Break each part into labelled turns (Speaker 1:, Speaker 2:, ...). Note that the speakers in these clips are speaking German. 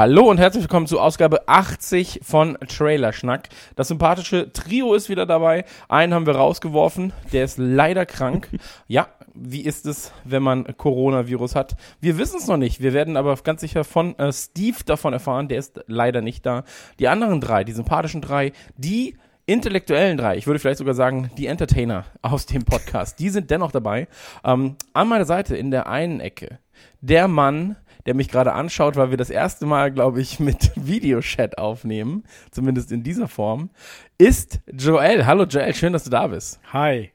Speaker 1: Hallo und herzlich willkommen zu Ausgabe 80 von Trailer Schnack. Das sympathische Trio ist wieder dabei. Einen haben wir rausgeworfen, der ist leider krank. Ja, wie ist es, wenn man Coronavirus hat? Wir wissen es noch nicht. Wir werden aber ganz sicher von äh, Steve davon erfahren. Der ist leider nicht da. Die anderen drei, die sympathischen drei, die intellektuellen drei, ich würde vielleicht sogar sagen, die Entertainer aus dem Podcast, die sind dennoch dabei. Ähm, an meiner Seite in der einen Ecke der Mann, der mich gerade anschaut, weil wir das erste Mal, glaube ich, mit Videochat aufnehmen, zumindest in dieser Form, ist Joel. Hallo Joel, schön, dass du da bist.
Speaker 2: Hi.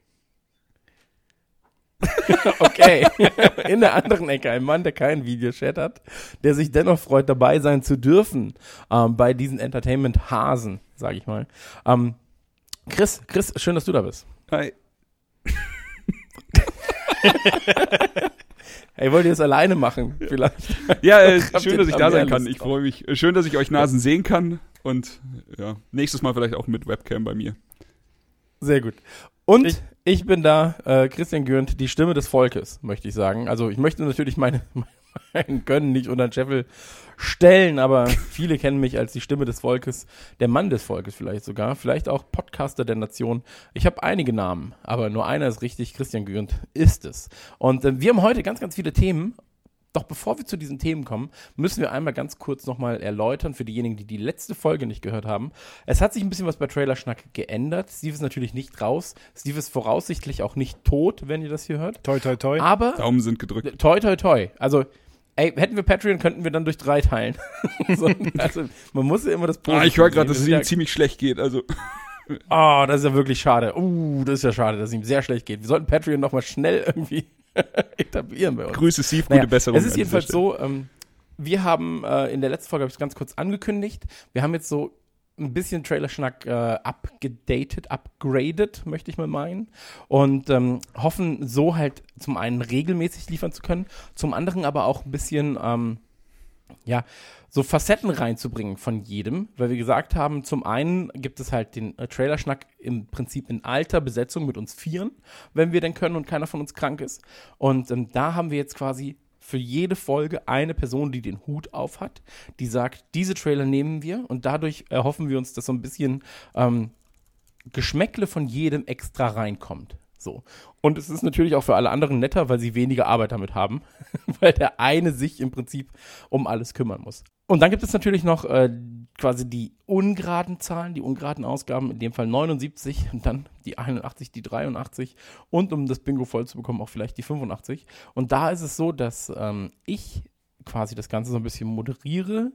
Speaker 1: Okay. In der anderen Ecke ein Mann, der keinen Videochat hat, der sich dennoch freut, dabei sein zu dürfen ähm, bei diesen Entertainment-Hasen, sage ich mal. Ähm, Chris, Chris, schön, dass du da bist.
Speaker 3: Hi.
Speaker 1: Hey, wollt ihr das alleine machen? Vielleicht.
Speaker 3: Ja, äh, schön, dass ich
Speaker 1: da
Speaker 3: sein kann. Ich freue mich. Schön, dass ich euch Nasen sehen kann. Und ja, nächstes Mal vielleicht auch mit Webcam bei mir.
Speaker 1: Sehr gut. Und
Speaker 2: Ich-
Speaker 1: ich, bin da, äh, Christian Gürnt, die Stimme des Volkes, möchte ich sagen. Also ich möchte natürlich meine, mein Können nicht unter den Scheffel stellen, aber viele kennen mich als die Stimme des Volkes, der Mann des Volkes vielleicht sogar, vielleicht auch Podcaster der Nation. Ich habe einige Namen, aber nur einer ist richtig, Christian Gürnt ist es. Und äh, wir haben heute ganz, ganz viele Themen. Doch bevor wir zu diesen Themen kommen, müssen wir einmal ganz kurz nochmal erläutern für diejenigen, die die letzte Folge nicht gehört haben. Es hat sich ein bisschen was bei Trailer Schnack geändert. Steve ist natürlich nicht raus. Steve ist voraussichtlich auch nicht tot, wenn ihr das hier hört.
Speaker 2: Toi, toi, toi.
Speaker 1: Aber
Speaker 3: Daumen sind gedrückt.
Speaker 1: toi, toi, toi. Also, ey, hätten wir Patreon, könnten wir dann durch drei teilen. so, also, man muss ja immer das
Speaker 3: Ah, ich höre gerade, dass es ihm ziemlich schlecht geht. Also,
Speaker 1: ja, Oh, das ist ja wirklich schade. Uh, das ist ja schade, dass es ihm sehr schlecht geht. Wir sollten Patreon nochmal schnell irgendwie etablieren bei uns.
Speaker 3: Grüße Steve, gute
Speaker 1: Naja,
Speaker 3: Besserung.
Speaker 1: Es ist jedenfalls so, ähm, wir haben äh, in der letzten Folge, habe ich es ganz kurz angekündigt, wir haben jetzt so ein bisschen Trailer-Schnack äh, abgedatet, upgraded, möchte ich mal meinen. Und ähm, hoffen so halt zum einen regelmäßig liefern zu können, zum anderen aber auch ein bisschen, ähm, ja, so Facetten reinzubringen von jedem, weil wir gesagt haben, zum einen gibt es halt den äh, Trailerschnack im Prinzip in alter Besetzung mit uns Vieren, wenn wir denn können und keiner von uns krank ist. Und ähm, da haben wir jetzt quasi für jede Folge eine Person, die den Hut auf hat, die sagt, diese Trailer nehmen wir und dadurch erhoffen wir uns, dass so ein bisschen ähm, Geschmäckle von jedem extra reinkommt. So. Und es ist natürlich auch für alle anderen netter, weil sie weniger Arbeit damit haben, weil der eine sich im Prinzip um alles kümmern muss. Und dann gibt es natürlich noch äh, quasi die ungeraden Zahlen, die ungeraden Ausgaben, in dem Fall 79 und dann die 81, die 83 und um das Bingo voll zu bekommen, auch vielleicht die 85. Und da ist es so, dass ähm, ich quasi das Ganze so ein bisschen moderiere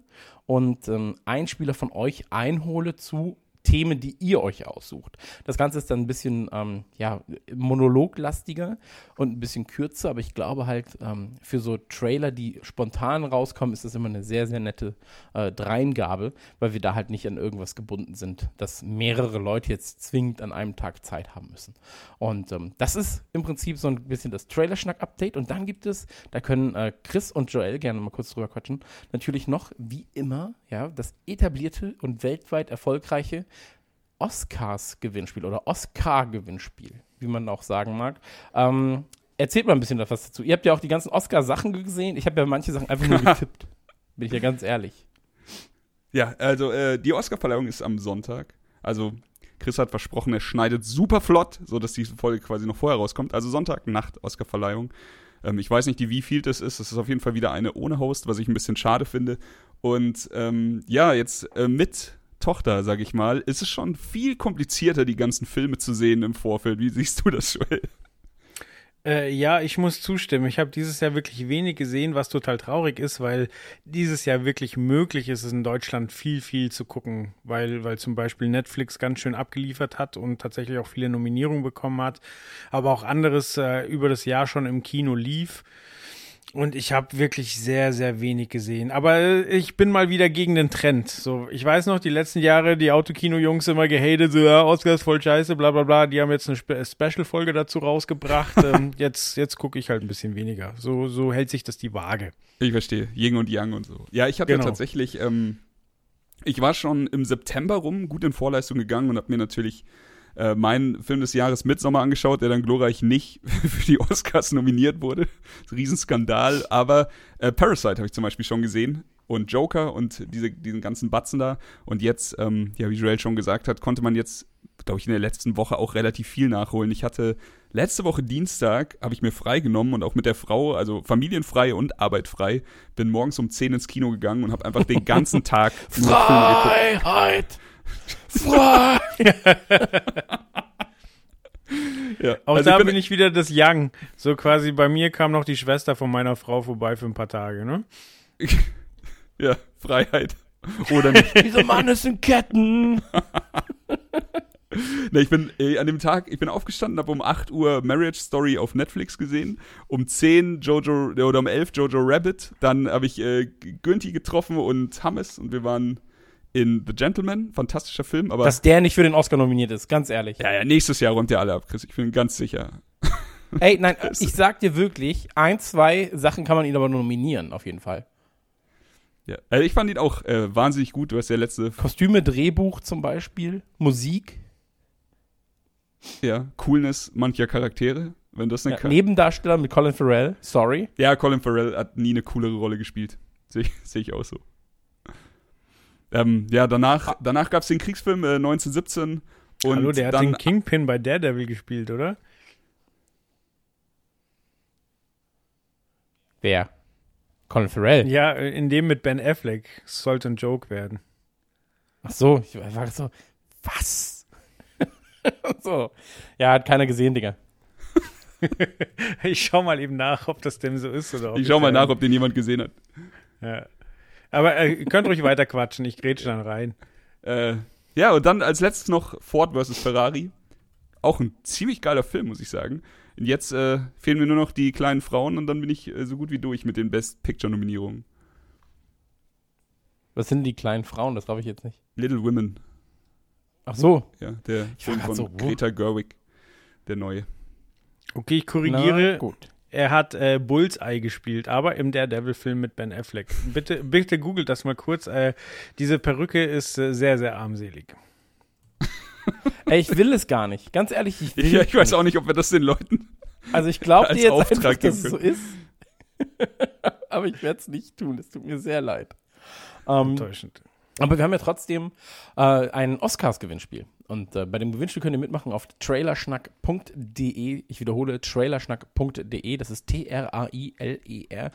Speaker 1: und ähm, Einspieler von euch einhole zu Themen, die ihr euch aussucht. Das Ganze ist dann ein bisschen ähm, ja, monologlastiger und ein bisschen kürzer, aber ich glaube halt, ähm, für so Trailer, die spontan rauskommen, ist das immer eine sehr, sehr nette äh, Dreingabe, weil wir da halt nicht an irgendwas gebunden sind, dass mehrere Leute jetzt zwingend an einem Tag Zeit haben müssen. Und ähm, das ist im Prinzip so ein bisschen das Trailerschnack-Update. Und dann gibt es, da können äh, Chris und Joel gerne mal kurz drüber quatschen, natürlich noch, wie immer, ja, das etablierte und weltweit erfolgreiche Oscars-Gewinnspiel oder Oscar-Gewinnspiel, wie man auch sagen mag. Ähm, erzählt mal ein bisschen was dazu. Ihr habt ja auch die ganzen Oscar-Sachen gesehen. Ich habe ja manche Sachen einfach nur getippt. Bin ich ja ganz ehrlich.
Speaker 3: Ja, also äh, die Oscarverleihung ist am Sonntag. Also Chris hat versprochen, er schneidet super flott, sodass die Folge quasi noch vorher rauskommt. Also Sonntagnacht Oscarverleihung. Ähm, ich weiß nicht, die wie viel das ist. Das ist auf jeden Fall wieder eine ohne Host, was ich ein bisschen schade finde. Und ähm, ja, jetzt äh, mit Tochter, sag ich mal, ist es schon viel komplizierter, die ganzen Filme zu sehen im Vorfeld. Wie siehst du das, Joel?
Speaker 2: Äh, ja, ich muss zustimmen. Ich habe dieses Jahr wirklich wenig gesehen, was total traurig ist, weil dieses Jahr wirklich möglich ist, es in Deutschland viel, viel zu gucken, weil, weil zum Beispiel Netflix ganz schön abgeliefert hat und tatsächlich auch viele Nominierungen bekommen hat, aber auch anderes äh, über das Jahr schon im Kino lief. Und ich habe wirklich sehr, sehr wenig gesehen. Aber äh, ich bin mal wieder gegen den Trend. So, ich weiß noch, die letzten Jahre, die Autokino-Jungs immer gehatet, so, ja, Oscar ist voll scheiße, bla bla bla. Die haben jetzt eine Spe Special-Folge dazu rausgebracht. ähm, jetzt jetzt gucke ich halt ein bisschen weniger. So, so hält sich das die Waage.
Speaker 3: Ich verstehe. Ying und Yang und so. Ja, ich hatte
Speaker 2: Genau.
Speaker 3: tatsächlich, ähm, ich war schon im September rum gut in Vorleistung gegangen und habe mir natürlich äh, meinen Film des Jahres Midsommar angeschaut, der dann glorreich nicht für die Oscars nominiert wurde. Riesenskandal. Aber äh, Parasite habe ich zum Beispiel schon gesehen. Und Joker und diese, diesen ganzen Batzen da. Und jetzt, ähm, ja, wie Joel schon gesagt hat, konnte man jetzt, glaube ich, in der letzten Woche auch relativ viel nachholen. Ich hatte letzte Woche Dienstag, habe ich mir freigenommen und auch mit der Frau, also familienfrei und arbeitfrei, bin morgens um 10 ins Kino gegangen und habe einfach den ganzen Tag.
Speaker 1: Freiheit! Freiheit!
Speaker 3: Ja.
Speaker 2: Auch
Speaker 3: also
Speaker 2: da
Speaker 3: ich
Speaker 2: bin, ich wieder das Young. So quasi bei mir kam noch die Schwester von meiner Frau vorbei für ein paar Tage, ne?
Speaker 3: Ja, Freiheit. Oder nicht.
Speaker 1: Dieser Mann ist in Ketten!
Speaker 3: Ne, ich bin äh, an dem Tag, ich bin aufgestanden, habe um 8 Uhr Marriage Story auf Netflix gesehen, um 10 Jojo oder um 11 Jojo Rabbit, dann habe ich äh, Günti getroffen und Hammes und wir waren in The Gentleman, fantastischer Film, aber
Speaker 1: Dass der nicht für den Oscar nominiert ist, ganz ehrlich.
Speaker 3: ja, ja, nächstes Jahr räumt der alle ab, Chris, ich bin ganz sicher.
Speaker 1: Ey, nein, ich sag dir wirklich, ein, zwei Sachen kann man ihn aber nominieren, auf jeden Fall.
Speaker 3: Ja. Also ich fand ihn auch äh, wahnsinnig gut, du hast ja letzte,
Speaker 1: Kostüme, Drehbuch zum Beispiel, Musik,
Speaker 3: ja, Coolness mancher Charaktere, wenn das nicht
Speaker 1: ja,
Speaker 3: kann.
Speaker 1: Nebendarsteller mit Colin Farrell, sorry.
Speaker 3: Ja, Colin Farrell hat nie eine coolere Rolle gespielt. Sehe ich, seh ich auch so. Ähm, ja, danach, danach gab es den Kriegsfilm äh, 1917 und
Speaker 2: Hallo, der hat
Speaker 3: dann
Speaker 2: den Kingpin bei Daredevil gespielt, oder?
Speaker 1: Wer? Colin Farrell.
Speaker 2: Ja, in dem mit Ben Affleck. Sollte ein Joke werden.
Speaker 1: Ach so, ich war so, was? so. Ja, hat keiner gesehen, Digga.
Speaker 2: Ich schau mal eben nach, ob das dem so ist oder ob
Speaker 3: ich schau mal
Speaker 2: äh,
Speaker 3: nach, ob den jemand gesehen hat.
Speaker 2: Ja. Aber äh, ihr könnt ruhig weiter quatschen, ich grätsch dann rein.
Speaker 3: Äh, ja, und dann als letztes noch Ford vs. Ferrari. Auch ein ziemlich geiler Film, muss ich sagen. Und jetzt äh, fehlen mir nur noch die kleinen Frauen und dann bin ich äh, so gut wie durch mit den Best Picture-Nominierungen.
Speaker 1: Was sind die kleinen Frauen? Das glaube ich jetzt nicht.
Speaker 3: Little Women,
Speaker 1: Ach so.
Speaker 3: ja, der Film von
Speaker 1: so?
Speaker 3: Greta Gerwig, der neue.
Speaker 2: Okay, ich
Speaker 1: Na,
Speaker 2: korrigiere.
Speaker 1: gut.
Speaker 2: Er hat äh, Bullseye gespielt, aber im Daredevil-Film mit Ben Affleck. Bitte, bitte googelt das mal kurz. Äh, diese Perücke ist äh, sehr, sehr armselig.
Speaker 1: Ey, ich will es gar nicht. Ganz ehrlich, ich will
Speaker 3: Ja, ich weiß auch nicht, ob wir das den Leuten.
Speaker 1: Also ich glaube dir jetzt
Speaker 3: Auftrag
Speaker 1: einfach, dass es so ist. aber ich werde es nicht tun. Es tut mir sehr leid. Ähm,
Speaker 2: Enttäuschend.
Speaker 1: Aber wir haben ja trotzdem äh, ein Oscars-Gewinnspiel. Und äh, bei dem Gewinnspiel könnt ihr mitmachen auf trailerschnack.de. Ich wiederhole, trailerschnack.de. Das ist T-R-A-I-L-E-R.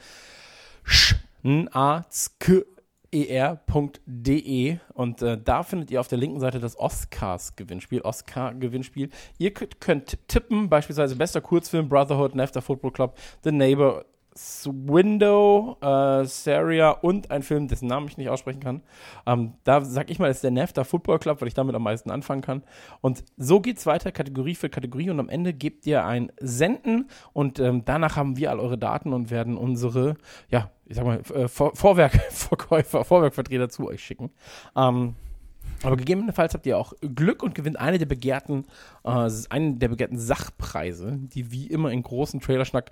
Speaker 1: schnatzk.er.de und äh, da findet ihr auf der linken Seite das Oscars-Gewinnspiel, Oscar-Gewinnspiel. Ihr könnt, könnt tippen, beispielsweise bester Kurzfilm, Brotherhood, NAFTA Football Club, The Neighbor, Window, äh, Saria und ein Film, dessen Namen ich nicht aussprechen kann. Ähm, da sag ich mal, ist der NAFTA Football Club, weil ich damit am meisten anfangen kann. Und so geht's weiter, Kategorie für Kategorie und am Ende gebt ihr ein Senden und ähm, danach haben wir all eure Daten und werden unsere, ja, ich sag mal, äh, Vor Vorwerkverkäufer, Vorwerkvertreter zu euch schicken. Ähm, aber gegebenenfalls habt ihr auch Glück und gewinnt eine der begehrten, äh, einen der begehrten Sachpreise, die wie immer in großen Trailerschnack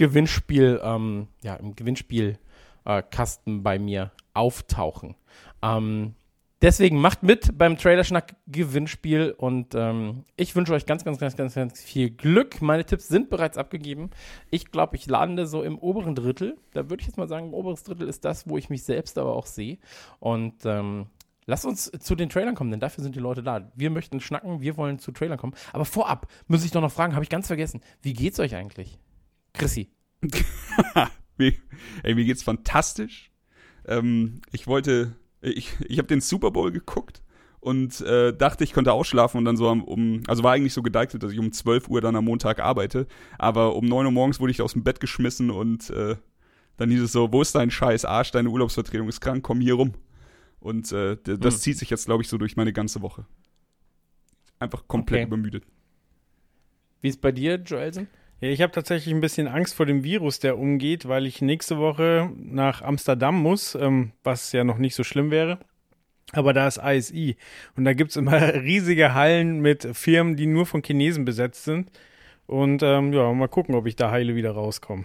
Speaker 1: Gewinnspiel, ähm, ja, im Gewinnspiel äh, bei mir auftauchen. Ähm, deswegen macht mit beim Trailerschnack Gewinnspiel und ähm, ich wünsche euch ganz, ganz, ganz, ganz, ganz viel Glück. Meine Tipps sind bereits abgegeben. Ich glaube, ich lande so im oberen Drittel. Da würde ich jetzt mal sagen, oberes Drittel ist das, wo ich mich selbst aber auch sehe. Und ähm, Lass uns zu den Trailern kommen, denn dafür sind die Leute da. Wir möchten schnacken, wir wollen zu Trailern kommen. Aber vorab muss ich doch noch fragen, habe ich ganz vergessen. Wie geht's euch eigentlich? Chrissy.
Speaker 3: Ey, mir geht's fantastisch. Ähm, ich wollte, ich, ich habe den Super Bowl geguckt und äh, dachte, ich könnte ausschlafen und dann so am- um, also war eigentlich so gedeichselt, dass ich um 12 Uhr dann am Montag arbeite, aber um 9 Uhr morgens wurde ich aus dem Bett geschmissen und äh, dann hieß es so, wo ist dein scheiß Arsch, deine Urlaubsvertretung ist krank, komm hier rum. Und äh, das
Speaker 1: Hm.
Speaker 3: zieht sich jetzt, glaube ich, so durch meine ganze Woche. Einfach komplett
Speaker 1: Okay.
Speaker 3: übermüdet.
Speaker 1: Wie ist bei dir, Joelsen?
Speaker 2: Ja, ich habe tatsächlich ein bisschen Angst vor dem Virus, der umgeht, weil ich nächste Woche nach Amsterdam muss, ähm, was ja noch nicht so schlimm wäre. Aber da ist ISI und da gibt's immer riesige Hallen mit Firmen, die nur von Chinesen besetzt sind. Und ähm, ja, mal gucken, ob ich da heile wieder rauskomme.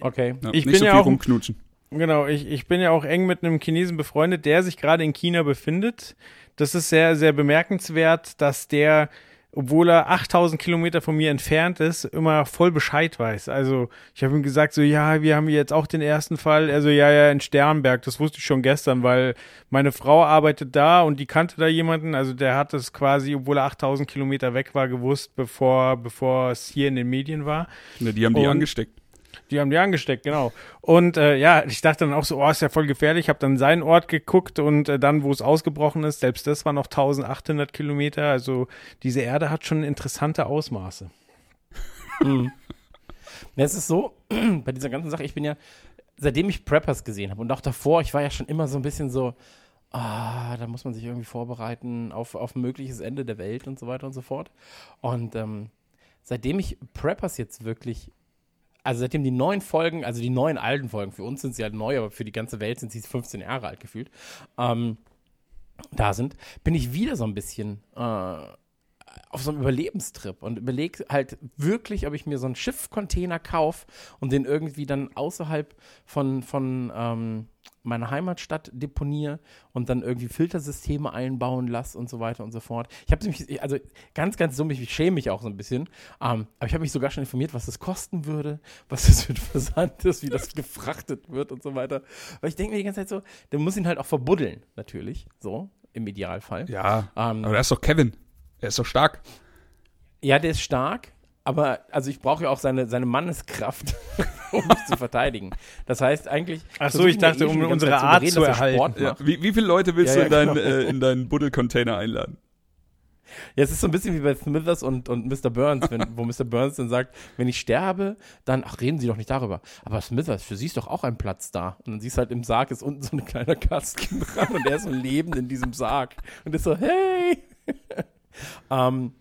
Speaker 1: Okay.
Speaker 3: Ja,
Speaker 2: Ich
Speaker 3: nicht
Speaker 2: bin
Speaker 3: so
Speaker 2: ja
Speaker 3: viel
Speaker 2: auch-
Speaker 3: rumknutschen.
Speaker 2: Genau, ich, ich bin ja auch eng mit einem Chinesen befreundet, der sich gerade in China befindet. Das ist sehr, sehr bemerkenswert, dass der, obwohl er 8000 Kilometer von mir entfernt ist, immer voll Bescheid weiß. Also ich habe ihm gesagt, so ja, wir haben jetzt auch den ersten Fall. Also ja, ja, in Sternberg, das wusste ich schon gestern, weil meine Frau arbeitet da und die kannte da jemanden. Also der hat es quasi, obwohl er 8000 Kilometer weg war, gewusst, bevor, bevor es hier in den Medien war.
Speaker 3: Ja, die haben die
Speaker 2: Und-
Speaker 3: angesteckt.
Speaker 2: Die haben die angesteckt, genau. Und äh, ja, ich dachte dann auch so, oh, ist ja voll gefährlich. Ich habe dann seinen Ort geguckt und äh, dann, wo es ausgebrochen ist, selbst das war noch 1800 Kilometer. Also diese Erde hat schon interessante Ausmaße.
Speaker 1: Mhm. Es ist so, bei dieser ganzen Sache, ich bin ja, seitdem ich Preppers gesehen habe und auch davor, ich war ja schon immer so ein bisschen so, ah, da muss man sich irgendwie vorbereiten auf, auf mögliches Ende der Welt und so weiter und so fort. Und ähm, seitdem ich Preppers jetzt wirklich, also seitdem die neuen Folgen, also die neuen alten Folgen, für uns sind sie halt neu, aber für die ganze Welt sind sie 15 Jahre alt gefühlt, ähm, da sind, bin ich wieder so ein bisschen äh, auf so einem Überlebenstrip und überlege halt wirklich, ob ich mir so einen Schiffcontainer kaufe und den irgendwie dann außerhalb von, von ähm, meiner Heimatstadt deponiere und dann irgendwie Filtersysteme einbauen lasse und so weiter und so fort. Ich habe mich, also ganz, ganz dumm, ich schäme mich auch so ein bisschen, ähm, aber ich habe mich sogar schon informiert, was das kosten würde, was das für ein Versand ist, wie das gefrachtet wird und so weiter. Weil ich denke mir die ganze Zeit so, der muss ihn halt auch verbuddeln, natürlich, so, im Idealfall.
Speaker 3: Ja,
Speaker 1: Ähm,
Speaker 3: aber da ist doch Kevin. Er ist doch stark.
Speaker 1: Ja, der ist stark, aber also ich brauche ja auch seine, seine Manneskraft, um mich zu verteidigen. Das heißt eigentlich.
Speaker 2: Ach so, ich dachte,
Speaker 1: eh
Speaker 2: um unsere Art zu
Speaker 1: dass er
Speaker 2: erhalten.
Speaker 1: Sport
Speaker 3: Ja. Wie, wie viele Leute willst
Speaker 1: Ja,
Speaker 3: du
Speaker 1: ja,
Speaker 3: in, deinen,
Speaker 1: genau.
Speaker 3: äh, in deinen Buddelcontainer einladen?
Speaker 1: Ja, es ist so ein bisschen wie bei Smithers und, und Mr. Burns, wenn, wo Mr. Burns dann sagt, wenn ich sterbe, dann, ach, reden Sie doch nicht darüber. Aber Smithers, für Sie ist doch auch ein Platz da. Und dann siehst du halt im Sarg ist unten so ein kleiner Kasten dran und der ist so lebend in diesem Sarg. Und ist so, hey! Ähm,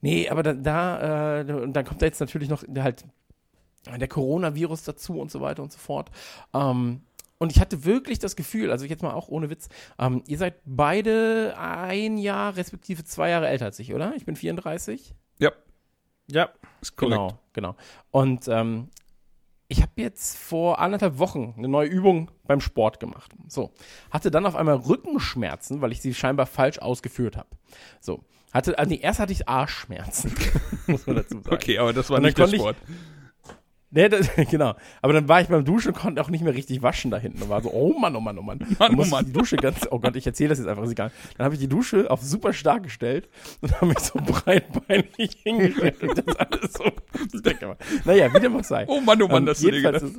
Speaker 1: nee, aber da, da äh, und dann kommt da jetzt natürlich noch halt der Coronavirus dazu und so weiter und so fort. Ähm, und ich hatte wirklich das Gefühl, also jetzt mal auch ohne Witz, ähm, ihr seid beide ein Jahr respektive zwei Jahre älter als ich, oder? Ich bin 34.
Speaker 3: Ja,
Speaker 2: Ja,
Speaker 3: ist korrekt.
Speaker 1: Genau, genau. Und ähm, ich habe jetzt vor anderthalb Wochen eine neue Übung beim Sport gemacht. So. Hatte dann auf einmal Rückenschmerzen, weil ich sie scheinbar falsch ausgeführt habe. So. Hatte, also nee, erst hatte ich Arschschmerzen, muss man dazu sagen.
Speaker 3: Okay, aber das war nicht der
Speaker 1: konnte ich-
Speaker 3: Sport.
Speaker 1: Nee, das, genau. Aber dann war ich beim Duschen und konnte auch nicht mehr richtig waschen da hinten. Und war so, oh Mann, oh Mann, oh Mann. dann
Speaker 3: oh Mann.
Speaker 1: ich die Dusche ganz, oh Gott, ich erzähle das jetzt einfach, ist egal. Dann habe ich die Dusche auf super stark gestellt und habe mich so breitbeinig hingestellt und das alles so weggemacht. Naja, wie dem auch sei.
Speaker 3: Oh Mann, oh Mann,
Speaker 1: Ähm,
Speaker 3: das gedacht.
Speaker 1: ist,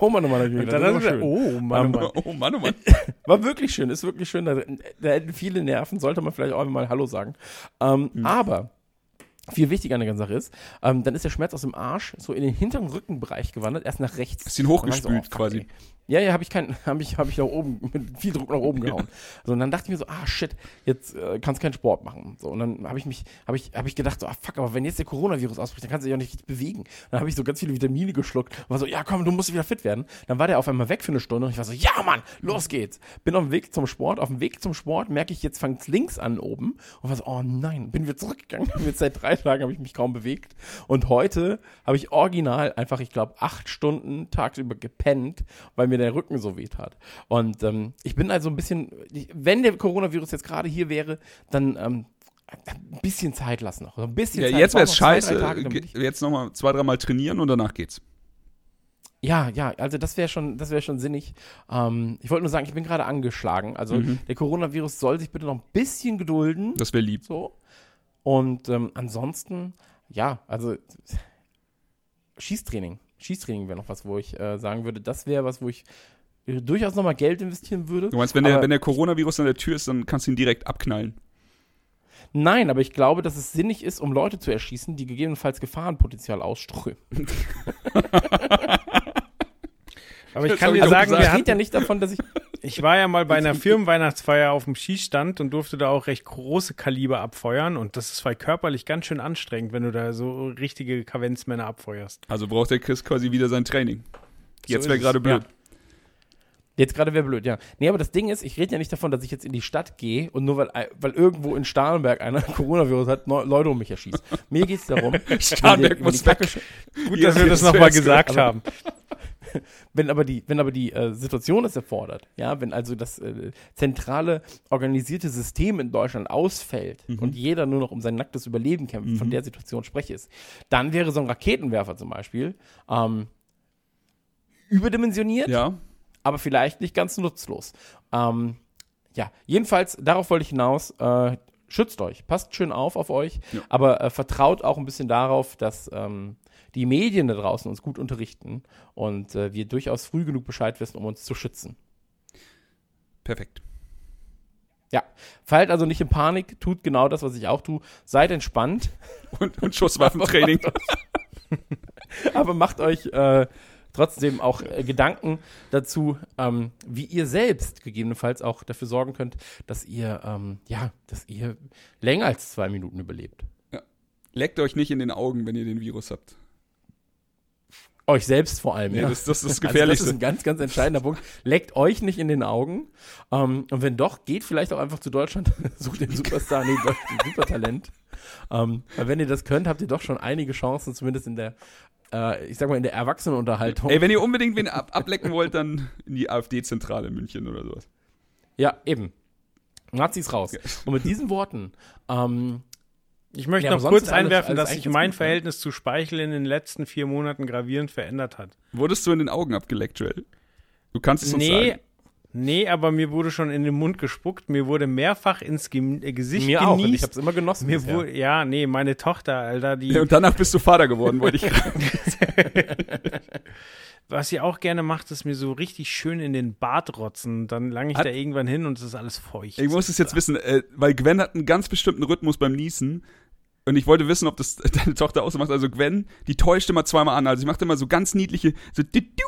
Speaker 1: Oh Mann, oh Mann, ich
Speaker 2: und
Speaker 1: gedacht,
Speaker 2: dann
Speaker 1: das
Speaker 2: du
Speaker 1: schön.
Speaker 2: gesagt, oh Mann, oh Mann.
Speaker 3: Oh Mann, oh Mann.
Speaker 1: War wirklich schön, ist wirklich schön. Da, da hätten viele Nerven, sollte man vielleicht auch mal Hallo sagen. Ähm,
Speaker 3: Mhm.
Speaker 1: Aber viel wichtiger an der ganzen Sache ist, ähm, dann ist der Schmerz aus dem Arsch so in den hinteren Rückenbereich gewandert, erst nach rechts.
Speaker 3: Hast ihn hochgespült
Speaker 1: so, oh,
Speaker 3: quasi.
Speaker 1: ey. Ja, ja, habe ich kein, habe ich, habe ich nach oben mit viel Druck nach oben gehauen. So und dann dachte ich mir so, ah shit, jetzt äh, kannst keinen Sport machen. So und dann habe ich mich, habe ich, habe ich gedacht so, ah fuck, aber wenn jetzt der Coronavirus ausbricht, dann kannst du dich auch nicht richtig bewegen. Dann habe ich so ganz viele Vitamine geschluckt und war so, ja komm, du musst wieder fit werden. Dann war der auf einmal weg für eine Stunde und ich war so, ja Mann, los geht's. Bin auf dem Weg zum Sport, auf dem Weg zum Sport merke ich jetzt fängt's links an oben und war so, oh nein, bin wieder zurückgegangen. Bin jetzt seit drei Tagen habe ich mich kaum bewegt und heute habe ich original einfach, ich glaube, acht Stunden tagsüber gepennt, weil mir der Rücken so weh tat. Und ähm, ich bin also ein bisschen, wenn der Coronavirus jetzt gerade hier wäre, dann ähm, ein bisschen Zeit lassen noch. So Ein bisschen
Speaker 3: Ja,
Speaker 1: Zeit.
Speaker 3: jetzt wäre es
Speaker 1: drei
Speaker 3: scheiße.
Speaker 1: Tage,
Speaker 3: Jetzt nochmal zwei, dreimal trainieren und danach geht's.
Speaker 1: Ja, ja, also das wäre schon, das wäre schon sinnig. Ähm, ich wollte nur sagen, ich bin gerade angeschlagen. Also
Speaker 3: Mhm.
Speaker 1: der Coronavirus soll sich bitte noch ein bisschen gedulden.
Speaker 3: Das wäre lieb.
Speaker 1: So. Und ähm, ansonsten, ja, also Schießtraining. Schießtraining wäre noch was, wo ich äh, sagen würde, das wäre was, wo ich durchaus nochmal Geld investieren würde.
Speaker 3: Du meinst, wenn der, wenn der Coronavirus an der Tür ist, dann kannst du ihn direkt abknallen.
Speaker 1: Nein, aber ich glaube, dass es sinnig ist, um Leute zu erschießen, die gegebenenfalls Gefahrenpotenzial ausströmen.
Speaker 2: Aber ich
Speaker 3: Das
Speaker 2: kann dir sagen, wir
Speaker 1: rede ja
Speaker 2: hatten,
Speaker 1: nicht davon, dass ich.
Speaker 2: Ich war ja mal bei einer Firmenweihnachtsfeier auf dem Schießstand und durfte da auch recht große Kaliber abfeuern. Und das ist zwar körperlich ganz schön anstrengend, wenn du da so richtige Kavenzmänner abfeuerst.
Speaker 3: Also braucht der Chris quasi wieder sein Training. Jetzt
Speaker 2: ist
Speaker 3: wäre gerade blöd.
Speaker 1: Jetzt gerade wäre blöd, ja. Nee, aber das Ding ist, ich rede ja nicht davon, dass ich jetzt in die Stadt gehe und nur weil, weil irgendwo in Starnberg einer Coronavirus hat, Leute um mich erschießt. Mir geht es darum, wenn
Speaker 3: muss
Speaker 1: Kacke,
Speaker 2: Gut,
Speaker 3: Ja,
Speaker 2: dass wir das
Speaker 3: das
Speaker 2: nochmal gesagt haben.
Speaker 1: wenn aber die, wenn aber die äh, Situation es erfordert, ja, wenn also das äh, zentrale organisierte System in Deutschland ausfällt und jeder nur noch um sein nacktes Überleben kämpft, von der Situation spreche ist, dann wäre so ein Raketenwerfer zum Beispiel ähm, überdimensioniert,
Speaker 3: Ja,
Speaker 1: aber vielleicht nicht ganz nutzlos. Ähm, ja, jedenfalls, darauf wollte ich hinaus. Äh, schützt euch, passt schön auf auf euch,
Speaker 3: Ja.
Speaker 1: aber äh, vertraut auch ein bisschen darauf, dass ähm, die Medien da draußen uns gut unterrichten und äh, wir durchaus früh genug Bescheid wissen, um uns zu schützen.
Speaker 3: perfekt.
Speaker 1: Ja, fallt also nicht in Panik, tut genau das, was ich auch tue. Seid entspannt,
Speaker 3: Und, und Schusswaffentraining.
Speaker 1: aber macht euch äh, trotzdem auch äh, Gedanken dazu, ähm, wie ihr selbst gegebenenfalls auch dafür sorgen könnt, dass ihr, ähm, ja, dass ihr länger als zwei Minuten überlebt.
Speaker 3: Leckt euch nicht in den Augen, wenn ihr den Virus habt.
Speaker 1: Euch selbst vor allem,
Speaker 3: Nee,
Speaker 1: ja.
Speaker 3: das, das ist das
Speaker 1: Also das ist ein ganz, ganz entscheidender Punkt. Leckt euch nicht in den Augen. Ähm, und wenn doch, geht vielleicht auch einfach zu Deutschland, sucht den Superstar, nee, den Supertalent. Ähm, weil wenn ihr das könnt, habt ihr doch schon einige Chancen, zumindest in der, äh, ich sag mal, in der Erwachsenenunterhaltung.
Speaker 3: Ey, wenn ihr unbedingt wen ab ablecken wollt, dann in die AfD-Zentrale in München oder sowas.
Speaker 1: Ja, eben. Nazis raus. Und mit diesen Worten, ähm,
Speaker 2: Ich möchte
Speaker 1: Ja,
Speaker 2: noch kurz
Speaker 1: alles-
Speaker 2: einwerfen,
Speaker 1: alles
Speaker 2: dass sich mein
Speaker 1: gut, ne?
Speaker 2: Verhältnis zu Speichel in den letzten vier Monaten gravierend verändert hat.
Speaker 3: Wurdest du in den Augen abgeleckt, Joel? Du kannst es uns
Speaker 2: Nee,
Speaker 3: sagen.
Speaker 2: nee, aber mir wurde schon in den Mund gespuckt, mir wurde mehrfach ins Ge äh, Gesicht
Speaker 1: mir auch. Und ich
Speaker 2: genießt.
Speaker 1: hab's immer genossen.
Speaker 2: mir wurde, ja, nee, meine Tochter, Alter, die,
Speaker 3: Ja, und danach bist du Vater geworden, wollte ich gerade.
Speaker 2: was sie auch gerne macht, ist mir so richtig schön in den Bart rotzen. Dann lange ich
Speaker 3: Hat-
Speaker 2: da irgendwann hin und es ist alles feucht.
Speaker 3: Ich muss es jetzt wissen, äh, weil Gwen hat einen ganz bestimmten Rhythmus beim Niesen. Und ich wollte wissen, ob das deine Tochter auch so macht. Also Gwen, die täuscht immer zweimal an. Also sie macht immer so ganz niedliche, so du, du,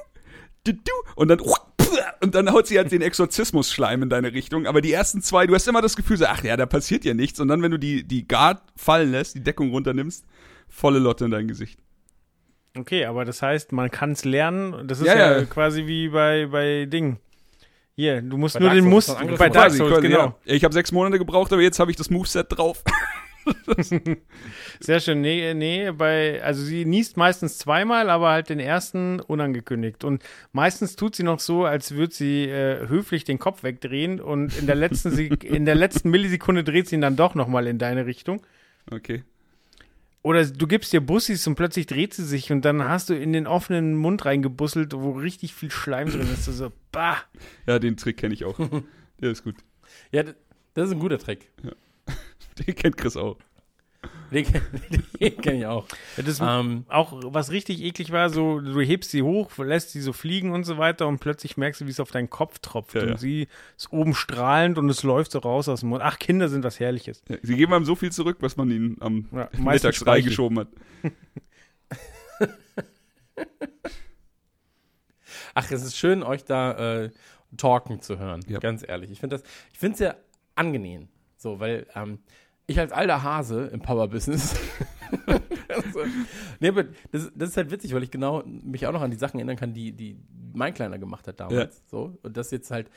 Speaker 3: du, du, und dann und dann haut sie halt den Exorzismus-Schleim in deine Richtung. Aber die ersten zwei, du hast immer das Gefühl, so, ach ja, da passiert ja nichts. Und dann, wenn du die, die Guard fallen lässt, die Deckung runternimmst, volle Lotte in dein Gesicht.
Speaker 2: Okay, aber das heißt, man kann es lernen. Das ist
Speaker 3: Ja,
Speaker 2: ja,
Speaker 3: ja.
Speaker 2: quasi wie bei, bei Ding. Hier, du musst
Speaker 1: Bei
Speaker 2: nur
Speaker 1: Dark
Speaker 2: den
Speaker 1: Angriff
Speaker 2: bei Dark Souls,
Speaker 3: quasi,
Speaker 2: genau.
Speaker 3: ja. Ich habe sechs Monate gebraucht, aber jetzt habe ich das Moveset drauf.
Speaker 2: Sehr schön. Nee, nee, bei, also sie niest meistens zweimal, aber halt den ersten unangekündigt. Und meistens tut sie noch so, als würde sie äh, höflich den Kopf wegdrehen und in der letzten, Sek- in der letzten Millisekunde dreht sie ihn dann doch nochmal in deine Richtung.
Speaker 3: Okay.
Speaker 2: Oder du gibst ihr Bussis und plötzlich dreht sie sich und dann hast du in den offenen Mund reingebusselt, wo richtig viel Schleim drin ist. Du so, bah.
Speaker 3: Ja, den Trick kenne ich auch. Der ist gut.
Speaker 1: Ja, das ist ein guter Trick.
Speaker 3: Den kennt Chris auch.
Speaker 1: Den, kenn- den kenne ich auch.
Speaker 2: Das
Speaker 1: Ähm,
Speaker 2: auch was richtig eklig war, so du hebst sie hoch, lässt sie so fliegen und so weiter und plötzlich merkst du, wie es auf deinen Kopf tropft
Speaker 3: Ja,
Speaker 2: und
Speaker 3: ja.
Speaker 2: sie ist oben strahlend und es läuft so raus aus dem Mund. Ach, Kinder sind was Herrliches.
Speaker 3: Ja, sie geben einem so viel zurück, was man ihnen am
Speaker 2: Ja,
Speaker 3: Mittags reingeschoben hat.
Speaker 1: Ach, es ist schön, euch da äh, talken zu hören.
Speaker 3: Ja.
Speaker 1: Ganz ehrlich. Ich finde das, ich finde es ja angenehm. So, weil ähm, ich als alter Hase im Power-Business. also, nee, aber das, das ist halt witzig, weil ich genau mich auch noch an die Sachen erinnern kann, die, die mein Kleiner gemacht hat damals. So, und das jetzt halt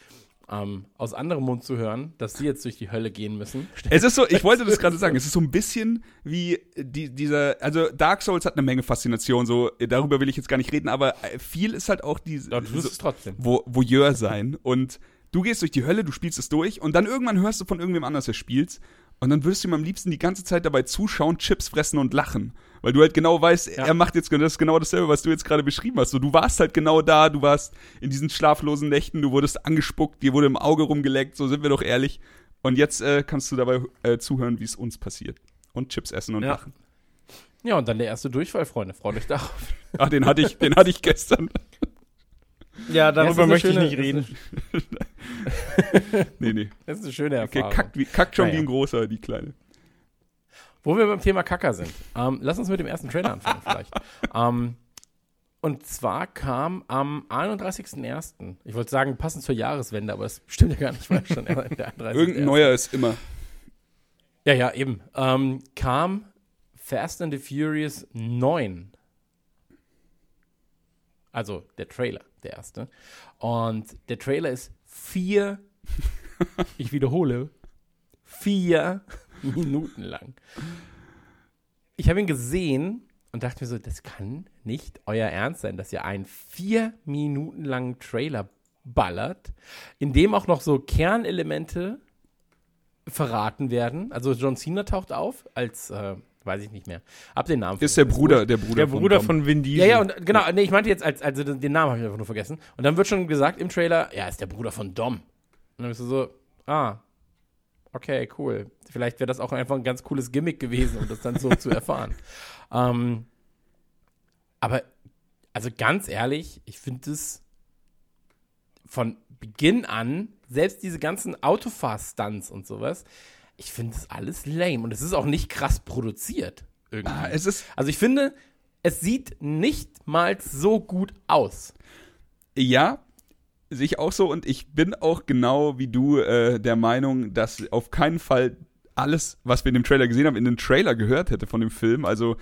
Speaker 1: ähm, aus anderem Mund zu hören, dass sie jetzt durch die Hölle gehen müssen.
Speaker 3: Es ist so, ich wollte das gerade sagen, es ist so ein bisschen wie die, dieser, also Dark Souls hat eine Menge Faszination, so, darüber will ich jetzt gar nicht reden, aber viel ist halt auch diese,
Speaker 1: Ja, du
Speaker 3: so,
Speaker 1: es trotzdem.
Speaker 3: Vo Voyeur sein und du gehst durch die Hölle, du spielst es durch und dann irgendwann hörst du von irgendwem anders, der spielst und dann würdest du ihm am liebsten die ganze Zeit dabei zuschauen, Chips fressen und lachen. Weil du halt genau weißt,
Speaker 1: Ja.
Speaker 3: er macht jetzt genau das, ist genau dasselbe, was du jetzt gerade beschrieben hast. So, du warst halt genau da, du warst in diesen schlaflosen Nächten, du wurdest angespuckt, dir wurde im Auge rumgeleckt, so sind wir doch ehrlich. Und jetzt äh, kannst du dabei äh, zuhören, wie es uns passiert. Und Chips essen und
Speaker 1: Ja.
Speaker 3: lachen.
Speaker 1: Ja, und dann der erste Durchfall, Freunde. Freut euch darauf.
Speaker 3: Ach, den hatte ich, den hatte ich gestern.
Speaker 2: Ja, darüber
Speaker 1: eine
Speaker 2: möchte
Speaker 1: schöne-
Speaker 2: ich nicht reden.
Speaker 3: Nee, nee.
Speaker 1: Das ist eine schöne
Speaker 3: Okay,
Speaker 1: Erfahrung.
Speaker 3: kackt, wie, kackt schon
Speaker 1: Naja.
Speaker 3: wie ein großer, die Kleine.
Speaker 1: Wo wir beim Thema Kacker sind. Ähm, lass uns mit dem ersten Trailer anfangen vielleicht. ähm, Und zwar kam am 31.01. Ich wollte sagen, passend zur Jahreswende, aber das stimmt ja gar nicht, weil schon der 31.01.
Speaker 3: Irgendein neuer ist immer.
Speaker 1: Ja, ja, eben. Ähm, kam Fast and the Furious 9. Also der Trailer, der erste. Und der Trailer ist vier, ich wiederhole, vier Minuten lang. Ich habe ihn gesehen und dachte mir so, das kann nicht euer Ernst sein, dass ihr einen vier Minuten langen Trailer ballert, in dem auch noch so Kernelemente verraten werden. Also John Cena taucht auf als, äh, weiß ich nicht mehr, ab den Namen.
Speaker 3: Ist der Bruder, der Bruder
Speaker 2: Der Bruder
Speaker 3: Dom.
Speaker 2: von Vin Diesel.
Speaker 1: Ja, ja, und genau, nee, ich meinte jetzt, als, also den den Namen habe ich einfach nur vergessen. Und dann wird schon gesagt im Trailer, ja, ist der Bruder von Dom. Und dann bist du so, ah, okay, cool. Vielleicht wäre das auch einfach ein ganz cooles Gimmick gewesen, um das dann so zu erfahren. Ähm, aber, also ganz ehrlich, ich finde es von Beginn an, selbst diese ganzen Autofahr-Stunts und sowas, ich finde es alles lame. Und es ist auch nicht krass produziert. Irgendwie.
Speaker 3: Ah, es ist,
Speaker 1: Also ich finde, es sieht nicht mal so gut aus.
Speaker 3: ja, sehe ich auch so und ich bin auch genau wie du äh, der Meinung, dass auf keinen Fall alles, was wir in dem Trailer gesehen haben, in den Trailer gehört hätte von dem Film. Also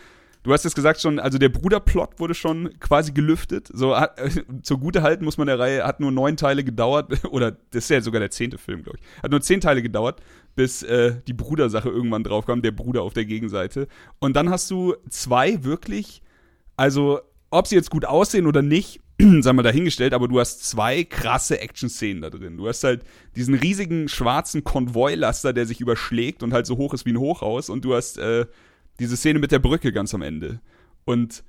Speaker 3: du hast es gesagt schon, also der Bruderplot wurde schon quasi gelüftet. So hat, äh, zugute halten muss man der Reihe, hat nur neun Teile gedauert oder das ist ja sogar der zehnte Film, glaube ich. Hat nur zehn Teile gedauert, bis äh, die Brudersache irgendwann draufkam, der Bruder auf der Gegenseite. Und dann hast du zwei wirklich, also ob sie jetzt gut aussehen oder nicht, sagen wir dahingestellt, aber du hast zwei krasse Action-Szenen da drin. Du hast halt diesen riesigen schwarzen Konvoilaster, der sich überschlägt und halt so hoch ist wie ein Hochhaus und du hast äh, diese Szene mit der Brücke ganz am Ende. Und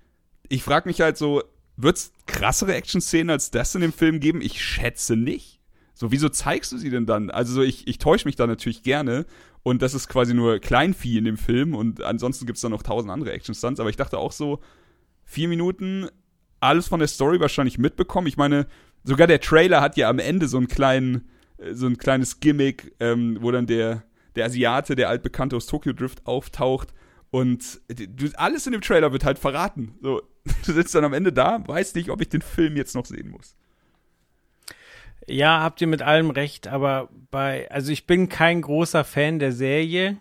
Speaker 3: ich frage mich halt so, wird's krassere Action-Szenen als das in dem Film geben? Ich schätze nicht. So, wieso zeigst du sie denn dann? Also so, ich, ich täusche mich da natürlich gerne und das ist quasi nur Kleinvieh in dem Film und ansonsten gibt's da noch tausend andere Action-Stunts, aber ich dachte auch so, vier Minuten, alles von der Story wahrscheinlich mitbekommen. Ich meine, sogar der Trailer hat ja am Ende so einen kleinen, äh, so ein kleines Gimmick, ähm, wo dann der, der Asiate, der altbekannte aus Tokyo Drift, auftaucht. Und alles in dem Trailer wird halt verraten. So, du sitzt dann am Ende da, weißt nicht, ob ich den Film jetzt noch sehen muss.
Speaker 2: Ja, habt ihr mit allem recht, aber bei, also ich bin kein großer Fan der Serie,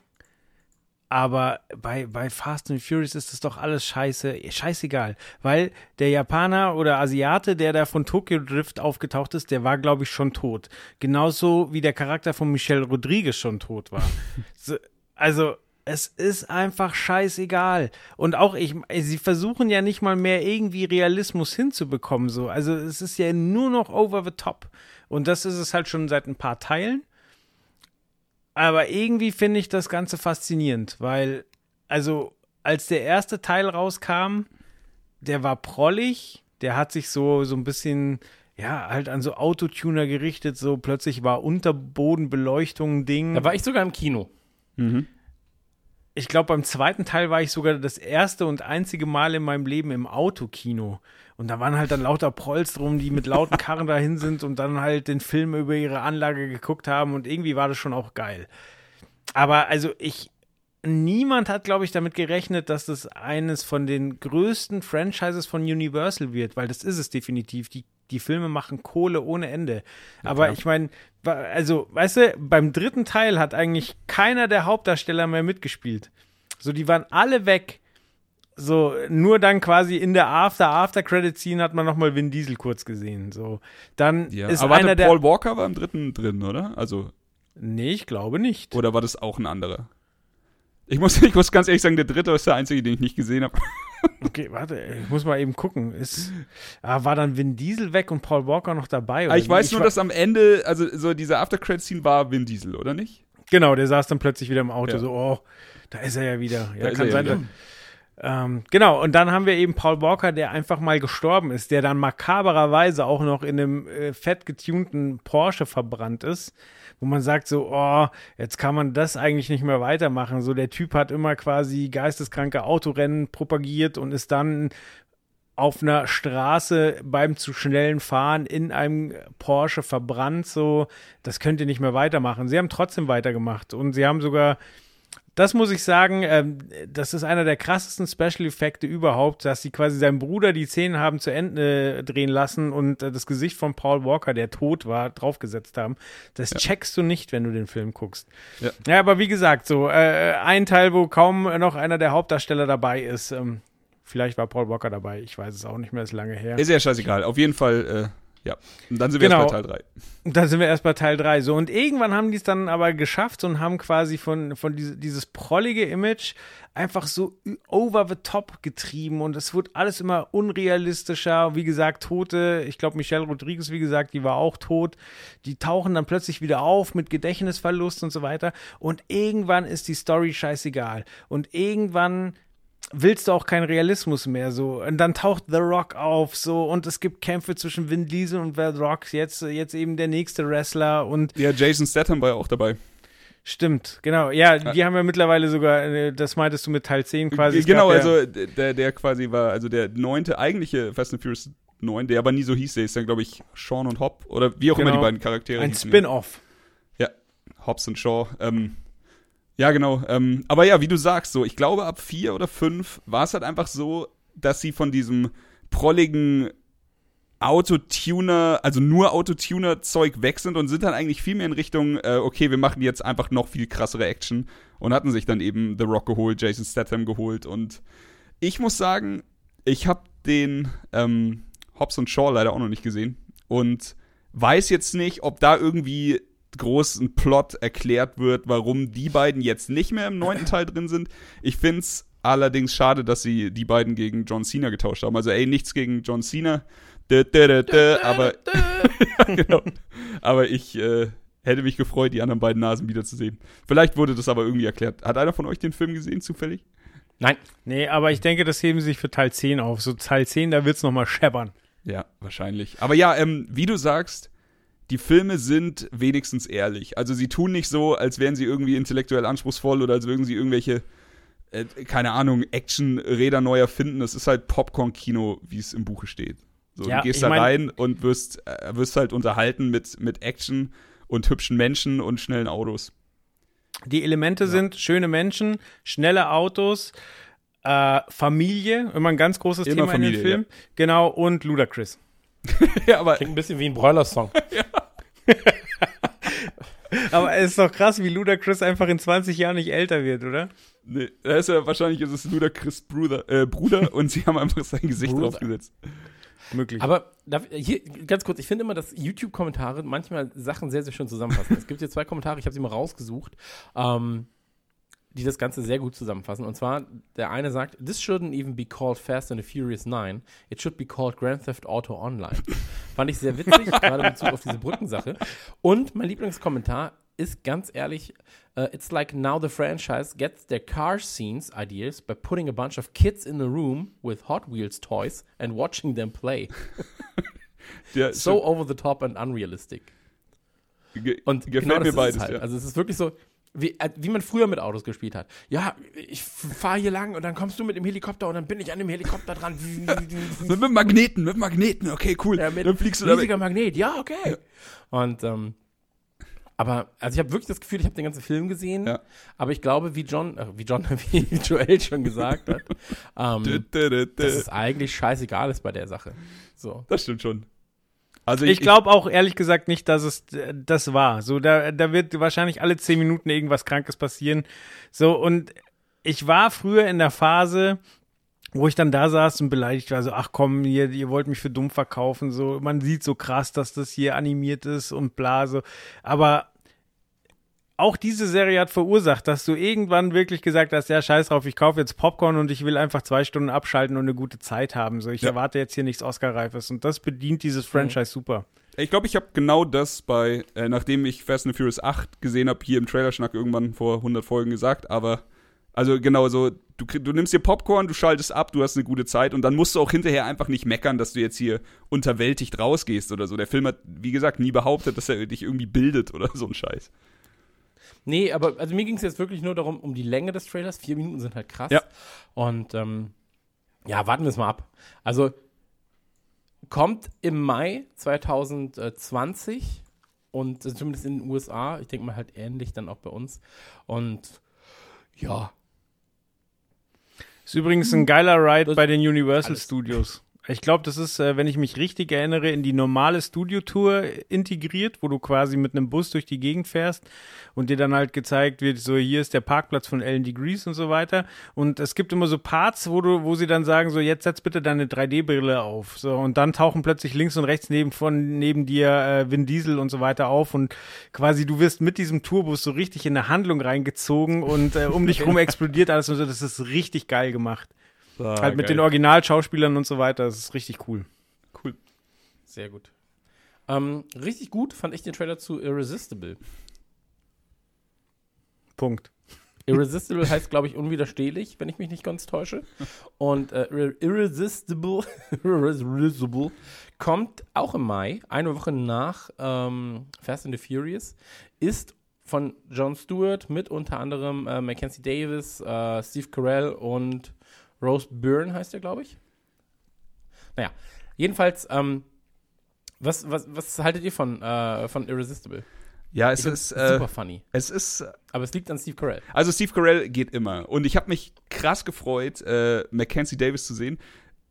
Speaker 2: aber bei, bei Fast and Furious ist das doch alles scheiße, scheißegal, weil der Japaner oder Asiate, der da von Tokyo Drift aufgetaucht ist, der war, glaube ich, schon tot. Genauso wie der Charakter von Michelle Rodriguez schon tot war. so, also, es ist einfach scheißegal. Und auch ich, sie versuchen ja nicht mal mehr irgendwie Realismus hinzubekommen, so. Also, es ist ja nur noch over the top. Und das ist es halt schon seit ein paar Teilen. Aber irgendwie finde ich das Ganze faszinierend, weil, also, als der erste Teil rauskam, der war prollig, der hat sich so, so ein bisschen, ja, halt an so Autotuner gerichtet, so plötzlich war Unterbodenbeleuchtung ein Ding.
Speaker 1: Da war ich sogar im Kino.
Speaker 2: Ich glaube, beim zweiten Teil war ich sogar das erste und einzige Mal in meinem Leben im Autokino. Und da waren halt dann lauter Prolls drum, die mit lauten Karren dahin sind und dann halt den Film über ihre Anlage geguckt haben und irgendwie war das schon auch geil. Aber also ich, niemand hat, glaube ich, damit gerechnet, dass das eines von den größten Franchises von Universal wird, weil das ist es definitiv. Die, die Filme machen Kohle ohne Ende. Aber ich meine, also, weißt du, beim dritten Teil hat eigentlich keiner der Hauptdarsteller mehr mitgespielt. So, die waren alle weg. So, nur dann quasi in der After-After-Credit-Scene hat man nochmal Vin Diesel kurz gesehen. So, dann
Speaker 3: Ja,
Speaker 2: ist
Speaker 3: aber
Speaker 2: einer
Speaker 3: warte,
Speaker 2: der.
Speaker 3: Paul Walker war im dritten drin, oder? Also,
Speaker 2: nee, ich glaube nicht.
Speaker 3: oder war das auch ein anderer? Ich muss, ich muss ganz ehrlich sagen, der dritte ist der einzige, den ich nicht gesehen habe.
Speaker 2: Okay, warte, ich muss mal eben gucken. Ist, ah, war dann Vin Diesel weg und Paul Walker noch dabei? oder
Speaker 3: Ah, ich
Speaker 2: wie?
Speaker 3: weiß nur,
Speaker 2: wa-
Speaker 3: dass am Ende, also so diese After-Credit-Scene war Vin Diesel, oder nicht?
Speaker 2: Genau, der saß dann plötzlich wieder im Auto,
Speaker 3: Ja.
Speaker 2: so, oh, da ist er ja wieder. Ja,
Speaker 3: Da
Speaker 2: kann sein.
Speaker 3: wieder.
Speaker 2: Ähm, genau, und dann haben wir eben Paul Walker, der einfach mal gestorben ist, der dann makabererweise auch noch in einem äh, fett getunten Porsche verbrannt ist, wo man sagt so, oh, jetzt kann man das eigentlich nicht mehr weitermachen. So, der Typ hat immer quasi geisteskranke Autorennen propagiert und ist dann auf einer Straße beim zu schnellen Fahren in einem Porsche verbrannt, so, das könnt ihr nicht mehr weitermachen. Sie haben trotzdem weitergemacht und sie haben sogar das muss ich sagen, ähm, das ist einer der krassesten Special-Effekte überhaupt, dass sie quasi seinem Bruder die Zähne haben zu Ende drehen lassen und äh, das Gesicht von Paul Walker, der tot war, draufgesetzt haben. Das checkst du nicht, wenn du den Film guckst.
Speaker 3: Ja.
Speaker 2: Ja, aber wie gesagt, so äh, ein Teil, wo kaum noch einer der Hauptdarsteller dabei ist. Ähm, vielleicht war Paul Walker dabei, ich weiß es auch nicht mehr, ist lange her.
Speaker 3: Ist ja scheißegal. Auf jeden Fall, äh, ja. Und dann sind wir
Speaker 2: Genau.
Speaker 3: erst bei Teil 3.
Speaker 2: Und dann sind wir erst bei Teil 3. So, und irgendwann haben die es dann aber geschafft und haben quasi von, von diese, dieses prollige Image einfach so over the top getrieben und es wird alles immer unrealistischer. Wie gesagt, Tote, ich glaube, Michelle Rodriguez, wie gesagt, die war auch tot. Die tauchen dann plötzlich wieder auf mit Gedächtnisverlust und so weiter. Und irgendwann ist die Story scheißegal. Und irgendwann willst du auch keinen Realismus mehr so. Und dann taucht The Rock auf so und es gibt Kämpfe zwischen Vin Diesel und The Rock, jetzt, jetzt eben der nächste Wrestler und
Speaker 3: Ja, Jason Statham war ja auch dabei.
Speaker 2: stimmt, genau. Ja, die haben ja mittlerweile sogar, äh, das meintest du mit Teil 10 quasi.
Speaker 3: genau,
Speaker 2: ja-
Speaker 3: also der, der quasi war, also der neunte eigentliche Fast and Furious 9, der aber nie so hieß, der ist dann, glaube ich, Sean und Hop oder wie auch immer
Speaker 2: Genau.
Speaker 3: die beiden Charaktere
Speaker 2: ein. Spin-off.
Speaker 3: Ja, Hobbs und Shaw. Ähm, ja, genau. Ähm, aber ja, wie du sagst, so, ich glaube, ab vier oder fünf war es halt einfach so, dass sie von diesem prolligen Autotuner, also nur Autotuner-Zeug weg sind und sind dann eigentlich viel mehr in Richtung, äh, okay, wir machen jetzt einfach noch viel krassere Action und hatten sich dann eben The Rock geholt, Jason Statham geholt und ich muss sagen, ich habe den ähm, Hobbs und Shaw leider auch noch nicht gesehen und weiß jetzt nicht, ob da irgendwie groß ein Plot erklärt wird, warum die beiden jetzt nicht mehr im neunten Teil drin sind. Ich find's allerdings schade, dass sie die beiden gegen John Cena getauscht haben. Also ey, nichts gegen John Cena, Dö, dö, dö, dö, aber ja, genau. Aber ich äh, hätte mich gefreut, die anderen beiden Nasen wiederzusehen. Vielleicht wurde das aber irgendwie erklärt. Hat einer von euch den Film gesehen zufällig?
Speaker 1: Nein.
Speaker 2: Nee, aber ich denke, das heben sie sich für Teil 10 auf. So Teil 10, da wird's noch mal scheppern.
Speaker 3: Ja, wahrscheinlich. Aber ja, ähm, wie du sagst, die Filme sind wenigstens ehrlich. Also sie tun nicht so, als wären sie irgendwie intellektuell anspruchsvoll oder als würden sie irgendwelche, äh, keine Ahnung, Action-Räder neu erfinden. Es ist halt Popcorn-Kino, wie es im Buche steht. So,
Speaker 2: Ja,
Speaker 3: du gehst da
Speaker 2: mein-
Speaker 3: rein und wirst, äh, wirst halt unterhalten mit, mit Action und hübschen Menschen und schnellen Autos.
Speaker 2: Die Elemente sind schöne Menschen, schnelle Autos, äh, Familie, immer ein ganz großes
Speaker 3: Immer
Speaker 2: Thema in
Speaker 3: Familie,
Speaker 2: dem Film. Genau, und Ludacris.
Speaker 3: ja, aber
Speaker 1: Klingt ein bisschen wie ein Broiler-Song.
Speaker 2: Aber es ist doch krass, wie Ludacris einfach in 20 Jahren nicht älter wird, oder?
Speaker 3: nee, da ist ja wahrscheinlich ist es Ludacris Bruder, äh, Bruder und sie haben einfach sein Gesicht
Speaker 1: Bruder.
Speaker 3: draufgesetzt.
Speaker 2: Möglich.
Speaker 1: Aber darf, hier ganz kurz, ich finde immer, dass YouTube-Kommentare manchmal Sachen sehr, sehr schön zusammenfassen. es gibt hier zwei Kommentare, ich habe sie mal rausgesucht, ähm, die das Ganze sehr gut zusammenfassen. Und zwar, der eine sagt, this shouldn't even be called Fast and the Furious 9. It should be called Grand Theft Auto Online. Fand ich sehr witzig, gerade in Bezug auf diese Brückensache. Und mein Lieblingskommentar ist ganz ehrlich, uh, it's like now the franchise gets their car scenes ideas by putting a bunch of kids in a room with Hot Wheels toys and watching them play.
Speaker 3: Der,
Speaker 1: So over the top and unrealistic.
Speaker 3: ge
Speaker 1: Und
Speaker 3: gefällt
Speaker 1: genau
Speaker 3: mir beides,
Speaker 1: es halt.
Speaker 3: ja.
Speaker 1: Also es ist wirklich so, wie, äh, wie man früher mit Autos gespielt hat. Ja, ich fahre hier lang und dann kommst du mit dem Helikopter und dann bin ich an dem Helikopter dran.
Speaker 3: Mit, Magneten, mit Magneten, okay, cool.
Speaker 1: Ja, mit
Speaker 3: Dann fliegst du da weg.
Speaker 1: riesiger Magnet, ja, okay. Und ähm, aber, also ich habe wirklich das Gefühl, ich habe den ganzen Film gesehen,
Speaker 3: Ja.
Speaker 1: aber ich glaube, wie John, äh, wie John, wie Joel schon gesagt hat, ähm, dass es eigentlich scheißegal ist bei der Sache. So.
Speaker 3: Das stimmt schon. Also
Speaker 2: ich glaube auch ehrlich gesagt nicht, dass es äh, das war. So, da, da wird wahrscheinlich alle 10 Minuten irgendwas Krankes passieren. So, und ich war früher in der Phase, wo ich dann da saß und beleidigt war, so, ach komm, ihr, ihr wollt mich für dumm verkaufen, so, man sieht so krass, dass das hier animiert ist und bla, so. Aber auch diese Serie hat verursacht, dass du irgendwann wirklich gesagt hast, ja, scheiß drauf, ich kaufe jetzt Popcorn und ich will einfach zwei Stunden abschalten und eine gute Zeit haben. So, ich
Speaker 3: Ja.
Speaker 2: erwarte jetzt hier nichts Oscar-Reifes. Und das bedient dieses Franchise super.
Speaker 3: Ich glaube, ich habe genau das bei, äh, nachdem ich Fast and Furious 8 gesehen habe, hier im Trailerschnack irgendwann vor 100 Folgen gesagt, aber also genau so, du, du nimmst dir Popcorn, du schaltest ab, du hast eine gute Zeit und dann musst du auch hinterher einfach nicht meckern, dass du jetzt hier unterwältigt rausgehst oder so. Der Film hat, wie gesagt, nie behauptet, dass er dich irgendwie bildet oder so ein Scheiß.
Speaker 1: Nee, aber also mir ging es jetzt wirklich nur darum, um die Länge des Trailers. Vier Minuten sind halt krass.
Speaker 3: Ja.
Speaker 1: Und ähm, ja, warten wir es mal ab. Also kommt im Mai 2020 und äh, zumindest in den USA, ich denke mal halt ähnlich dann auch bei uns. Und Ja.
Speaker 2: Ist übrigens ein geiler Ride
Speaker 1: Das-
Speaker 2: bei den Universal. Studios. Ich glaube, das ist, äh, wenn ich mich richtig erinnere, in die normale Studiotour integriert, wo du quasi mit einem Bus durch die Gegend fährst und dir dann halt gezeigt wird, so hier ist der Parkplatz von Ellen Degrees und so weiter. Und es gibt immer so Parts, wo du, wo sie dann sagen, so jetzt setz bitte deine 3D-Brille auf. So und dann tauchen plötzlich links und rechts neben von neben dir äh, Vin Diesel und so weiter auf und quasi du wirst mit diesem Tourbus so richtig in eine Handlung reingezogen und äh, um dich rum explodiert alles und so. Das ist richtig geil gemacht.
Speaker 3: Ah,
Speaker 2: halt mit
Speaker 3: geil.
Speaker 2: den Originalschauspielern und so weiter. Das ist richtig cool.
Speaker 3: Cool.
Speaker 1: Sehr gut. Ähm, richtig gut fand ich den Trailer zu Irresistible.
Speaker 2: Punkt.
Speaker 1: Irresistible heißt, glaube ich, unwiderstehlich, wenn ich mich nicht ganz täusche. Und äh, Irre- Irresistible, Irresistible kommt auch im Mai, eine Woche nach ähm, Fast and the Furious, ist von Jon Stewart mit unter anderem äh, Mackenzie Davis, äh, Steve Carell und Rose Byrne heißt er, glaube ich. Naja, jedenfalls, ähm, was, was, was haltet ihr von, äh, von Irresistible?
Speaker 3: Ja, es ist, äh,
Speaker 1: super funny.
Speaker 3: es ist
Speaker 1: Aber es liegt an Steve Carell.
Speaker 3: Also Steve Carell geht immer. Und ich habe mich krass gefreut, äh, Mackenzie Davis zu sehen.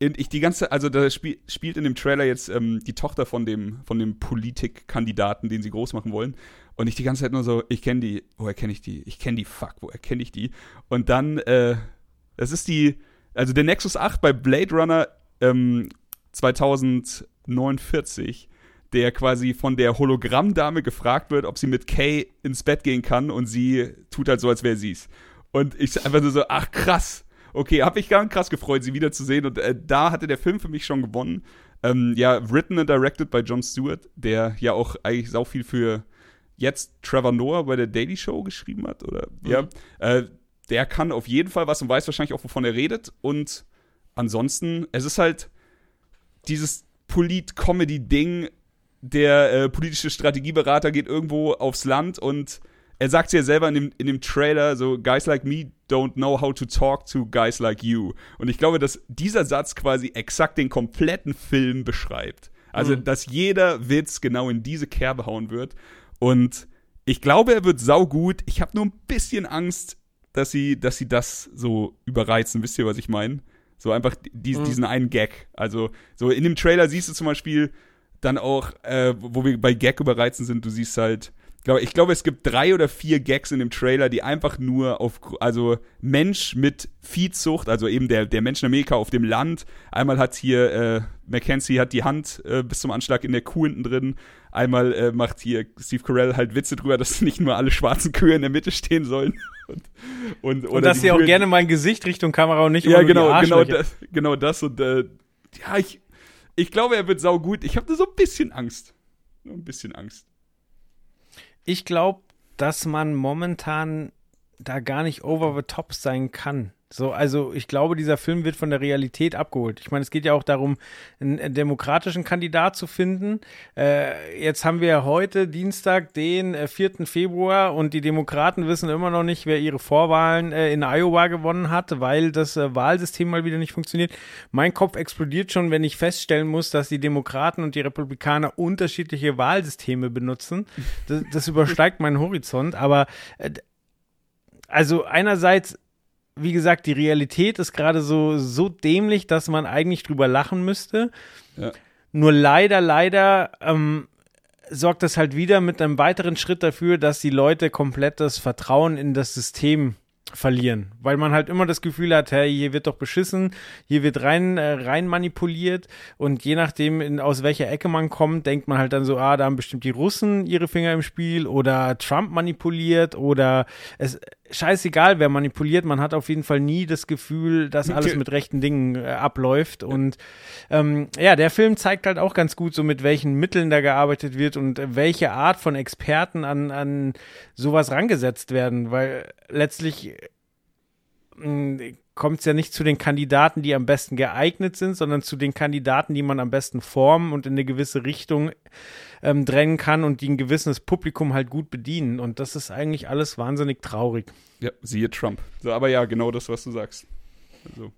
Speaker 3: Und ich die ganze, also da spiel, spielt in dem Trailer jetzt ähm, die Tochter von dem, von dem Politikkandidaten, den sie groß machen wollen. Und ich die ganze Zeit nur so, ich kenne die, woher kenne ich die? Ich kenne die, fuck, woher kenne ich die? Und dann, äh, das ist die, also der Nexus 8 bei Blade Runner ähm, 2049, der quasi von der Hologrammdame gefragt wird, ob sie mit Kay ins Bett gehen kann und sie tut halt so, als wäre sie's. Und ich einfach nur so, ach krass. Okay, hab mich ganz krass gefreut, sie wiederzusehen. Und äh, da hatte der Film für mich schon gewonnen. Ähm, ja, written and directed by Jon Stewart, der ja auch eigentlich sau viel für jetzt Trevor Noah bei der Daily Show geschrieben hat, oder? Ja. Äh, der kann auf jeden Fall was und weiß wahrscheinlich auch, wovon er redet. Und ansonsten, es ist halt dieses Polit-Comedy-Ding, der äh, politische Strategieberater geht irgendwo aufs Land und er sagt ja selber in dem, in dem Trailer so, guys like me don't know how to talk to guys like you. Und ich glaube, dass dieser Satz quasi exakt den kompletten Film beschreibt. Also, dass jeder Witz genau in diese Kerbe hauen wird. Und ich glaube, er wird saugut. Ich habe nur ein bisschen Angst, dass sie, dass sie das so überreizen. Wisst ihr, was ich meine? So einfach die, diesen einen Gag. Also, so in dem Trailer siehst du zum Beispiel dann auch, äh, wo wir bei Gag überreizen sind, du siehst halt, ich glaube, es gibt drei oder vier Gags in dem Trailer, die einfach nur auf, also Mensch mit Viehzucht, also eben der, der Mensch in Amerika auf dem Land. Einmal hat hier, äh, Mackenzie hat die Hand äh, bis zum Anschlag in der Kuh hinten drin. Einmal äh, macht hier Steve Carell halt Witze drüber, dass nicht nur alle schwarzen Kühe in der Mitte stehen sollen. Und, und,
Speaker 2: Und dass sie auch
Speaker 3: Kühe-
Speaker 2: gerne mal ein Gesicht Richtung Kamera und nicht
Speaker 3: ja, genau, genau das, genau das. Und äh, ja, ich, ich glaube, er wird saugut. Ich habe nur so ein bisschen Angst. Nur ein bisschen Angst.
Speaker 2: Ich glaube, dass man momentan da gar nicht over the top sein kann. So, also ich glaube, dieser Film wird von der Realität abgeholt. Ich meine, es geht ja auch darum, einen, einen demokratischen Kandidat zu finden. Äh, jetzt haben wir heute Dienstag, den äh, 4. Februar und die Demokraten wissen immer noch nicht, wer ihre Vorwahlen äh, in Iowa gewonnen hat, weil das äh, Wahlsystem mal wieder nicht funktioniert. Mein Kopf explodiert schon, wenn ich feststellen muss, dass die Demokraten und die Republikaner unterschiedliche Wahlsysteme benutzen. Das, das übersteigt meinen Horizont, aber äh, also einerseits wie gesagt, die Realität ist gerade so, so dämlich, dass man eigentlich drüber lachen müsste.
Speaker 3: Ja.
Speaker 2: Nur leider, leider ähm, sorgt das halt wieder mit einem weiteren Schritt dafür, dass die Leute komplett das Vertrauen in das System verlieren, weil man halt immer das Gefühl hat, hey, hier wird doch beschissen, hier wird rein äh, rein manipuliert und je nachdem in, aus welcher Ecke man kommt, denkt man halt dann so, ah, da haben bestimmt die Russen ihre Finger im Spiel oder Trump manipuliert oder es scheißegal, wer manipuliert, man hat auf jeden Fall nie das Gefühl, dass alles mit rechten Dingen äh, abläuft. Und ähm, ja, der Film zeigt halt auch ganz gut so mit welchen Mitteln da gearbeitet wird und äh, welche Art von Experten an an sowas rangesetzt werden, weil letztlich kommt es ja nicht zu den Kandidaten, die am besten geeignet sind, sondern zu den Kandidaten, die man am besten formen und in eine gewisse Richtung ähm, drängen kann und die ein gewisses Publikum halt gut bedienen. Und das ist eigentlich alles wahnsinnig traurig.
Speaker 3: Ja, siehe Trump. So, aber ja, genau das, was du sagst. Also,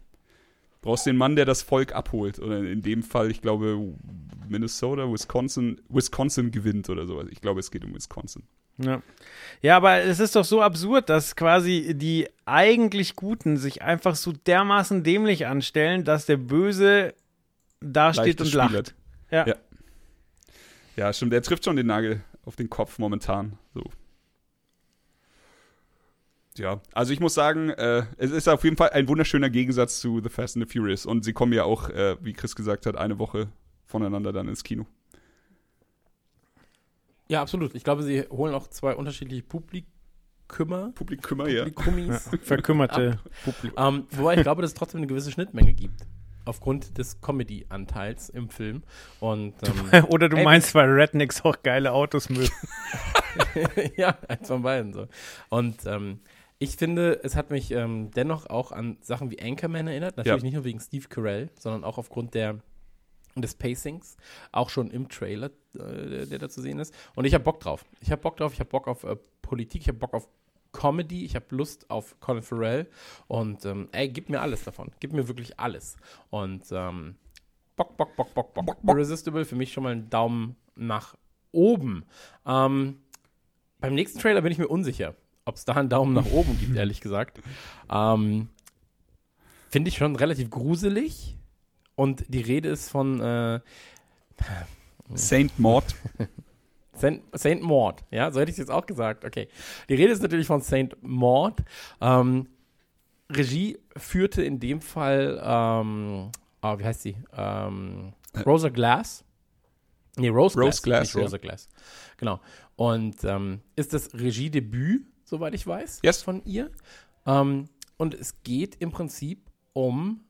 Speaker 3: brauchst den Mann, der das Volk abholt. Oder in dem Fall, ich glaube, Minnesota, Wisconsin, Wisconsin gewinnt oder sowas. Ich glaube, es geht um Wisconsin.
Speaker 2: Ja. ja, aber es ist doch so absurd, dass quasi die eigentlich Guten sich einfach so dermaßen dämlich anstellen, dass der Böse dasteht und lacht. Ja.
Speaker 3: Ja. Ja, stimmt. Der trifft schon den Nagel auf den Kopf momentan. So. Ja, also ich muss sagen, äh, es ist auf jeden Fall ein wunderschöner Gegensatz zu The Fast and the Furious. Und sie kommen ja auch, äh, wie Chris gesagt hat, eine Woche voneinander dann ins Kino.
Speaker 1: Ja, absolut. Ich glaube, sie holen auch zwei unterschiedliche Publikümer.
Speaker 3: Publikum, ja.
Speaker 2: Verkümmerte Publikum.
Speaker 1: ähm, wobei ich glaube, dass es trotzdem eine gewisse Schnittmenge gibt. Aufgrund des Comedy-Anteils im Film. Und ähm,
Speaker 2: Oder du
Speaker 1: Ey,
Speaker 2: meinst, weil Rednecks auch geile Autos mögen.
Speaker 1: ja, eins von beiden so. Und ähm, ich finde, es hat mich ähm, dennoch auch an Sachen wie Anchorman erinnert. Natürlich
Speaker 3: Ja.
Speaker 1: nicht nur wegen Steve Carell, sondern auch aufgrund der des Pacings, auch schon im Trailer, äh, der da zu sehen ist. Und ich habe Bock drauf. Ich habe Bock drauf, ich habe Bock auf äh, Politik, ich habe Bock auf Comedy, ich habe Lust auf Colin Farrell und ähm, ey, gib mir alles davon. Gib mir wirklich alles. Und ähm, Bock, Bock, Bock, Bock, Bock. Irresistible, für mich schon mal ein Daumen nach oben. Ähm, beim nächsten Trailer bin ich mir unsicher, ob es da einen Daumen nach oben gibt, ehrlich gesagt. Ähm, Finde ich schon relativ gruselig. Und die Rede ist von äh,
Speaker 3: Saint Maud.
Speaker 1: Saint, Saint Maud. Ja, so hätte ich es jetzt auch gesagt. Okay. Die Rede ist natürlich von Saint Maud. Ähm, Regie führte in dem Fall, ähm, ah, wie heißt sie? Ähm, Rosa Glass. Nee, Rose,
Speaker 3: Rose
Speaker 1: Glass.
Speaker 3: Glass,
Speaker 1: nicht
Speaker 3: ja.
Speaker 1: Rosa Glass. Genau. Und ähm, ist das Regiedebüt, soweit ich weiß,
Speaker 3: Yes.
Speaker 1: von ihr. Ähm, und es geht im Prinzip um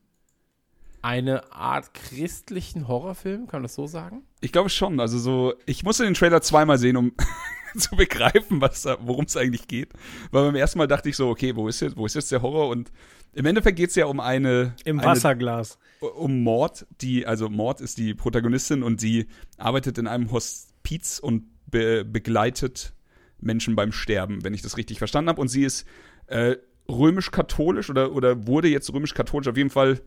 Speaker 1: eine Art christlichen Horrorfilm, kann man das so sagen?
Speaker 3: Ich glaube schon. Also so, ich musste den Trailer zweimal sehen, um zu begreifen, was da- worum es eigentlich geht. Weil beim ersten Mal dachte ich so, okay, wo ist jetzt, wo ist jetzt der Horror? Und im Endeffekt geht es ja um eine
Speaker 2: Im
Speaker 3: eine,
Speaker 2: Wasserglas.
Speaker 3: um Mord, die, also Mord ist die Protagonistin und sie arbeitet in einem Hospiz und be begleitet Menschen beim Sterben, wenn ich das richtig verstanden habe. Und sie ist äh, römisch-katholisch oder, oder wurde jetzt römisch-katholisch, auf jeden Fall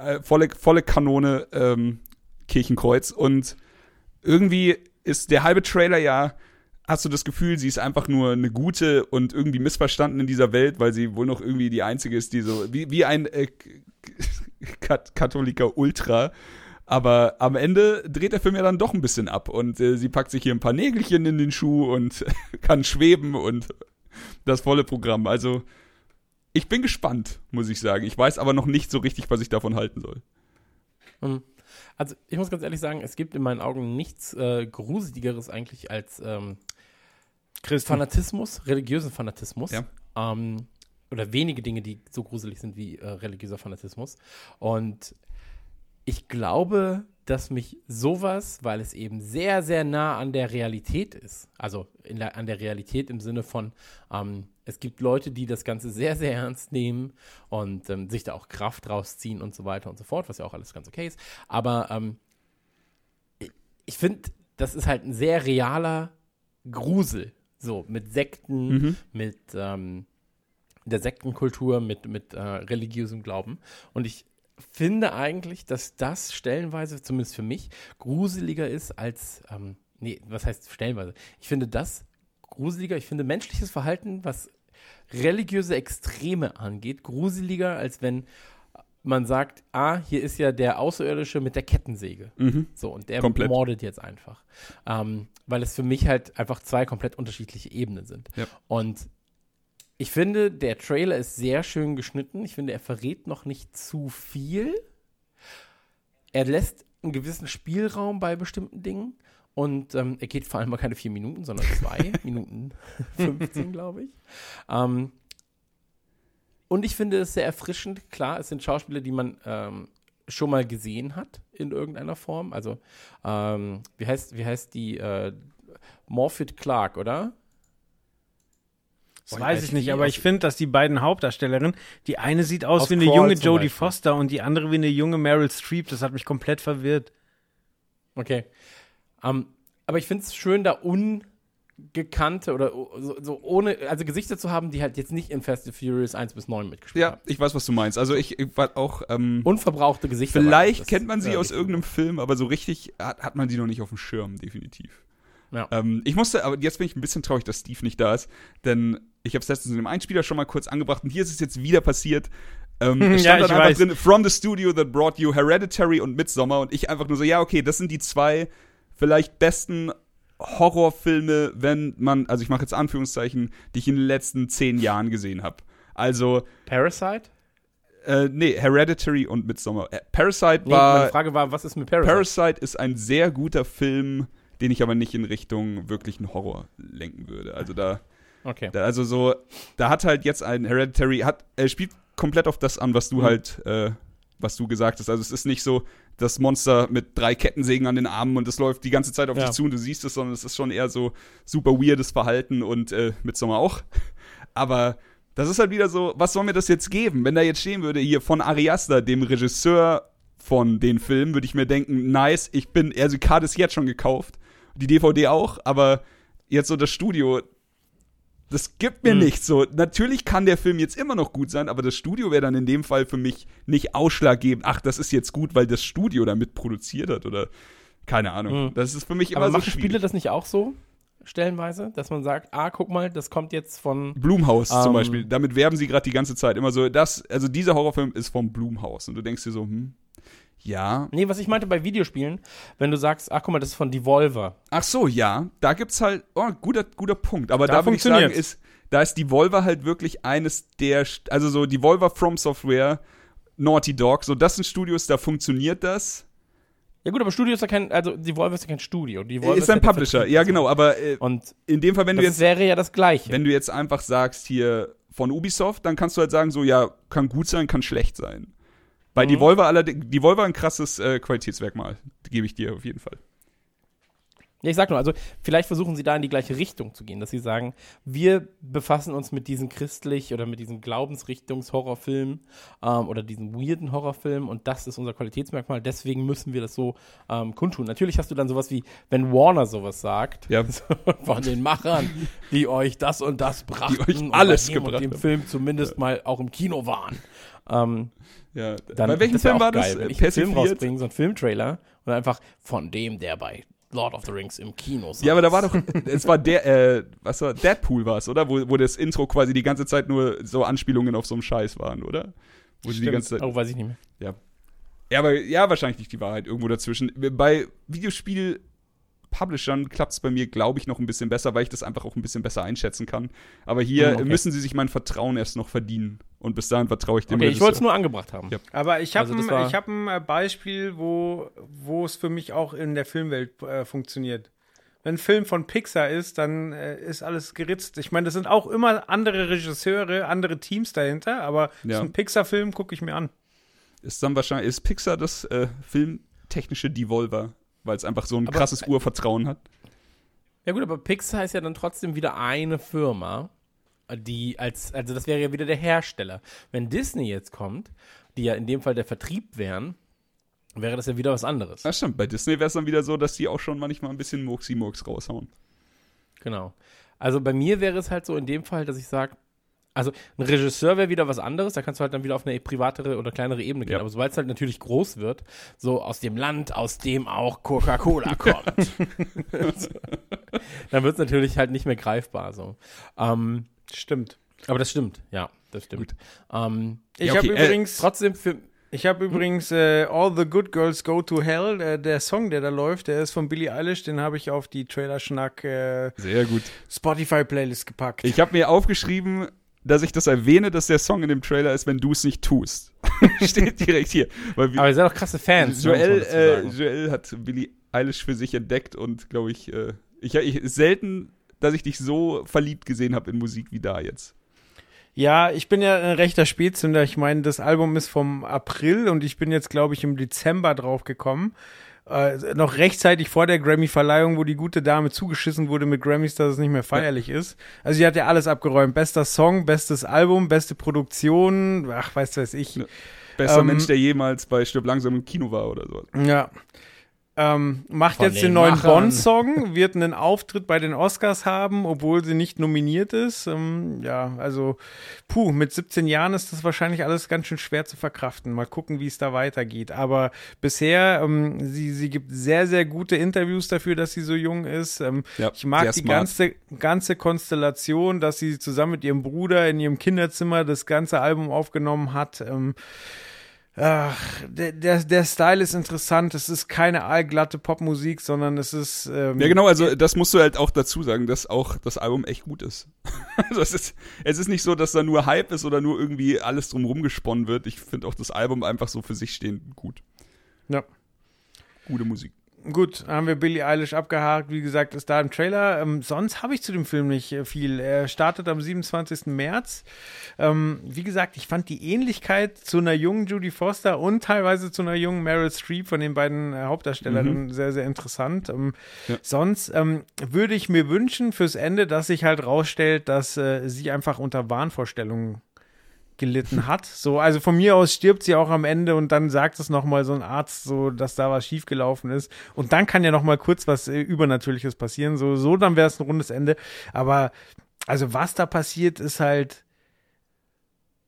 Speaker 3: äh, volle, volle Kanone ähm, Kirchenkreuz. Und irgendwie ist der halbe Trailer ja, hast du das Gefühl, sie ist einfach nur eine gute und irgendwie missverstanden in dieser Welt, weil sie wohl noch irgendwie die einzige ist, die so, wie, wie ein äh, Kat Katholiker Ultra. Aber am Ende dreht der Film ja dann doch ein bisschen ab und äh, sie packt sich hier ein paar Nägelchen in den Schuh und kann schweben und das volle Programm. Also ich bin gespannt, muss ich sagen. Ich weiß aber noch nicht so richtig, was ich davon halten soll.
Speaker 1: Mhm. Also ich muss ganz ehrlich sagen, es gibt in meinen Augen nichts äh, Gruseligeres eigentlich als ähm. Fanatismus, religiösen Fanatismus.
Speaker 3: Ja.
Speaker 1: Ähm, oder wenige Dinge, die so gruselig sind wie äh, religiöser Fanatismus. Und ich glaube, dass mich sowas, weil es eben sehr, sehr nah an der Realität ist, also in der, an der Realität im Sinne von, ähm, es gibt Leute, die das Ganze sehr, sehr ernst nehmen und ähm, sich da auch Kraft rausziehen und so weiter und so fort, was ja auch alles ganz okay ist. Aber ähm, ich, ich finde, das ist halt ein sehr realer Grusel. So, mit Sekten,
Speaker 3: Mhm.
Speaker 1: mit ähm, der Sektenkultur, mit, mit äh, religiösem Glauben. Und ich finde eigentlich, dass das stellenweise, zumindest für mich, gruseliger ist als, ähm, nee, was heißt stellenweise? Ich finde das gruseliger, ich finde menschliches Verhalten, was religiöse Extreme angeht, gruseliger, als wenn man sagt, ah, hier ist ja der Außerirdische mit der Kettensäge.
Speaker 3: Mhm.
Speaker 1: So, und der
Speaker 3: Komplett.
Speaker 1: mordet jetzt einfach. Ähm, weil es für mich halt einfach zwei komplett unterschiedliche Ebenen sind.
Speaker 3: Ja.
Speaker 1: Und ich finde, der Trailer ist sehr schön geschnitten. Ich finde, er verrät noch nicht zu viel. Er lässt einen gewissen Spielraum bei bestimmten Dingen. Und ähm, er geht vor allem mal keine vier Minuten, sondern zwei Minuten 15, glaube ich. Ähm, und ich finde es sehr erfrischend. Klar, es sind Schauspieler, die man ähm, schon mal gesehen hat in irgendeiner Form. Also, ähm, wie, heißt, wie heißt die? Äh, Morphet Clark, oder?
Speaker 2: Das weiß ich nicht, aber ich finde, dass die beiden Hauptdarstellerinnen, die eine sieht aus,
Speaker 1: Aus
Speaker 2: wie eine
Speaker 1: Crawl
Speaker 2: junge Jodie. Foster und die andere wie eine junge Meryl Streep. Das hat mich komplett verwirrt.
Speaker 1: Okay. Ähm, aber ich finde es schön, da ungekannte oder so, so ohne, also Gesichter zu haben, die halt jetzt nicht in Fast and Furious 1 bis 9 mitgespielt
Speaker 3: Ja,
Speaker 1: haben.
Speaker 3: ich weiß, was du meinst. Also ich, ich war auch. Ähm,
Speaker 1: Unverbrauchte Gesichter.
Speaker 3: vielleicht
Speaker 1: Das,
Speaker 3: kennt man sie
Speaker 1: äh,
Speaker 3: aus irgendeinem Film, aber so richtig hat, hat man sie noch nicht auf dem Schirm, definitiv.
Speaker 1: Ja.
Speaker 3: Ähm, ich musste, aber jetzt bin ich ein bisschen traurig, dass Steve nicht da ist, denn ich habe es letztens in dem Einspieler schon mal kurz angebracht und hier ist es jetzt wieder passiert. Ähm, es
Speaker 2: Ja,
Speaker 3: stand
Speaker 2: ich
Speaker 3: dann einfach
Speaker 2: weiß.
Speaker 3: drin, from the studio that brought you Hereditary und Midsommar und ich einfach nur so, ja, okay, das sind die zwei vielleicht besten Horrorfilme, wenn man, also ich mache jetzt Anführungszeichen, die ich in den letzten zehn Jahren gesehen habe. Also,
Speaker 1: Parasite?
Speaker 3: äh, nee, Hereditary und Midsommar. Äh, Parasite
Speaker 1: Nee,
Speaker 3: war.
Speaker 1: meine Frage war, was ist mit Parasite?
Speaker 3: Parasite ist ein sehr guter Film, den ich aber nicht in Richtung wirklichen Horror lenken würde. Also da,
Speaker 1: okay.
Speaker 3: da also so, da hat halt jetzt ein Hereditary, hat, er spielt komplett auf das an, was du
Speaker 1: Mhm.
Speaker 3: halt, äh, was du gesagt hast. Also es ist nicht so das Monster mit drei Kettensägen an den Armen und es läuft die ganze Zeit auf
Speaker 1: Ja.
Speaker 3: dich zu und du siehst es, sondern es ist schon eher so super weirdes Verhalten und äh, Midsommar auch. Aber das ist halt wieder so, was soll mir das jetzt geben? Wenn da jetzt stehen würde, hier von Ari Aster, dem Regisseur von den Filmen, würde ich mir denken, nice, ich bin, also die Karte ist jetzt schon gekauft, die DVD auch, aber jetzt so das Studio, das gibt mir
Speaker 1: Mhm.
Speaker 3: nichts. So, natürlich kann der Film jetzt immer noch gut sein, aber das Studio wäre dann in dem Fall für mich nicht ausschlaggebend. Ach, das ist jetzt gut, weil das Studio damit produziert hat oder keine Ahnung.
Speaker 1: Mhm.
Speaker 3: Das ist für mich immer
Speaker 1: Aber
Speaker 3: so
Speaker 1: machen Spiele das nicht auch so? Stellenweise? Dass man sagt, ah, guck mal, das kommt jetzt von.
Speaker 3: Blumhaus zum
Speaker 1: Ähm,
Speaker 3: Beispiel, damit werben sie gerade die ganze Zeit immer so, das, also dieser Horrorfilm ist vom Blumhaus und du denkst dir so, hm, ja.
Speaker 1: Nee, was ich meinte bei Videospielen, wenn du sagst, ach guck mal, das ist von Devolver.
Speaker 3: Ach so, ja, da gibt's halt, oh, guter, guter Punkt. Aber
Speaker 2: Da
Speaker 3: da, würde ich sagen, ist, da ist Devolver halt wirklich eines der, also so Devolver From Software, Naughty Dog, so das sind Studios, da funktioniert das.
Speaker 1: Ja gut, aber Studio ist ja kein, also Devolver ist ja kein Studio. Devolver
Speaker 3: ist ein
Speaker 1: ja
Speaker 3: Publisher, ja genau, aber äh,
Speaker 1: Und
Speaker 3: in dem Fall, wenn du
Speaker 1: das
Speaker 3: jetzt,
Speaker 1: wäre ja das Gleiche.
Speaker 3: wenn du jetzt einfach sagst hier von Ubisoft, dann kannst du halt sagen so, ja, kann gut sein, kann schlecht sein. Bei
Speaker 1: Mhm.
Speaker 3: Devolver allerdings, Devolver ein krasses äh, Qualitätsmerkmal, gebe ich dir auf jeden Fall.
Speaker 1: Ja, ich sag nur, also vielleicht versuchen sie da in die gleiche Richtung zu gehen, dass sie sagen, wir befassen uns mit diesen christlich oder mit diesen Glaubensrichtungs-Horrorfilmen ähm, oder diesen weirden Horrorfilmen und das ist unser Qualitätsmerkmal, deswegen müssen wir das so ähm, kundtun. Natürlich hast du dann sowas wie, wenn Warner sowas sagt,
Speaker 3: Ja.
Speaker 1: so von den Machern, die euch das und das brachten
Speaker 3: euch
Speaker 1: und
Speaker 3: alles
Speaker 1: bei dem
Speaker 3: gebracht
Speaker 1: und dem. Film zumindest mal auch im Kino waren. Ähm,
Speaker 3: Ja,
Speaker 1: dann
Speaker 3: bei welchem Film war
Speaker 1: geil,
Speaker 3: das?
Speaker 1: Wenn ich einen Film rausbringe, so einen Filmtrailer und einfach von dem, der bei Lord of the Rings im Kino saß.
Speaker 3: Ja, aber da war doch, es war der, äh, was war, Deadpool war es, oder? Wo, wo das Intro quasi die ganze Zeit nur so Anspielungen auf so einen Scheiß waren, oder? Wo sie die
Speaker 2: Stimmt.
Speaker 3: ganze Zeit,
Speaker 1: Oh, weiß ich nicht mehr.
Speaker 3: ja, aber ja, wahrscheinlich nicht die Wahrheit, irgendwo dazwischen. Bei Videospiel-Publishern klappt es bei mir, glaube ich, noch ein bisschen besser, weil ich das einfach auch ein bisschen besser einschätzen kann. Aber hier
Speaker 1: Hm, okay.
Speaker 3: müssen sie sich mein Vertrauen erst noch verdienen. Und bis dahin vertraue ich dem
Speaker 1: Okay, ich wollte es
Speaker 3: Regisseur.
Speaker 1: nur angebracht haben.
Speaker 3: Ja.
Speaker 2: Aber ich habe
Speaker 1: Also
Speaker 2: ein, hab ein äh, Beispiel, wo, wo es für mich auch in der Filmwelt äh, funktioniert. Wenn ein Film von Pixar ist, dann äh, ist alles geritzt. Ich meine, das sind auch immer andere Regisseure, andere Teams dahinter, aber
Speaker 3: Ja.
Speaker 2: so ein Pixar-Film gucke ich mir an.
Speaker 3: Ist dann wahrscheinlich, ist Pixar das äh, filmtechnische Devolver, weil es einfach so ein
Speaker 1: Aber-
Speaker 3: krasses Urvertrauen hat.
Speaker 1: Ja gut, aber Pixar ist ja dann trotzdem wieder eine Firma, die als, also das wäre ja wieder der Hersteller. Wenn Disney jetzt kommt, die ja in dem Fall der Vertrieb wären, wäre das ja wieder was anderes.
Speaker 3: Ja, stimmt. Bei Disney wäre es dann wieder so, dass die auch schon manchmal ein bisschen Murksi-Murks raushauen.
Speaker 1: Genau. Also bei mir wäre es halt so in dem Fall, dass ich sage, also ein Regisseur wäre wieder was anderes, da kannst du halt dann wieder auf eine privatere oder kleinere Ebene gehen.
Speaker 3: Ja.
Speaker 1: Aber sobald es halt natürlich groß wird, so aus dem Land, aus dem auch Coca-Cola kommt, dann wird es natürlich halt nicht mehr greifbar. So. Ähm,
Speaker 2: Stimmt.
Speaker 1: aber das stimmt, ja, das stimmt. Ähm,
Speaker 2: Ich
Speaker 3: Ja,
Speaker 2: habe
Speaker 3: okay, äh,
Speaker 2: übrigens,
Speaker 1: trotzdem für,
Speaker 2: ich habe übrigens äh, All the Good Girls Go to Hell. Äh, der Song, der da läuft, der ist von Billie Eilish. Den habe ich auf die Trailer-Schnack äh,
Speaker 3: Sehr gut.
Speaker 2: Spotify-Playlist gepackt.
Speaker 3: Ich habe mir aufgeschrieben, dass ich das erwähne, dass der Song in dem Trailer ist, wenn du es nicht tust. Steht direkt hier. Weil wir,
Speaker 1: aber ihr seid doch krasse Fans.
Speaker 3: Joel, äh. Joel hat Billie Eilish für sich entdeckt und glaube ich, äh, ich, ich selten, dass ich dich so verliebt gesehen habe in Musik wie da jetzt.
Speaker 2: Ja, ich bin ja ein rechter Spätzünder. Ich meine, das Album ist vom April und ich bin jetzt, glaube ich, im Dezember drauf gekommen. Äh, noch rechtzeitig vor der Grammy-Verleihung, wo die gute Dame zugeschissen wurde mit Grammys, dass es nicht mehr feierlich ist. Also sie hat ja alles abgeräumt. Bester Song, bestes Album, beste Produktion, ach, weiß weiß ich.
Speaker 3: Ja. Bester
Speaker 2: Ähm,
Speaker 3: Mensch, der jemals bei Stirb langsam im Kino war oder so.
Speaker 2: Ja. Ähm, macht
Speaker 1: Von
Speaker 2: jetzt den
Speaker 1: den
Speaker 2: neuen. Bond-Song, wird einen Auftritt bei den Oscars haben, obwohl sie nicht nominiert ist. Ähm, ja, also, puh, mit 17 Jahren ist das wahrscheinlich alles ganz schön schwer zu verkraften. Mal gucken, wie es da weitergeht. Aber bisher, ähm, sie, sie gibt sehr, sehr gute Interviews dafür, dass sie so jung ist. Ähm,
Speaker 3: Ja,
Speaker 2: ich mag die
Speaker 3: smart.
Speaker 2: ganze, ganze Konstellation, dass sie zusammen mit ihrem Bruder in ihrem Kinderzimmer das ganze Album aufgenommen hat. Ach, der, der, der Style ist interessant. Es ist keine allglatte Popmusik, sondern es ist. Ähm,
Speaker 3: Ja, genau, also das musst du halt auch dazu sagen, dass auch das Album echt gut ist. also es ist, es ist nicht so, dass da nur Hype ist oder nur irgendwie alles drumherum gesponnen wird. Ich finde auch das Album einfach so für sich stehend gut.
Speaker 2: Ja.
Speaker 3: Gute Musik.
Speaker 2: Gut, haben wir Billie Eilish abgehakt. Wie gesagt, ist da im Trailer. Ähm, sonst habe ich zu dem Film nicht äh, viel. Er startet am 27. März. Ähm, wie gesagt, ich fand die Ähnlichkeit zu einer jungen Judy Foster und teilweise zu einer jungen Meryl Streep von den beiden äh, Hauptdarstellerinnen sehr, sehr interessant. Ähm,
Speaker 3: Ja.
Speaker 2: Sonst ähm, würde ich mir wünschen fürs Ende, dass sich halt rausstellt, dass äh, sie einfach unter Wahnvorstellungen gelitten hat. So, also von mir aus stirbt sie auch am Ende und dann sagt es nochmal so ein Arzt, so, dass da was schiefgelaufen ist. Und dann kann ja nochmal kurz was äh, Übernatürliches passieren. So, so dann wäre es ein rundes Ende. Aber, also was da passiert, ist halt,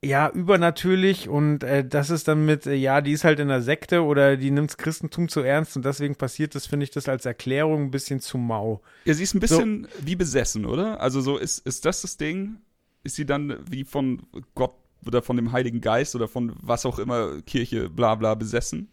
Speaker 2: ja, übernatürlich und äh, das ist dann mit, äh, ja, die ist halt in der Sekte oder die nimmt das Christentum zu ernst und deswegen passiert das, finde ich das als Erklärung ein bisschen zu mau.
Speaker 3: Ja, sie ist ein bisschen wie besessen, oder? Also so ist, ist das das Ding? Ist sie dann wie von Gott oder von dem Heiligen Geist oder von was auch immer Kirche bla bla besessen?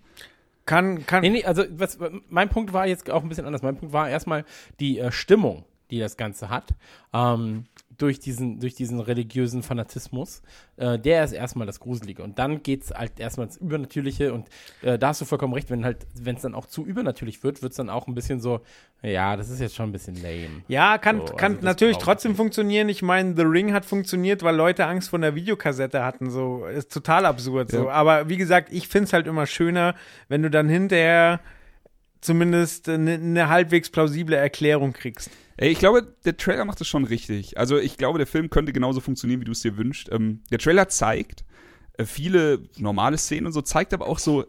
Speaker 2: Kann, kann,
Speaker 1: Nee, nee, also was, mein Punkt war jetzt auch ein bisschen anders. Mein Punkt war erstmal die äh, Stimmung, die das Ganze hat, ähm, durch, diesen, durch diesen religiösen Fanatismus. Äh, der ist erstmal das Gruselige. Und dann geht es halt erstmal ins Übernatürliche. Und äh, da hast du vollkommen recht, wenn halt, wenn es dann auch zu übernatürlich wird, wird es dann auch ein bisschen so, ja, das ist jetzt schon ein bisschen lame.
Speaker 2: Ja, kann,
Speaker 1: So,
Speaker 2: kann
Speaker 1: also
Speaker 2: natürlich trotzdem
Speaker 1: nicht.
Speaker 2: funktionieren. Ich meine, The Ring hat funktioniert, weil Leute Angst vor der Videokassette hatten. So ist total absurd. So,
Speaker 3: Ja.
Speaker 2: aber wie gesagt, ich find's halt immer schöner, wenn du dann hinterher zumindest eine, eine halbwegs plausible Erklärung kriegst.
Speaker 3: Ey, ich glaube, der Trailer macht es schon richtig. Also ich glaube, der Film könnte genauso funktionieren, wie du es dir wünschst. Ähm, der Trailer zeigt äh, viele normale Szenen und so, zeigt aber auch so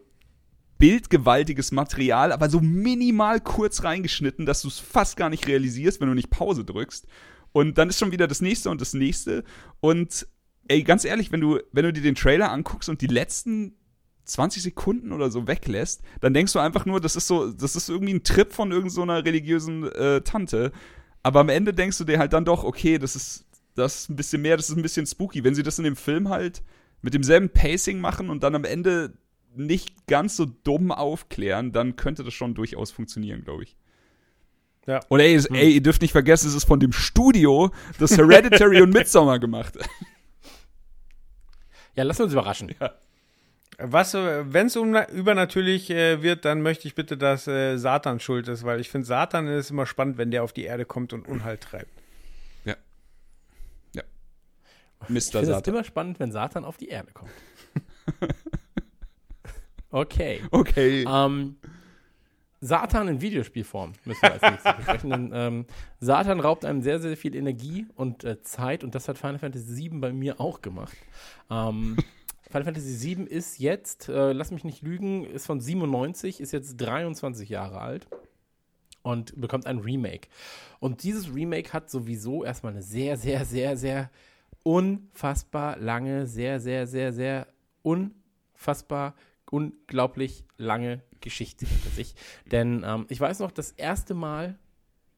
Speaker 3: bildgewaltiges Material, aber so minimal kurz reingeschnitten, dass du es fast gar nicht realisierst, wenn du nicht Pause drückst. Und dann ist schon wieder das nächste und das nächste. Und ey, ganz ehrlich, wenn du, wenn du dir den Trailer anguckst und die letzten 20 Sekunden oder so weglässt, dann denkst du einfach nur, das ist so, das ist irgendwie ein Trip von irgendeiner so einer religiösen äh, Tante. Aber am Ende denkst du dir halt dann doch, okay, das ist, das ist ein bisschen mehr, das ist ein bisschen spooky. Wenn sie das in dem Film halt mit demselben Pacing machen und dann am Ende nicht ganz so dumm aufklären, dann könnte das schon durchaus funktionieren, glaube ich.
Speaker 2: Ja.
Speaker 3: Und ey, es- ey, ihr dürft nicht vergessen, es ist von dem Studio, das Hereditary und Midsommar gemacht.
Speaker 1: Ja, lass uns überraschen.
Speaker 2: Was, wenn es um, übernatürlich äh, wird, dann möchte ich bitte, dass äh, Satan schuld ist, weil ich finde, Satan ist immer spannend, wenn der auf die Erde kommt und Unheil treibt.
Speaker 3: Ja. Ja.
Speaker 1: Ich
Speaker 3: Mr.
Speaker 1: finde es
Speaker 3: Satan.
Speaker 1: immer spannend, wenn Satan auf die Erde kommt. okay.
Speaker 3: Okay.
Speaker 1: Ähm, Satan in Videospielform müssen wir als nächstes besprechen. Denn, ähm, Satan raubt einem sehr, sehr viel Energie und äh, Zeit und das hat Final Fantasy VII bei mir auch gemacht. Ähm, Final Fantasy VII ist jetzt, äh, lass mich nicht lügen, ist von 97, ist jetzt 23 Jahre alt und bekommt ein Remake. Und dieses Remake hat sowieso erstmal eine sehr, sehr, sehr, sehr unfassbar lange, sehr, sehr, sehr, sehr unfassbar, unglaublich lange Geschichte hinter sich. Denn ähm, ich weiß noch, das erste Mal,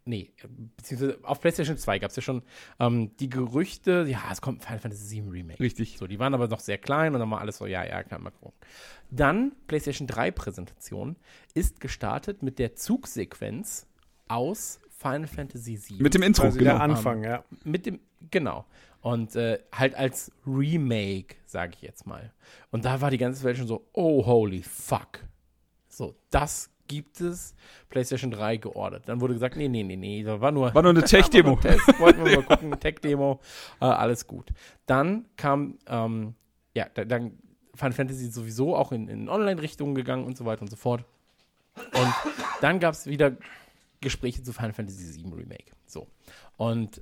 Speaker 1: nee, beziehungsweise auf PlayStation 2 gab es ja schon ähm, die Gerüchte, ja, es kommt ein Final Fantasy VII Remake.
Speaker 3: Richtig.
Speaker 1: So, die waren aber noch sehr klein und dann war alles so, ja, ja, kann mal gucken. Dann PlayStation 3 Präsentation ist gestartet mit der Zugsequenz aus Final Fantasy VII.
Speaker 3: Mit dem Intro,
Speaker 2: Quasi
Speaker 3: genau.
Speaker 2: der Anfang, ja.
Speaker 1: Mit dem, genau. Und äh, halt als Remake, sage ich jetzt mal. Und da war die ganze Welt schon so, oh, holy fuck. So, das gibt es. PlayStation 3 geordert. Dann wurde gesagt, nee, nee, nee, nee, da war nur,
Speaker 3: War nur eine Tech-Demo.
Speaker 1: Wollten wir mal gucken, Tech-Demo, äh, alles gut. Dann kam, ähm, ja, da, dann Final Fantasy sowieso auch in, in Online-Richtungen gegangen und so weiter und so fort. Und dann gab es wieder Gespräche zu Final Fantasy VII Remake. So. Und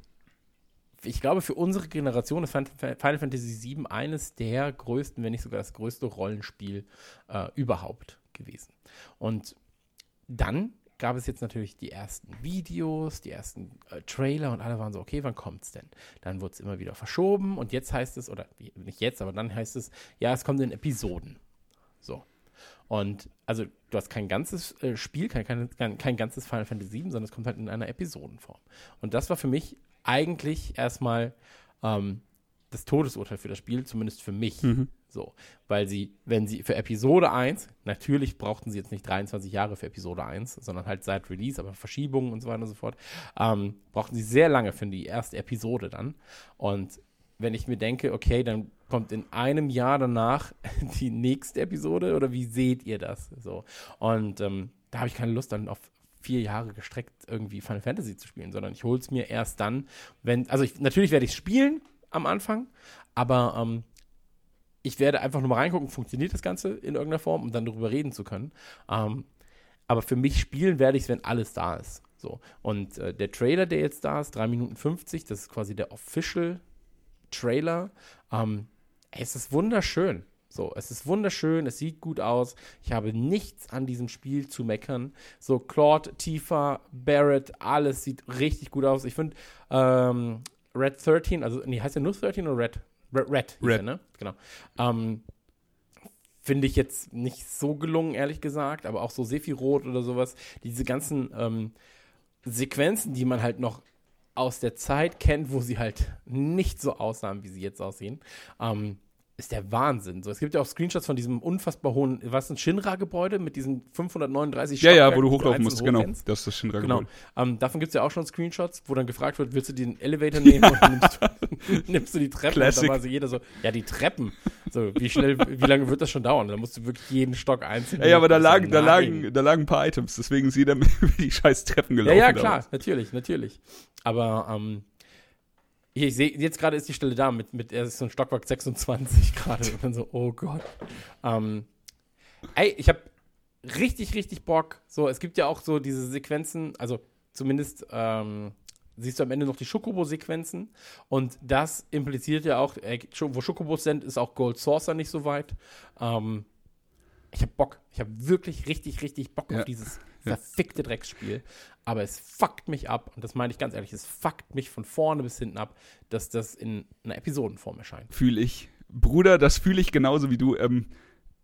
Speaker 1: ich glaube, für unsere Generation ist Fin- Final Fantasy VII eines der größten, wenn nicht sogar das größte Rollenspiel äh, überhaupt gewesen. Und dann gab es jetzt natürlich die ersten Videos, die ersten äh, Trailer und alle waren so, okay, wann kommt's denn? Dann wurde es immer wieder verschoben und jetzt heißt es, oder nicht jetzt, aber dann heißt es, ja, es kommt in Episoden. So. Und also du hast kein ganzes äh, Spiel, kein, kein, kein, ganzes Final Fantasy VII, sondern es kommt halt in einer Episodenform. Und das war für mich eigentlich erstmal ähm, das Todesurteil für das Spiel, zumindest für mich.
Speaker 3: Mhm.
Speaker 1: So, weil sie, wenn sie für Episode 1, natürlich brauchten sie jetzt nicht 23 Jahre für Episode 1, sondern halt seit Release, aber Verschiebungen und so weiter und so fort, ähm, brauchten sie sehr lange für die erste Episode dann. Und wenn ich mir denke, okay, dann kommt in einem Jahr danach die nächste Episode oder wie seht ihr das? So. Und ähm, da habe ich keine Lust dann auf vier Jahre gestreckt irgendwie Final Fantasy zu spielen, sondern ich hole es mir erst dann, wenn, also ich, natürlich werde ich spielen am Anfang, aber ähm, ich werde einfach nur mal reingucken, funktioniert das Ganze in irgendeiner Form, um dann darüber reden zu können. Ähm, aber für mich spielen werde ich es, wenn alles da ist. So. Und äh, der Trailer, der jetzt da ist, 3 Minuten 50, das ist quasi der Official Trailer. Ähm, es ist wunderschön. So, es ist wunderschön, es sieht gut aus. Ich habe nichts an diesem Spiel zu meckern. So, Claude, Tifa, Barrett, alles sieht richtig gut aus. Ich finde, ähm, Red 13, also, nee, heißt der nur 13 oder Red? Red, Red,
Speaker 3: Red.
Speaker 1: Er, ne? Genau. Ähm, Finde ich jetzt nicht so gelungen, ehrlich gesagt, aber auch so Sephiroth oder sowas. Diese ganzen ähm, Sequenzen, die man halt noch aus der Zeit kennt, wo sie halt nicht so aussahen, wie sie jetzt aussehen, ähm, ist der Wahnsinn. So, es gibt ja auch Screenshots von diesem unfassbar hohen, was ein Shinra-Gebäude mit diesen 539
Speaker 3: Ja, ja, wo du hochlaufen musst, genau. Das ist Shinra
Speaker 1: Genau.
Speaker 3: Gebäude.
Speaker 1: Ähm, davon gibt es ja auch schon Screenshots, wo dann gefragt wird, willst du den Elevator nehmen oder nimmst du, nimmst du die Treppen?
Speaker 3: Classic.
Speaker 1: Und dann war so jeder so, ja, die Treppen. So, wie schnell, wie lange wird das schon dauern? Da musst du wirklich jeden Stock einzeln.
Speaker 3: Ja, ja, aber da lagen, da lagen, da lagen ein paar Items, deswegen ist jeder über die scheiß Treppen
Speaker 1: Ja,
Speaker 3: gelaufen.
Speaker 1: ja, klar,
Speaker 3: damals.
Speaker 1: natürlich, natürlich. Aber ähm, hier, ich sehe, jetzt gerade ist die Stelle da mit, mit er ist so ein Stockwerk 26 gerade. Und dann so, oh Gott. Ähm, ey, ich habe richtig, richtig Bock. So, es gibt ja auch so diese Sequenzen, also zumindest ähm, siehst du am Ende noch die Schokobo-Sequenzen. Und das impliziert ja auch, äh, wo Schokobos sind, ist auch Gold Saucer nicht so weit. Ähm, ich habe Bock. Ich habe wirklich richtig, richtig Bock
Speaker 3: Ja.
Speaker 1: auf dieses. verfickte Drecksspiel. Aber es fuckt mich ab, und das meine ich ganz ehrlich, es fuckt mich von vorne bis hinten ab, dass das in einer Episodenform erscheint.
Speaker 3: Fühle ich. Bruder, das fühle ich genauso wie du. Ähm,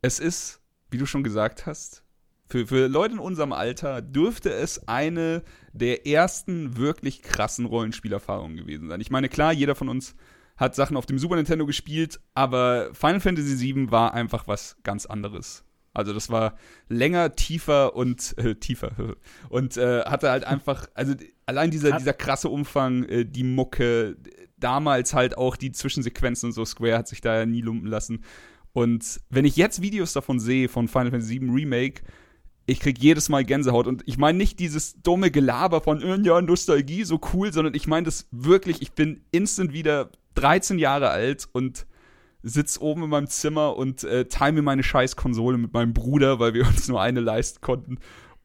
Speaker 3: es ist, wie du schon gesagt hast, für, für Leute in unserem Alter dürfte es eine der ersten wirklich krassen Rollenspielerfahrungen gewesen sein. Ich meine, klar, jeder von uns hat Sachen auf dem Super Nintendo gespielt, aber Final Fantasy VII war einfach was ganz anderes. Also das war länger, tiefer und äh, tiefer und äh, hatte halt einfach, also allein dieser,
Speaker 2: Hat-
Speaker 3: dieser krasse Umfang, äh, die Mucke, damals halt auch die Zwischensequenzen und so, Square hat sich da ja nie lumpen lassen. Und wenn ich jetzt Videos davon sehe, von Final Fantasy VII Remake, ich krieg jedes Mal Gänsehaut. Und ich meine nicht dieses dumme Gelaber von, äh, ja, Nostalgie, so cool, sondern ich meine das wirklich, ich bin instant wieder 13 Jahre alt und sitz oben in meinem Zimmer und äh, teile mir meine scheiß Konsole mit meinem Bruder, weil wir uns nur eine leisten konnten.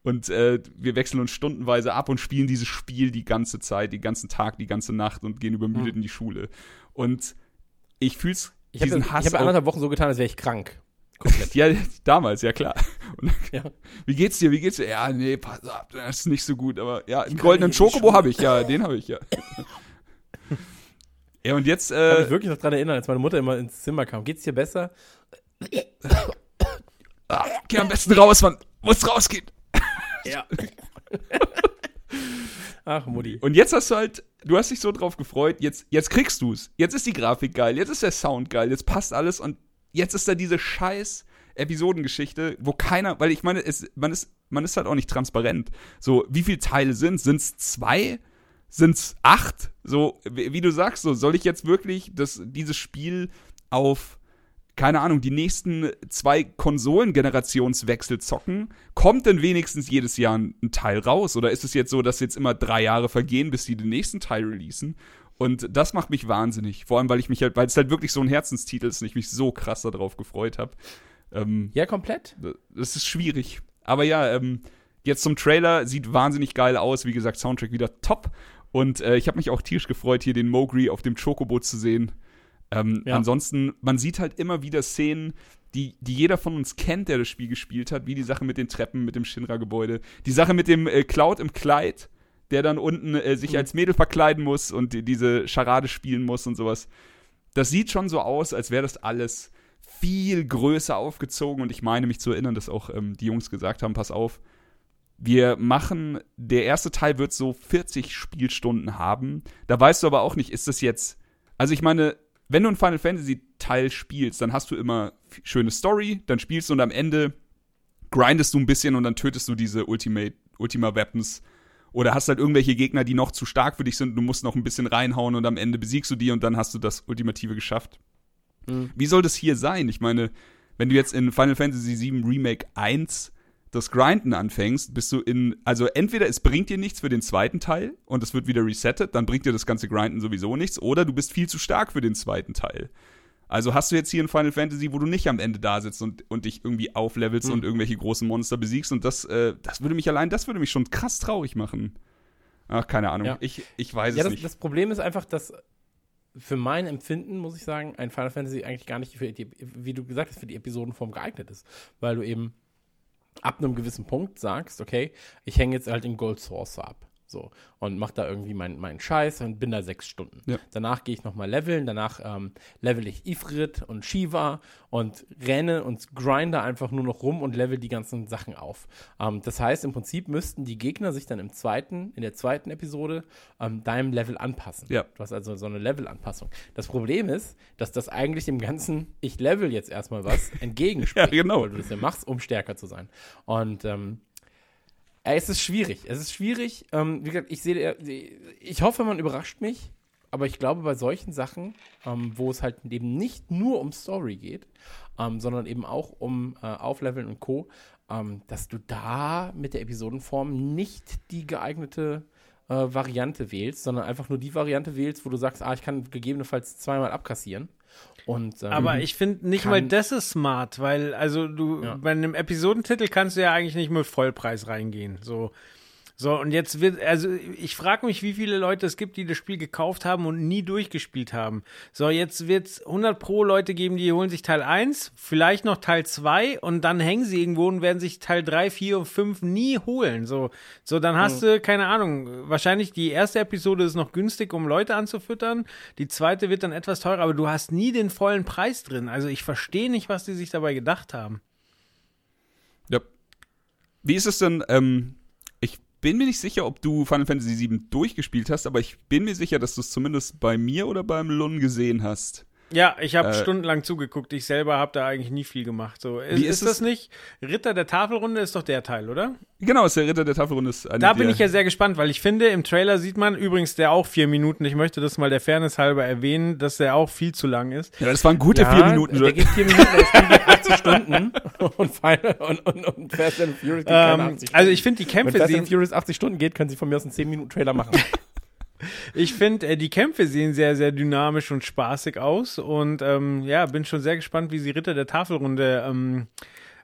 Speaker 3: Und äh, wir wechseln uns stundenweise ab und spielen dieses Spiel die ganze Zeit, den ganzen Tag, die ganze Nacht und gehen übermüdet
Speaker 1: Mhm.
Speaker 3: in die Schule. Und ich fühl's,
Speaker 1: Ich habe
Speaker 3: diesen
Speaker 1: ich
Speaker 3: Hass
Speaker 1: hab
Speaker 3: auf-
Speaker 1: anderthalb Wochen so getan, als wäre ich krank. Komplett.
Speaker 3: ja, damals, ja klar. Und,
Speaker 1: Ja.
Speaker 3: Wie geht's dir? Wie geht's dir? Ja, nee, pass auf, das ist nicht so gut, aber ja, einen goldenen
Speaker 1: Schule.
Speaker 3: habe ich, ja, den habe ich, ja. Ja, und jetzt,
Speaker 1: Ich kann mich
Speaker 3: äh,
Speaker 1: wirklich noch dran erinnern, als meine Mutter immer ins Zimmer kam. Geht's dir besser?
Speaker 3: ah, geh am besten raus, man muss rausgehen.
Speaker 1: Ja. Ach, Mutti.
Speaker 3: Und jetzt hast du halt, du hast dich so drauf gefreut, jetzt, jetzt kriegst du's. Jetzt ist die Grafik geil, jetzt ist der Sound geil, jetzt passt alles und jetzt ist da diese scheiß Episodengeschichte, wo keiner, weil ich meine, es, man, ist, man ist halt auch nicht transparent. So, wie viele Teile sind Sind's zwei? Sind's acht? So, wie, wie du sagst, so, soll ich jetzt wirklich das, dieses Spiel auf, keine Ahnung, die nächsten zwei Konsolengenerationswechsel zocken? Kommt denn wenigstens jedes Jahr ein, ein Teil raus? Oder ist es jetzt so, dass jetzt immer drei Jahre vergehen, bis sie den nächsten Teil releasen? Und das macht mich wahnsinnig. Vor allem, weil ich mich halt, weil es halt wirklich so ein Herzenstitel ist und ich mich so krass darauf gefreut habe. Ähm,
Speaker 1: Ja, komplett.
Speaker 3: das ist schwierig. Aber ja, ähm, jetzt zum Trailer sieht wahnsinnig geil aus. Wie gesagt, Soundtrack wieder top. Und äh, ich habe mich auch tierisch gefreut, hier den Mowgli auf dem Chocobo zu sehen. Ähm,
Speaker 1: Ja.
Speaker 3: Ansonsten, man sieht halt immer wieder Szenen, die, die jeder von uns kennt, der das Spiel gespielt hat, wie die Sache mit den Treppen, mit dem Shinra-Gebäude, die Sache mit dem äh, Cloud im Kleid, der dann unten äh, sich
Speaker 1: Mhm.
Speaker 3: als Mädel verkleiden muss und die, diese Charade spielen muss und sowas. Das sieht schon so aus, als wäre das alles viel größer aufgezogen und ich meine mich zu erinnern, dass auch ähm, die Jungs gesagt haben, pass auf, wir machen, der erste Teil wird so 40 Spielstunden haben. Da weißt du aber auch nicht, ist das jetzt, also ich meine, wenn du einen Final Fantasy Teil spielst, dann hast du immer schöne Story, dann spielst du und am Ende grindest du ein bisschen und dann tötest du diese Ultimate, Ultima Weapons oder hast halt irgendwelche Gegner, die noch zu stark für dich sind, du musst noch ein bisschen reinhauen und am Ende besiegst du die und dann hast du das Ultimative geschafft.
Speaker 1: Mhm.
Speaker 3: Wie soll das hier sein? Ich meine, wenn du jetzt in Final Fantasy VII Remake 1 das Grinden anfängst, bist du in, also entweder es bringt dir nichts für den zweiten Teil und es wird wieder resettet, dann bringt dir das ganze Grinden sowieso nichts, oder du bist viel zu stark für den zweiten Teil. Also hast du jetzt hier ein Final Fantasy, wo du nicht am Ende da sitzt und, und dich irgendwie auflevelst
Speaker 1: Hm.
Speaker 3: und irgendwelche großen Monster besiegst und das, äh, das würde mich allein, das würde mich schon krass traurig machen. Ach, keine Ahnung.
Speaker 1: Ja.
Speaker 3: Ich, ich weiß
Speaker 1: Ja,
Speaker 3: es
Speaker 1: das,
Speaker 3: nicht.
Speaker 1: das Problem ist einfach, dass für mein Empfinden, muss ich sagen, ein Final Fantasy eigentlich gar nicht für die, wie du gesagt hast, für die Episodenform geeignet ist. Weil du eben ab einem gewissen Punkt sagst, okay, ich hänge jetzt halt in Gold Source ab. So, und mach da irgendwie meinen meinen Scheiß und bin da sechs Stunden.
Speaker 3: Ja.
Speaker 1: Danach gehe ich nochmal leveln, danach ähm, level ich Ifrit und Shiva und renne und grinde einfach nur noch rum und level die ganzen Sachen auf. Ähm, das heißt, im Prinzip müssten die Gegner sich dann im zweiten, in der zweiten Episode ähm, deinem Level anpassen.
Speaker 3: Ja.
Speaker 1: Du hast also so eine Level-Anpassung. Das Problem ist, dass das eigentlich dem ganzen, ich level jetzt erstmal was, entgegenspricht.
Speaker 3: Ja, genau.
Speaker 1: Weil du das ja machst, um stärker zu sein. Und ähm, äh, es ist schwierig. Es ist schwierig. Ähm, wie gesagt, ich sehe, ich hoffe, man überrascht mich. Aber ich glaube, bei solchen Sachen, ähm, wo es halt eben nicht nur um Story geht, ähm, sondern eben auch um äh, Aufleveln und Co., ähm, dass du da mit der Episodenform nicht die geeignete äh, Variante wählst, sondern einfach nur die Variante wählst, wo du sagst, ah, ich kann gegebenenfalls zweimal abkassieren. Und, ähm,
Speaker 2: Aber ich finde nicht mal das ist smart, weil also du
Speaker 1: Ja.
Speaker 2: bei einem Episodentitel kannst du ja eigentlich nicht mit Vollpreis reingehen. So so und jetzt wird also ich frage mich, wie viele Leute es gibt, die das Spiel gekauft haben und nie durchgespielt haben. So jetzt wird es 100 pro Leute geben, die holen sich Teil 1, vielleicht noch Teil 2 und dann hängen sie irgendwo und werden sich Teil 3, 4 und 5 nie holen. So so dann hast du keine Ahnung, wahrscheinlich die erste Episode ist noch günstig, um Leute anzufüttern, die zweite wird dann etwas teurer, aber du hast nie den vollen Preis drin. Also ich verstehe nicht, was die sich dabei gedacht haben.
Speaker 3: Ja. Wie ist es denn, ähm, bin mir nicht sicher, ob du Final Fantasy VII durchgespielt hast, aber ich bin mir sicher, dass du es zumindest bei mir oder beim Lun gesehen hast.
Speaker 2: Ja, ich habe
Speaker 3: Äh,
Speaker 2: stundenlang zugeguckt. Ich selber habe da eigentlich nie viel gemacht. So, ist,
Speaker 3: Wie
Speaker 2: ist,
Speaker 3: ist
Speaker 2: das
Speaker 3: es-
Speaker 2: nicht Ritter der Tafelrunde? Ist doch der Teil, oder?
Speaker 3: Genau, ist der Ritter der Tafelrunde. Ist eine
Speaker 2: Da bin
Speaker 3: der,
Speaker 2: ich ja sehr gespannt, weil ich finde, im Trailer sieht man übrigens der auch vier Minuten. Ich möchte das mal der Fairness halber erwähnen, dass der auch viel zu lang ist.
Speaker 3: Ja, das waren gute
Speaker 1: ja,
Speaker 3: vier Minuten.
Speaker 1: Der geht vier Minuten, das Spiel geht 80 Stunden. Und, Final, und, und, und Fast and Furious geht keine
Speaker 2: Ähm,
Speaker 1: 80 Stunden.
Speaker 2: also ich finde die
Speaker 1: Wenn
Speaker 2: Kämpfe
Speaker 1: Fast
Speaker 2: sehen,
Speaker 1: and Furious 80 Stunden geht, können sie von mir aus einen 10-Minuten-Trailer machen.
Speaker 2: ich finde äh, die Kämpfe sehen sehr, sehr dynamisch und spaßig aus und ähm, ja, bin schon sehr gespannt, wie sie Ritter der Tafelrunde ähm,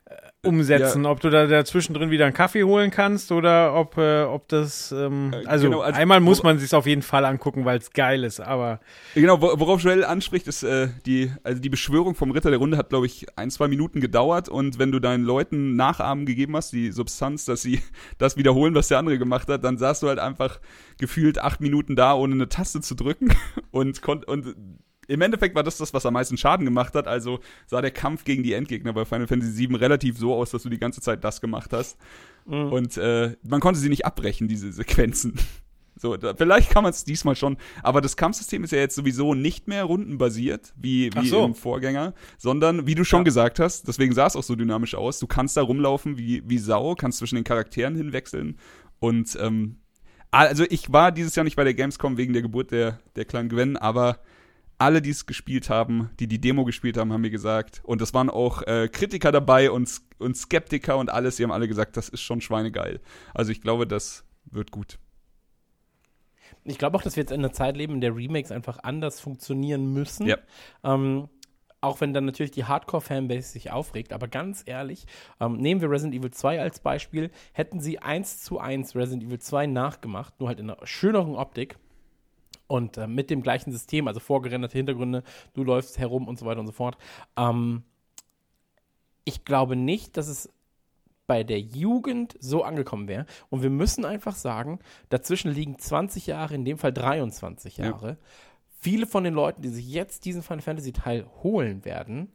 Speaker 2: äh, umsetzen. Ob du da dazwischen drin wieder einen Kaffee holen kannst oder ob, äh, ob das, ähm,
Speaker 3: Äh,
Speaker 2: also,
Speaker 3: genau, also-
Speaker 2: einmal muss man sich auf jeden Fall angucken, weil es geil ist, aber
Speaker 3: Genau, wo- worauf Joel anspricht, ist äh, die, also die Beschwörung vom Ritter der Runde hat, glaube ich, ein, zwei Minuten gedauert. Und wenn du deinen Leuten Nachahmen gegeben hast, die Substanz, dass sie das wiederholen, was der andere gemacht hat, dann saßt du halt einfach gefühlt acht Minuten da, ohne eine Taste zu drücken. Und konnt, und im Endeffekt war das das, was am meisten Schaden gemacht hat. Also sah der Kampf gegen die Endgegner bei Final Fantasy VII relativ so aus, dass du die ganze Zeit das gemacht hast. Und äh, man konnte sie nicht abbrechen, diese Sequenzen. So, da, vielleicht kann man es diesmal schon, aber das Kampfsystem ist ja jetzt sowieso nicht mehr rundenbasiert, wie, wie
Speaker 2: so.
Speaker 3: im Vorgänger, sondern wie du schon
Speaker 2: Ja.
Speaker 3: gesagt hast, deswegen sah es auch so dynamisch aus, du kannst da rumlaufen wie, wie Sau, kannst zwischen den Charakteren hinwechseln und ähm, also ich war dieses Jahr nicht bei der Gamescom wegen der Geburt der, der kleinen Gwen, aber alle, die es gespielt haben, die die Demo gespielt haben, haben mir gesagt, und es waren auch äh, Kritiker dabei und, und Skeptiker und alles, die haben alle gesagt, das ist schon schweinegeil. Also ich glaube, das wird gut.
Speaker 1: Ich glaube auch, dass wir jetzt in einer Zeit leben, in der Remakes einfach anders funktionieren müssen.
Speaker 3: Ja.
Speaker 1: Ähm, auch wenn dann natürlich die Hardcore-Fanbase sich aufregt. Aber ganz ehrlich, ähm, nehmen wir Resident Evil 2 als Beispiel. Hätten sie eins zu eins Resident Evil 2 nachgemacht, nur halt in einer schöneren Optik Und äh, mit dem gleichen System, also vorgerenderte Hintergründe, du läufst herum und so weiter und so fort. Ähm, ich glaube nicht, dass es bei der Jugend so angekommen wäre. Und wir müssen einfach sagen, dazwischen liegen 20 Jahre, in dem Fall 23
Speaker 3: Ja.
Speaker 1: Jahre. Viele von den Leuten, die sich jetzt diesen Final Fantasy Teil holen werden,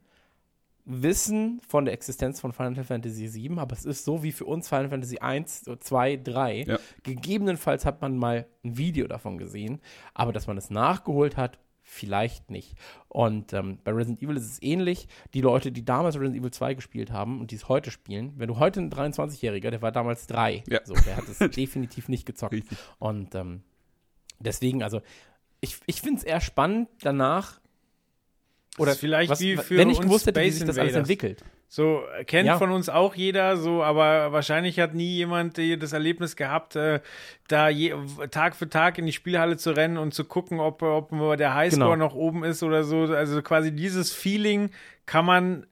Speaker 1: wissen von der Existenz von Final Fantasy VII, aber es ist so wie für uns Final Fantasy 1, 2, 3.
Speaker 3: Ja.
Speaker 1: Gegebenenfalls hat man mal ein Video davon gesehen, aber dass man es nachgeholt hat, vielleicht nicht. Und ähm, bei Resident Evil ist es ähnlich. Die Leute, die damals Resident Evil 2 gespielt haben und die es heute spielen, wenn du heute ein 23-Jähriger, der war damals drei,
Speaker 3: Ja.
Speaker 1: so, der hat es definitiv nicht gezockt.
Speaker 3: Richtig.
Speaker 1: Und ähm, deswegen, also, ich, ich finde es eher spannend danach. Oder
Speaker 2: vielleicht
Speaker 1: was,
Speaker 2: wie für
Speaker 1: wenn ich
Speaker 2: uns
Speaker 1: gewusst hätte, wie sich das alles entwickelt.
Speaker 2: So äh, kennt
Speaker 1: Ja.
Speaker 2: von uns auch jeder, so, aber wahrscheinlich hat nie jemand äh, das Erlebnis gehabt, äh, da je, Tag für Tag in die Spielhalle zu rennen und zu gucken, ob, ob der Highscore
Speaker 1: Genau.
Speaker 2: noch oben ist oder so. Also quasi dieses Feeling kann man,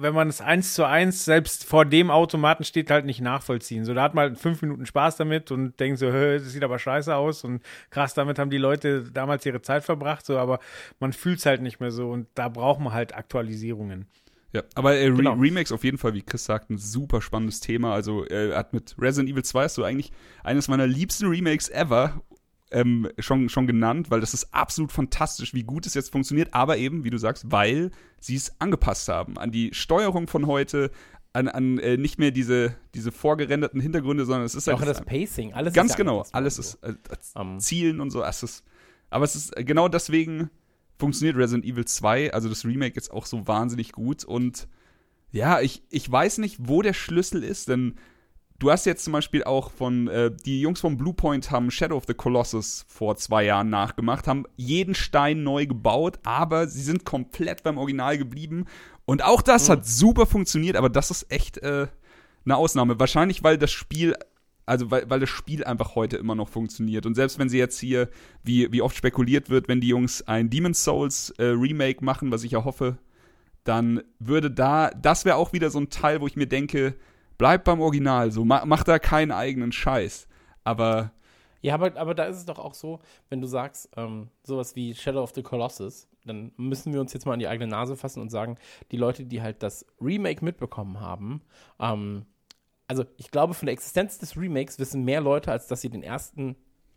Speaker 2: wenn man es eins zu eins selbst vor dem Automaten steht, halt nicht nachvollziehen. So, da hat man halt fünf Minuten Spaß damit und denkt so, "Hä, das sieht aber scheiße aus und krass, damit haben die Leute damals ihre Zeit verbracht, so, aber man fühlt es halt nicht mehr so und da braucht man halt Aktualisierungen.
Speaker 3: Ja, aber äh, Re
Speaker 1: Genau.
Speaker 3: Remakes auf jeden Fall, wie Chris sagt, ein super spannendes Thema. Also äh, hat mit Resident Evil 2 ist so eigentlich eines meiner liebsten Remakes ever ähm, schon, schon genannt, weil das ist absolut fantastisch, wie gut es jetzt funktioniert, aber eben, wie du sagst, weil sie es angepasst haben an die Steuerung von heute, an, an äh, nicht mehr diese, diese vorgerenderten Hintergründe, sondern es ist
Speaker 1: Auch
Speaker 3: halt
Speaker 1: das Pacing, alles
Speaker 3: ganz
Speaker 1: ist ja
Speaker 3: genau, alles ist äh,
Speaker 1: Ähm.
Speaker 3: Zielen und so. Es ist, aber es ist äh, genau deswegen funktioniert Resident Evil 2, also das Remake jetzt auch so wahnsinnig gut und ja, ich, ich weiß nicht, wo der Schlüssel ist, denn du hast jetzt zum Beispiel auch von, äh, die Jungs von Bluepoint haben Shadow of the Colossus vor zwei Jahren nachgemacht, haben jeden Stein neu gebaut, aber sie sind komplett beim Original geblieben und auch das hat super funktioniert, aber das ist echt äh, eine Ausnahme. Wahrscheinlich, weil das Spiel also weil, weil das Spiel einfach heute immer noch funktioniert. Und selbst wenn sie jetzt hier, wie, wie oft spekuliert wird, wenn die Jungs ein Demon's Souls äh, Remake machen, was ich ja hoffe, dann würde da, das wäre auch wieder so ein Teil, wo ich mir denke, bleib beim Original, so mach, mach da keinen eigenen Scheiß. Aber
Speaker 1: Ja, aber, aber da ist es doch auch so, wenn du sagst, ähm, sowas wie Shadow of the Colossus, dann müssen wir uns jetzt mal an die eigene Nase fassen und sagen, die Leute, die halt das Remake mitbekommen haben, ähm, also ich glaube, von der Existenz des Remakes wissen mehr Leute, als dass sie den ersten,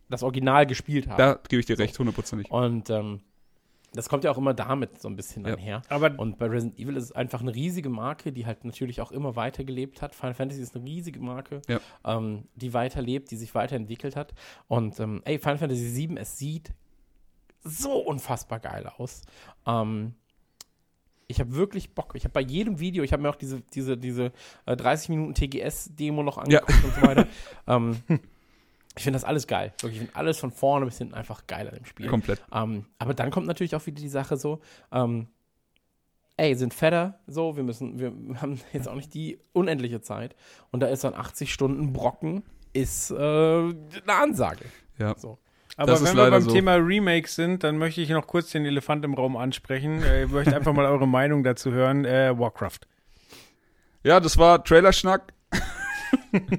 Speaker 1: das Original gespielt haben.
Speaker 3: da gebe ich dir recht, hundertprozentig.
Speaker 1: Und ähm, das kommt ja auch immer damit so ein bisschen
Speaker 3: Ja.
Speaker 1: einher.
Speaker 2: Aber
Speaker 1: Und bei Resident Evil ist es einfach eine riesige Marke, die halt natürlich auch immer weitergelebt hat. Final Fantasy ist eine riesige Marke,
Speaker 3: Ja.
Speaker 1: ähm, die weiterlebt, die sich weiterentwickelt hat. Und ähm, ey, Final Fantasy VII, es sieht so unfassbar geil aus. Ähm, ich habe wirklich Bock. Ich habe bei jedem Video, ich habe mir auch diese, diese, diese äh, 30 Minuten TGS-Demo noch angeguckt und so weiter. ähm, ich finde das alles geil. Wirklich, ich finde alles von vorne bis hinten einfach geil an dem Spiel.
Speaker 3: Komplett.
Speaker 1: Ähm, aber dann kommt natürlich auch wieder die Sache so, ähm, ey, sind fetter, so, wir müssen, wir haben jetzt auch nicht die unendliche Zeit. Und da ist so ein 80 Stunden Brocken, ist äh, eine Ansage.
Speaker 3: Ja.
Speaker 1: So.
Speaker 2: Aber
Speaker 3: Das
Speaker 2: wenn wir beim
Speaker 3: so.
Speaker 2: Thema Remakes sind, dann möchte ich noch kurz den Elefant im Raum ansprechen. Äh, Ich möchte einfach mal eure Meinung dazu hören. Äh, Warcraft.
Speaker 3: Ja, das war Trailerschnack.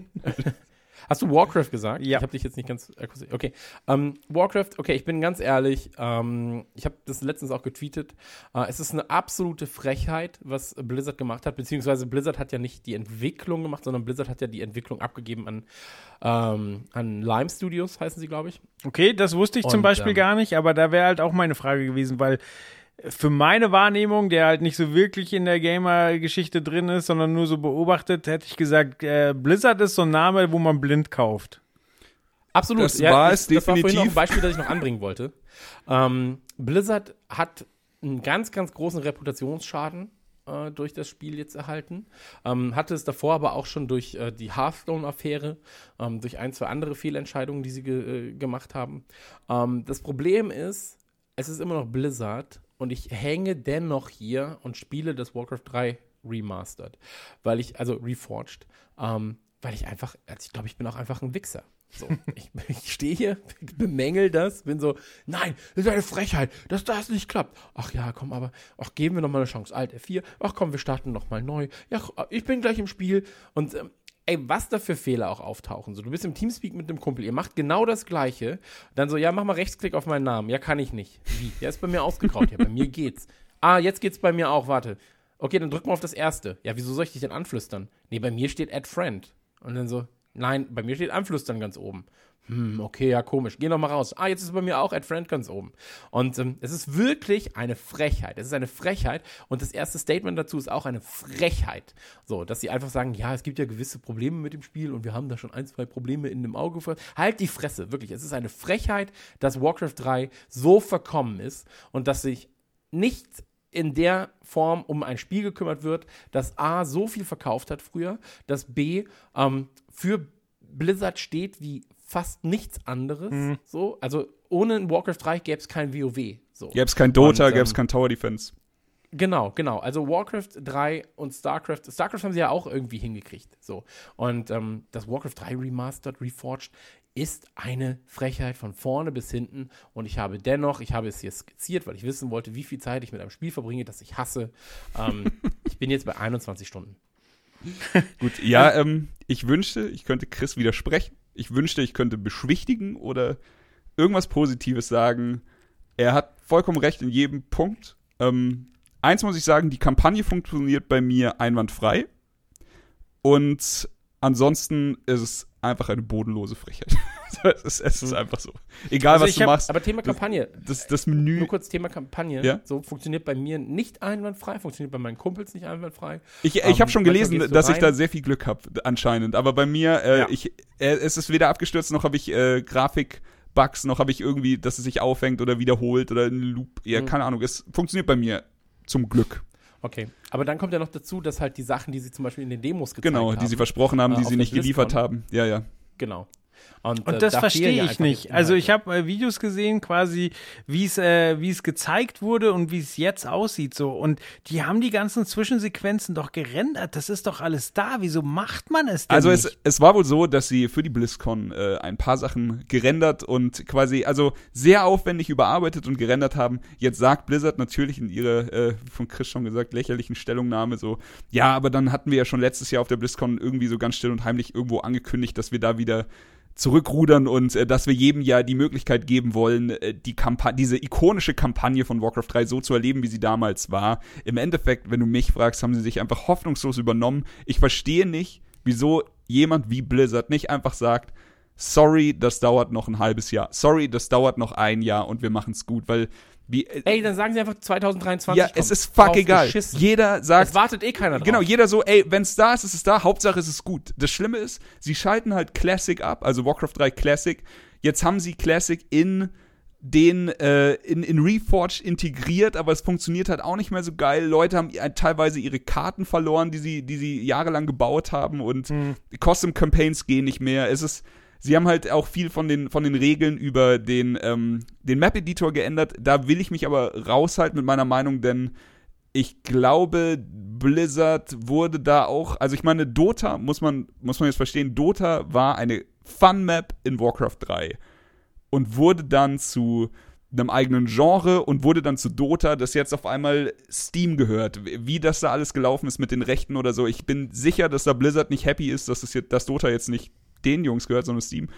Speaker 1: Hast du Warcraft gesagt?
Speaker 2: Ja.
Speaker 1: Ich habe dich jetzt nicht ganz akustisch. Okay. Ähm, Warcraft, okay, ich bin ganz ehrlich. Ähm, ich habe das letztens auch getweetet. Äh, es ist eine absolute Frechheit, was Blizzard gemacht hat. Beziehungsweise Blizzard hat ja nicht die Entwicklung gemacht, sondern Blizzard hat ja die Entwicklung abgegeben an, ähm, an Lime Studios, heißen sie, glaube ich.
Speaker 2: Okay, das wusste ich zum
Speaker 1: Und,
Speaker 2: Beispiel
Speaker 1: ähm,
Speaker 2: gar nicht, aber da wäre halt auch meine Frage gewesen, weil für meine Wahrnehmung, der halt nicht so wirklich in der Gamer-Geschichte drin ist, sondern nur so beobachtet, hätte ich gesagt, äh, Blizzard ist so ein Name, wo man blind kauft.
Speaker 1: Absolut.
Speaker 3: Das war es
Speaker 1: Das war vorhin noch ein
Speaker 3: definitiv.
Speaker 1: Beispiel, das ich noch anbringen wollte. Ähm, Blizzard hat einen ganz, ganz großen Reputationsschaden äh, durch das Spiel jetzt erhalten. Ähm, hatte es davor aber auch schon durch äh, die Hearthstone-Affäre, ähm, durch ein, zwei andere Fehlentscheidungen, die sie ge äh, gemacht haben. Ähm, das Problem ist, es ist immer noch Blizzard und ich hänge dennoch hier und spiele das Warcraft 3 Remastered, weil ich, also Reforged, ähm, weil ich einfach, also ich glaube, ich bin auch einfach ein Wichser. So, ich, ich stehe hier, bemängel das, bin so, nein, das ist eine Frechheit, dass das nicht klappt. Ach ja, komm, aber, ach, geben wir noch mal eine Chance. Alt F4, ach komm, wir starten noch mal neu. Ja, ich bin gleich im Spiel und ähm, ey, was da für Fehler auch auftauchen. So, du bist im Teamspeak mit einem Kumpel, ihr macht genau das Gleiche. Dann so, ja, mach mal Rechtsklick auf meinen Namen. Ja, kann ich nicht. Wie? Ja, ist bei mir ausgegraut. ja, bei mir geht's. Ah, jetzt geht's bei mir auch, warte. Okay, dann drück mal auf das erste. Ja, wieso soll ich dich denn anflüstern? Nee, bei mir steht Add Friend. Und dann so, nein, bei mir steht Anflüstern ganz oben. Hm, okay, ja, komisch. Geh noch mal raus. Ah, jetzt ist bei mir auch Friend ganz oben. Und ähm, es ist wirklich eine Frechheit. Es ist eine Frechheit. Und das erste Statement dazu ist auch eine Frechheit. So, dass sie einfach sagen, ja, es gibt ja gewisse Probleme mit dem Spiel und wir haben da schon ein, zwei Probleme in dem Auge. Halt die Fresse, wirklich. Es ist eine Frechheit, dass Warcraft 3 so verkommen ist und dass sich nicht in der Form um ein Spiel gekümmert wird, das A so viel verkauft hat früher, dass B ähm, für Blizzard steht wie fast nichts anderes.
Speaker 3: Mhm.
Speaker 1: So, also ohne Warcraft 3 gäbe es kein WoW. So.
Speaker 3: Gäbe es kein Dota,
Speaker 1: ähm,
Speaker 3: gäbe es kein Tower Defense.
Speaker 1: Genau, genau. Also Warcraft 3 und StarCraft. StarCraft haben sie ja auch irgendwie hingekriegt. So. Und ähm, das Warcraft 3 Remastered, Reforged, ist eine Frechheit von vorne bis hinten. Und ich habe dennoch, ich habe es hier skizziert, weil ich wissen wollte, wie viel Zeit ich mit einem Spiel verbringe, das ich hasse. Ähm, ich bin jetzt bei 21 Stunden.
Speaker 3: Gut, ja, ähm, ich wünschte, ich könnte Chris widersprechen. Ich wünschte, ich könnte beschwichtigen oder irgendwas Positives sagen. Er hat vollkommen recht in jedem Punkt. Ähm, eins muss ich sagen, die Kampagne funktioniert bei mir einwandfrei. Und ansonsten ist es einfach eine bodenlose Frechheit. es, ist, es ist einfach so. Egal,
Speaker 2: Also
Speaker 3: was
Speaker 2: ich
Speaker 3: du
Speaker 2: hab-
Speaker 3: machst.
Speaker 1: Aber Thema Kampagne.
Speaker 3: Das, das Menü.
Speaker 1: Nur kurz Thema Kampagne.
Speaker 3: Ja?
Speaker 1: So funktioniert bei mir nicht einwandfrei, funktioniert bei meinen Kumpels nicht einwandfrei.
Speaker 3: Ich, ich
Speaker 1: Ähm,
Speaker 3: habe schon
Speaker 1: manchmal
Speaker 3: gelesen, dass ich
Speaker 1: rein.
Speaker 3: da sehr viel Glück habe, anscheinend. Aber bei mir, äh,
Speaker 1: Ja.
Speaker 3: ich, äh, es ist weder abgestürzt, noch habe ich äh, Grafik-Bugs, noch habe ich irgendwie, dass es sich aufhängt oder wiederholt oder ein Loop. Ja,
Speaker 1: Mhm.
Speaker 3: keine Ahnung. Es funktioniert bei mir zum Glück.
Speaker 1: Okay. Aber dann kommt ja noch dazu, dass halt die Sachen, die sie zum Beispiel in den Demos gezeigt
Speaker 3: Genau,
Speaker 1: haben.
Speaker 3: die sie versprochen haben,
Speaker 1: äh,
Speaker 3: die sie nicht geliefert haben. Ja, ja.
Speaker 1: Genau. Und,
Speaker 2: Und
Speaker 1: äh,
Speaker 2: das
Speaker 1: da
Speaker 2: verstehe ich nicht. Also ich habe äh, Videos gesehen, quasi, wie es äh, wie es gezeigt wurde und wie es jetzt aussieht so. Und die haben die ganzen Zwischensequenzen doch gerendert. Das ist doch alles da. Wieso macht man es denn
Speaker 3: Also
Speaker 2: nicht?
Speaker 3: es, es war wohl so, dass sie für die BlizzCon äh, ein paar Sachen gerendert und quasi, also sehr aufwendig überarbeitet und gerendert haben. Jetzt sagt Blizzard natürlich in ihrer, äh, von Chris schon gesagt, lächerlichen Stellungnahme so, ja, aber dann hatten wir ja schon letztes Jahr auf der BlizzCon irgendwie so ganz still und heimlich irgendwo angekündigt, dass wir da wieder zurückrudern und äh, dass wir jedem ja die Möglichkeit geben wollen, äh, die Kampa diese ikonische Kampagne von Warcraft 3 so zu erleben, wie sie damals war. Im Endeffekt, wenn du mich fragst, haben sie sich einfach hoffnungslos übernommen. Ich verstehe nicht, wieso jemand wie Blizzard nicht einfach sagt, sorry, das dauert noch ein halbes Jahr. Sorry, das dauert noch ein Jahr und wir machen es gut, weil wie äh,
Speaker 1: Ey, dann sagen sie einfach 2023.
Speaker 3: ja,
Speaker 1: kommt.
Speaker 3: es ist fuck
Speaker 1: Drauf
Speaker 3: egal.
Speaker 1: geschissen.
Speaker 3: Jeder sagt
Speaker 1: Es wartet eh keiner drauf.
Speaker 3: Genau, jeder so, ey, wenn's da ist, ist es da, Hauptsache es ist gut. Das Schlimme ist, sie schalten halt Classic ab, also Warcraft 3 Classic. Jetzt haben sie Classic in den äh, in, in Reforged integriert, aber es funktioniert halt auch nicht mehr so geil. Leute haben teilweise ihre Karten verloren, die sie, die sie jahrelang gebaut haben und Custom Campaigns gehen nicht mehr. Es ist, sie haben halt auch viel von den, von den Regeln über den, ähm, den Map-Editor geändert. Da will ich mich aber raushalten mit meiner Meinung, denn ich glaube, Blizzard wurde da auch, also ich meine, Dota, muss man, muss man jetzt verstehen, Dota war eine Fun-Map in Warcraft 3 und wurde dann zu einem eigenen Genre und wurde dann zu Dota, das jetzt auf einmal Steam gehört. Wie das da alles gelaufen ist mit den Rechten oder so. Ich bin sicher, dass da Blizzard nicht happy ist, dass, das jetzt, dass Dota jetzt nicht den Jungs gehört, sondern Steam.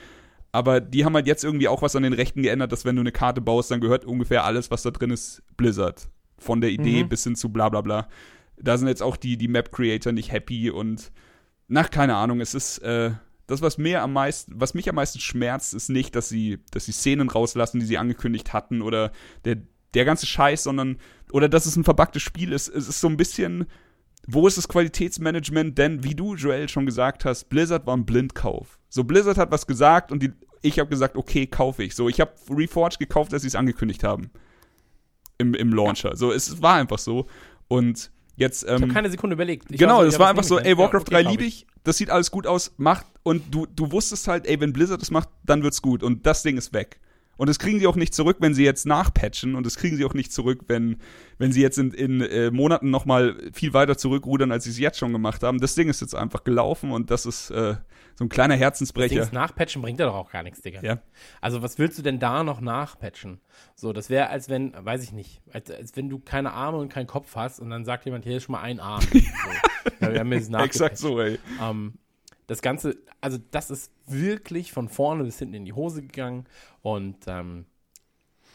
Speaker 3: Aber die haben halt jetzt irgendwie auch was an den Rechten geändert, dass wenn du eine Karte baust, dann gehört ungefähr alles, was da drin ist, Blizzard. Von der Idee
Speaker 2: Mhm.
Speaker 3: bis hin zu bla bla bla. Da sind jetzt auch die, die Map-Creator nicht happy und nach keine Ahnung, es ist äh, das, was mir am meisten, was mich am meisten schmerzt, ist nicht, dass sie, dass sie Szenen rauslassen, die sie angekündigt hatten oder der, der ganze Scheiß, sondern, oder dass es ein verbacktes Spiel ist. Es ist so ein bisschen, wo ist das Qualitätsmanagement? Denn, wie du, Joel, schon gesagt hast, Blizzard war ein Blindkauf. So, Blizzard hat was gesagt und die, ich habe gesagt, okay, kaufe ich. So, ich habe Reforged gekauft, als sie es angekündigt haben. Im, im Launcher. So, es war einfach so. Und jetzt.
Speaker 1: Ich
Speaker 3: Ähm,
Speaker 1: habe keine Sekunde überlegt. Ich
Speaker 3: genau,
Speaker 1: ja,
Speaker 3: war einfach so,
Speaker 1: ich
Speaker 3: ey? Warcraft
Speaker 1: Ja, okay,
Speaker 3: 3
Speaker 1: kauf
Speaker 3: liebe ich, das sieht alles gut aus, macht, und du, du wusstest halt, ey, wenn Blizzard das macht, dann wird's gut und das Ding ist weg. Und das kriegen sie auch nicht zurück, wenn sie jetzt nachpatchen und das kriegen sie auch nicht zurück, wenn, wenn sie jetzt in, in äh, Monaten nochmal viel weiter zurückrudern, als sie es jetzt schon gemacht haben. Das Ding ist jetzt einfach gelaufen und das ist äh, so ein kleiner Herzensbrecher.
Speaker 1: Dings nachpatchen bringt ja doch auch gar nichts, Digga.
Speaker 3: Ja.
Speaker 1: Also was willst du denn da noch nachpatchen? So, das wäre, als wenn, weiß ich nicht, als, als wenn du keine Arme und keinen Kopf hast und dann sagt jemand, hier ist schon mal ein Arm. so. ja, wir haben jetzt.
Speaker 3: Exakt so, ey.
Speaker 1: Ähm, das Ganze, also das ist wirklich von vorne bis hinten in die Hose gegangen und ähm,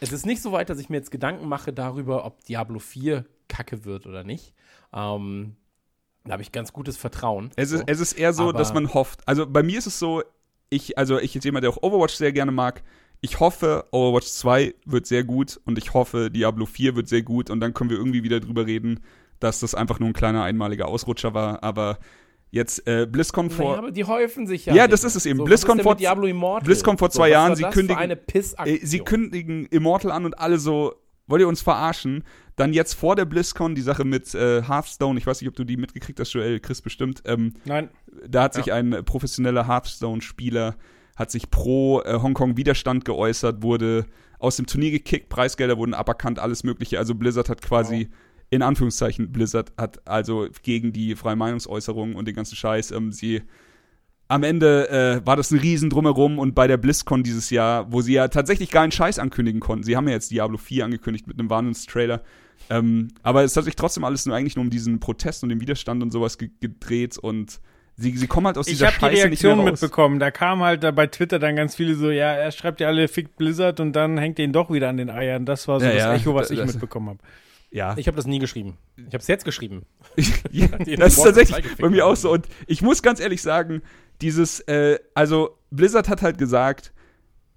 Speaker 1: es ist nicht so weit, dass ich mir jetzt Gedanken mache darüber, ob Diablo 4 kacke wird oder nicht. Ähm, da habe ich ganz gutes Vertrauen.
Speaker 3: Es ist,
Speaker 1: So.
Speaker 3: es ist eher so,
Speaker 1: Aber-
Speaker 3: dass man hofft. Also bei mir ist es so, ich, also ich jetzt jemand, der auch Overwatch sehr gerne mag. Ich hoffe, Overwatch 2 wird sehr gut und ich hoffe, Diablo 4 wird sehr gut und dann können wir irgendwie wieder drüber reden, dass das einfach nur ein kleiner einmaliger Ausrutscher war. Aber jetzt äh, BlizzCon
Speaker 1: Naja,
Speaker 3: vor.
Speaker 1: aber die häufen sich ja.
Speaker 3: Ja,
Speaker 1: nicht.
Speaker 3: das ist es eben.
Speaker 1: So,
Speaker 3: BlizzCon vor-
Speaker 1: Diablo Immortal.
Speaker 3: BlizzCon vor zwei
Speaker 1: was
Speaker 3: Jahren, sie kündigen-
Speaker 1: eine.
Speaker 3: Äh, sie kündigen Immortal an und alle so, wollt ihr uns verarschen? Dann jetzt vor der BlizzCon die Sache mit äh, Hearthstone, ich weiß nicht, ob du die mitgekriegt hast, Joel, Chris bestimmt. Ähm,
Speaker 2: Nein.
Speaker 3: da hat sich ein professioneller Hearthstone-Spieler hat sich pro äh, Hongkong Widerstand geäußert, wurde aus dem Turnier gekickt, Preisgelder wurden aberkannt, alles mögliche. Also Blizzard hat quasi in Anführungszeichen Blizzard hat also gegen die freie Meinungsäußerung und den ganzen Scheiß ähm, sie am Ende äh, war das ein Riesen drumherum und bei der BlizzCon dieses Jahr, wo sie ja tatsächlich geilen Scheiß ankündigen konnten. Sie haben ja jetzt Diablo 4 angekündigt mit einem Wahnsinnstrailer. Ähm, aber es hat sich trotzdem alles nur eigentlich nur um diesen Protest und den Widerstand und sowas ge gedreht und sie, sie kommen halt aus
Speaker 2: Ich
Speaker 3: dieser
Speaker 2: habe die
Speaker 3: Scheiße nicht mehr
Speaker 2: Reaktion
Speaker 3: raus.
Speaker 2: mitbekommen. Da kam halt da bei Twitter dann ganz viele so, ja, er schreibt ja alle fickt Blizzard und dann hängt den doch wieder an den Eiern. Das war so
Speaker 3: Ja,
Speaker 2: das
Speaker 3: ja,
Speaker 2: Echo, was
Speaker 3: da-
Speaker 2: ich
Speaker 3: das-
Speaker 2: mitbekommen habe.
Speaker 3: Ja,
Speaker 1: Ich habe das nie geschrieben. Ich habe es jetzt geschrieben.
Speaker 3: ja das ist tatsächlich bei mir auch so. Und ich muss ganz ehrlich sagen, dieses, äh, also Blizzard hat halt gesagt,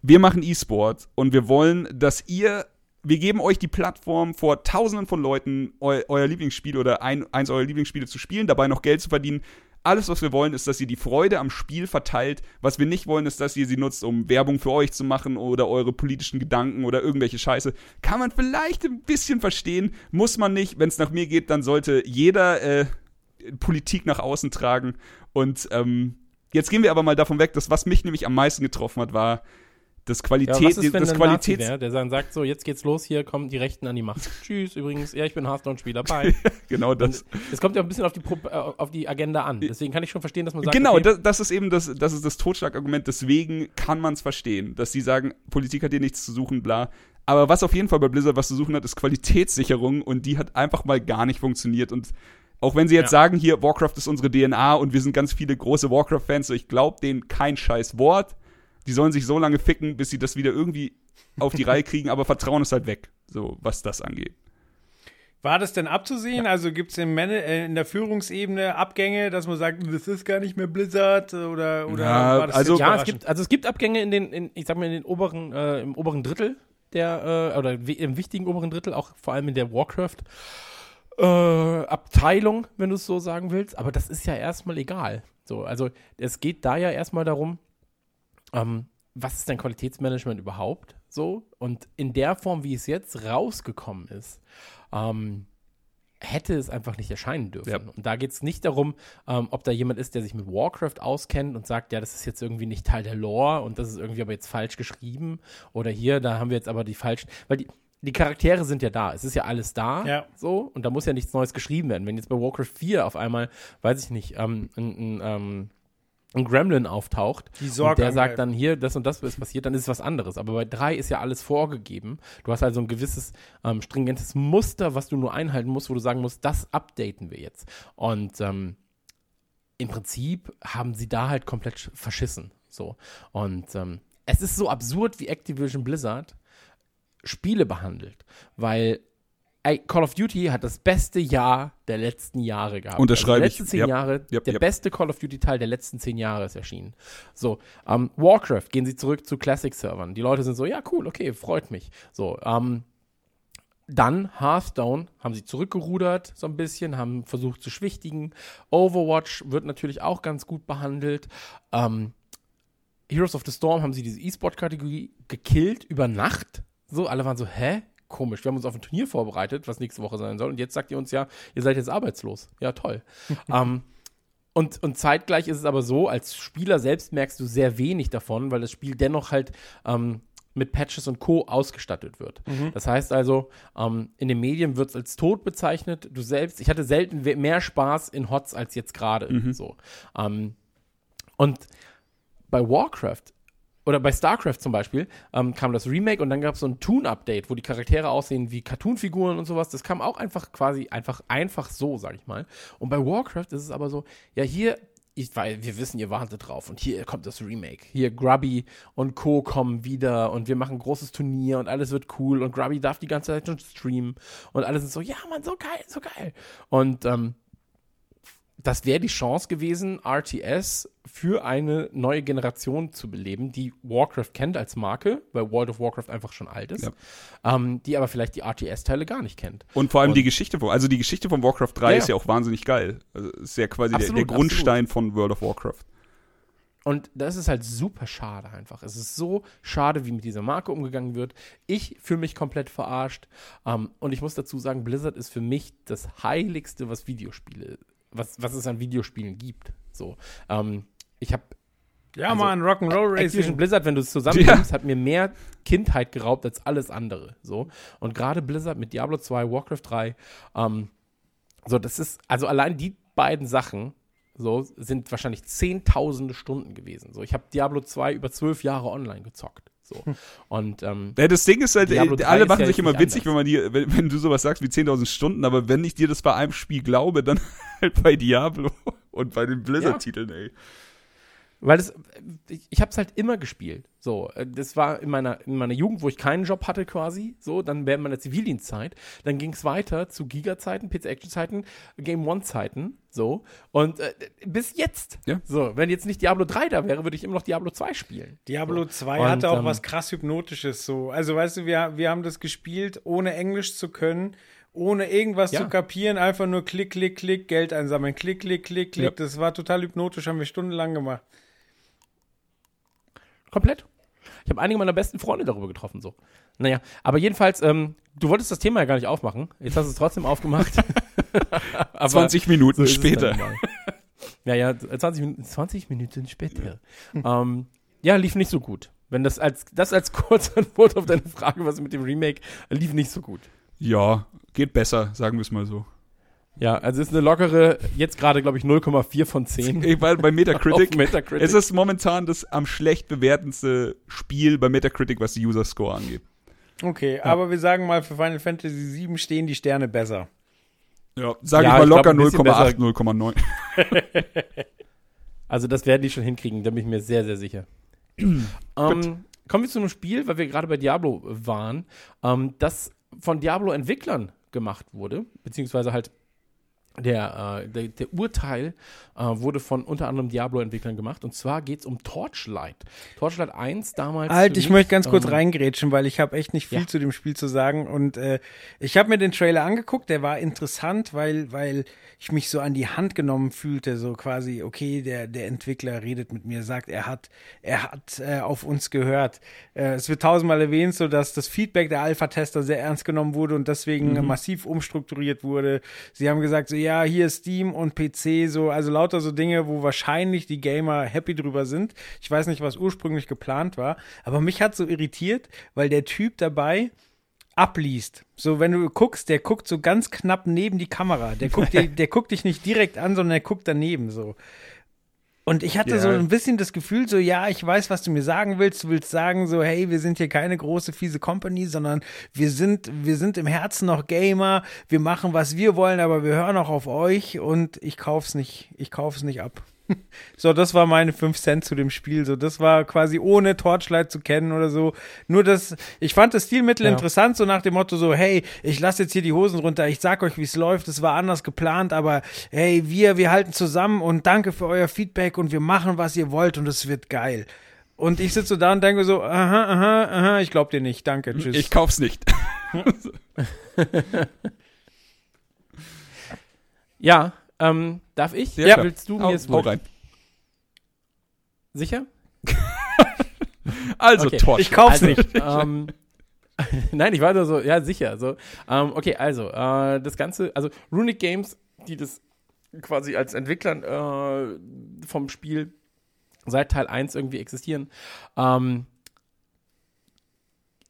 Speaker 3: wir machen E-Sport und wir wollen, dass ihr, wir geben euch die Plattform vor tausenden von Leuten, eu, euer Lieblingsspiel oder ein, eins eurer Lieblingsspiele zu spielen, dabei noch Geld zu verdienen. Alles, was wir wollen, ist, dass ihr die Freude am Spiel verteilt. Was wir nicht wollen, ist, dass ihr sie nutzt, um Werbung für euch zu machen oder eure politischen Gedanken oder irgendwelche Scheiße. Kann man vielleicht ein bisschen verstehen, muss man nicht. Wenn es nach mir geht, dann sollte jeder äh, Politik nach außen tragen. Und ähm, jetzt gehen wir aber mal davon weg, dass was mich nämlich am meisten getroffen hat, war das
Speaker 1: Ja,
Speaker 3: Qualität,
Speaker 1: was ist,
Speaker 3: das
Speaker 1: Nazi
Speaker 3: Qualitäts
Speaker 1: der dann sagt, so, jetzt geht's los, hier kommen die Rechten an die Macht. Tschüss, übrigens, ja, ich bin Hearthstone-Spieler, bye.
Speaker 3: genau das.
Speaker 1: Es kommt ja ein bisschen auf die, äh, auf die Agenda an. Deswegen kann ich schon verstehen, dass man sagt,
Speaker 3: genau,
Speaker 1: okay,
Speaker 3: das, das ist eben das, das ist das Totschlagargument. Deswegen kann man es verstehen, dass sie sagen, Politik hat hier nichts zu suchen, bla. Aber was auf jeden Fall bei Blizzard was zu suchen hat, ist Qualitätssicherung und die hat einfach mal gar nicht funktioniert. Und auch wenn sie jetzt
Speaker 1: Ja.
Speaker 3: sagen, hier, Warcraft ist unsere DNA und wir sind ganz viele große Warcraft-Fans, so ich glaube denen kein scheiß Wort. Die sollen sich so lange ficken, bis sie das wieder irgendwie auf die Reihe kriegen, aber Vertrauen ist halt weg, so was das angeht.
Speaker 2: War das denn abzusehen? Also gibt es äh, in der Führungsebene Abgänge, dass man sagt, das ist gar nicht mehr Blizzard oder, oder
Speaker 3: Ja,
Speaker 2: war das
Speaker 3: also-
Speaker 1: ja, es gibt, also es gibt Abgänge in den, in, ich sag mal, in den oberen, äh, im oberen Drittel der, äh, oder im wichtigen oberen Drittel, auch vor allem in der Warcraft. Äh, Abteilung, wenn du es so sagen willst, aber das ist ja erstmal egal. So, also es geht da ja erstmal darum, ähm, was ist denn Qualitätsmanagement überhaupt so? Und in der Form, wie es jetzt rausgekommen ist, ähm, hätte es einfach nicht erscheinen dürfen.
Speaker 3: Ja.
Speaker 1: Und da geht es nicht darum, ähm, ob da jemand ist, der sich mit Warcraft auskennt und sagt, ja, das ist jetzt irgendwie nicht Teil der Lore und das ist irgendwie aber jetzt falsch geschrieben. Oder hier, da haben wir jetzt aber die falschen. Weil die, die Charaktere sind ja da. Es ist ja alles da.
Speaker 2: Ja.
Speaker 1: So. Und da muss ja nichts Neues geschrieben werden. Wenn jetzt bei Warcraft 4 auf einmal, weiß ich nicht, ähm, ein, ein, ähm, ein Gremlin auftaucht
Speaker 2: Die
Speaker 1: und der sagt dann hier, das und das ist passiert, dann ist es was anderes. Aber bei drei ist ja alles vorgegeben. Du hast also ein gewisses ähm, stringentes Muster, was du nur einhalten musst, wo du sagen musst, das updaten wir jetzt. Und ähm, im Prinzip haben sie da halt komplett sch- verschissen. So. Und ähm, es ist so absurd, wie Activision Blizzard Spiele behandelt. Weil ey, Call of Duty hat das beste Jahr der letzten Jahre gehabt.
Speaker 3: Unterschreibe
Speaker 1: also
Speaker 3: ich.
Speaker 1: die letzten zehn
Speaker 3: Yep.
Speaker 1: Jahre,
Speaker 3: Yep,
Speaker 1: der
Speaker 3: yep.
Speaker 1: beste Call of Duty-Teil der letzten zehn Jahre ist erschienen. So, ähm, Warcraft, gehen sie zurück zu Classic-Servern. Die Leute sind so, ja, cool, okay, freut mich. So, ähm, dann Hearthstone haben sie zurückgerudert so ein bisschen, haben versucht zu schwichtigen. Overwatch wird natürlich auch ganz gut behandelt. Ähm, Heroes of the Storm haben sie diese E-Sport-Kategorie gekillt über Nacht. So, alle waren so, hä? Komisch, wir haben uns auf ein Turnier vorbereitet, was nächste Woche sein soll. Und jetzt sagt ihr uns ja, ihr seid jetzt arbeitslos. Ja, toll. ähm, und, und zeitgleich ist es aber so, als Spieler selbst merkst du sehr wenig davon, weil das Spiel dennoch halt ähm, mit Patches und Co. ausgestattet wird. Das heißt also, ähm, in den Medien wird es als tot bezeichnet. Du selbst, ich hatte selten mehr Spaß in HOTS als jetzt gerade. So. Ähm, und bei Warcraft oder bei StarCraft zum Beispiel ähm, kam das Remake und dann gab es so ein Toon-Update, wo die Charaktere aussehen wie Cartoon-Figuren und sowas. Das kam auch einfach quasi einfach einfach so, sag ich mal. Und bei Warcraft ist es aber so, ja hier ich, weil wir wissen, ihr wartet drauf und hier kommt das Remake. Hier Grubby und Co. kommen wieder und wir machen ein großes Turnier und alles wird cool und Grubby darf die ganze Zeit schon streamen und alle sind so, ja, Mann, so geil, so geil. Und ähm, das wäre die Chance gewesen, RTS für eine neue Generation zu beleben, die Warcraft kennt als Marke, weil World of Warcraft einfach schon alt ist,
Speaker 3: Ja.
Speaker 1: ähm, die aber vielleicht die RTS-Teile gar nicht kennt.
Speaker 3: Und vor allem
Speaker 1: Und-
Speaker 3: die Geschichte von, also die Geschichte von Warcraft 3
Speaker 1: Ja,
Speaker 3: ist
Speaker 1: ja.
Speaker 3: auch wahnsinnig geil. Also ist ja quasi der, der
Speaker 1: Absolut,
Speaker 3: Grundstein von World of Warcraft.
Speaker 1: Und das ist halt super schade einfach. Es ist so schade, wie mit dieser Marke umgegangen wird. Ich fühle mich komplett verarscht. Ähm, und ich muss dazu sagen, Blizzard ist für mich das Heiligste, was Videospiele, was, was es an Videospielen gibt. So. Ähm, ich habe
Speaker 2: Ja,
Speaker 1: Also,
Speaker 2: Mann, Rock'n'Roll
Speaker 1: Activision
Speaker 2: Racing.
Speaker 1: Blizzard, wenn du es zusammennimmst, hat mir mehr Kindheit geraubt als alles andere. So. Und gerade Blizzard mit Diablo 2, Warcraft 3, ähm, so, das ist, also allein die beiden Sachen, so, sind wahrscheinlich zehntausende Stunden gewesen. So, ich habe Diablo 2 über zwölf Jahre online gezockt. So. Und ähm,
Speaker 3: Ja, das Ding ist halt, äh,
Speaker 1: 3
Speaker 3: alle machen
Speaker 1: ja
Speaker 3: sich immer witzig, wenn
Speaker 1: anders.
Speaker 3: man dir, wenn, wenn du sowas sagst wie 10.000 Stunden, aber wenn ich dir das bei einem Spiel glaube, dann halt bei Diablo und bei den Blizzard-Titeln, ey.
Speaker 1: Weil das, ich, ich habe es halt immer gespielt. So, äh, das war in meiner, in meiner Jugend, wo ich keinen Job hatte quasi. So, dann während meiner Zivildienstzeit. Dann ging es weiter zu Giga-Zeiten, PC-Action-Zeiten, Game One-Zeiten. So. Und äh, bis jetzt.
Speaker 3: Ja.
Speaker 1: So, wenn jetzt nicht Diablo 3 da wäre, würde ich immer noch Diablo 2 spielen.
Speaker 2: Diablo
Speaker 1: So.
Speaker 2: 2
Speaker 1: Und,
Speaker 2: hatte auch
Speaker 1: ähm,
Speaker 2: was krass Hypnotisches so. Also weißt du, wir, wir haben das gespielt, ohne Englisch zu können, ohne irgendwas
Speaker 1: Ja.
Speaker 2: zu kapieren, einfach nur klick, klick, klick, Geld einsammeln, klick, klick, klick, klick.
Speaker 3: Ja.
Speaker 2: Das war total hypnotisch, haben wir stundenlang gemacht.
Speaker 1: Komplett. Ich habe einige meiner besten Freunde darüber getroffen, so. Naja, aber jedenfalls, ähm, du wolltest das Thema ja gar nicht aufmachen. Jetzt hast du es trotzdem aufgemacht. aber
Speaker 3: 20 Minuten
Speaker 1: so
Speaker 3: später.
Speaker 1: Ja, ja, 20 Minuten, 20 Minuten später. Ähm, ja, lief nicht so gut. Wenn das als, das als Kurzantwort auf deine Frage, was mit dem Remake, lief nicht so gut.
Speaker 3: Ja, geht besser, sagen wir es mal so.
Speaker 1: Ja, also ist eine lockere, jetzt gerade, glaube ich, 0,4 von 10.
Speaker 3: Ey, weil bei Metacritic,
Speaker 1: Metacritic.
Speaker 3: es ist momentan das am schlecht bewertendste Spiel bei Metacritic, was die User Score angeht.
Speaker 2: Okay, aber wir sagen mal, für Final Fantasy 7 stehen die Sterne besser.
Speaker 3: Ja, sage
Speaker 1: Ja,
Speaker 3: ich mal
Speaker 1: ich
Speaker 3: locker
Speaker 1: ein bisschen
Speaker 3: 0,8, 0,9.
Speaker 1: Also das werden die schon hinkriegen, da bin ich mir sehr, sehr sicher. ähm, kommen wir zu einem Spiel, weil wir gerade bei Diablo waren, ähm, das von Diablo-Entwicklern gemacht wurde, beziehungsweise halt der, äh, der, der Urteil äh, wurde von unter anderem Diablo-Entwicklern gemacht und zwar geht es um Torchlight. Torchlight 1 damals.
Speaker 2: Alt,
Speaker 1: für
Speaker 2: ich möchte ganz kurz
Speaker 1: ähm,
Speaker 2: reingrätschen, weil ich habe echt nicht viel
Speaker 1: Ja.
Speaker 2: zu dem Spiel zu sagen. Und äh, ich habe mir den Trailer angeguckt, der war interessant, weil, weil ich mich so an die Hand genommen fühlte, so quasi, okay, der, der Entwickler redet mit mir, sagt, er hat, er hat äh, auf uns gehört. Äh, es wird tausendmal erwähnt, so dass das Feedback der Alpha-Tester sehr ernst genommen wurde und deswegen
Speaker 1: Mhm.
Speaker 2: massiv umstrukturiert wurde. Sie haben gesagt, so ja, hier Steam und PC, so, also lauter so Dinge, wo wahrscheinlich die Gamer happy drüber sind. Ich weiß nicht, was ursprünglich geplant war, aber mich hat so irritiert, weil der Typ dabei abliest. So, wenn du guckst, der guckt so ganz knapp neben die Kamera. Der guckt, dir, der guckt dich nicht direkt an, sondern er guckt daneben so. Und ich hatte
Speaker 3: Ja.
Speaker 2: so ein bisschen das Gefühl, so, ja, ich weiß, was du mir sagen willst. Du willst sagen, so, hey, wir sind hier keine große, fiese Company, sondern wir sind, wir sind im Herzen noch Gamer. Wir machen, was wir wollen, aber wir hören auch auf euch und ich kauf's nicht, ich kauf's nicht ab. So, das war meine 5 Cent zu dem Spiel. So, das war quasi ohne Torchlight zu kennen oder so. Nur das, ich fand das Stilmittel
Speaker 1: Ja.
Speaker 2: interessant, so nach dem Motto so, hey, ich lasse jetzt hier die Hosen runter, ich sag euch, wie es läuft, es war anders geplant, aber hey, wir, wir halten zusammen und danke für euer Feedback und wir machen, was ihr wollt und es wird geil. Und ich sitze so da und denke so, aha, aha, aha, ich glaub dir nicht, danke, tschüss.
Speaker 3: Ich kauf's nicht.
Speaker 1: Ja, ähm, darf ich?
Speaker 3: Ja, klar.
Speaker 1: Willst du mir
Speaker 3: Hau,
Speaker 1: es
Speaker 3: hau rein.
Speaker 1: Sicher?
Speaker 3: Also,
Speaker 1: Okay.
Speaker 3: Torch.
Speaker 2: ich kauf's
Speaker 1: also,
Speaker 2: nicht.
Speaker 1: Ähm, Nein, ich war nur so, ja, sicher. So. Ähm, okay, also, äh, das Ganze, also Runic Games, die das quasi als Entwicklern äh, vom Spiel seit Teil 1 irgendwie existieren, ähm,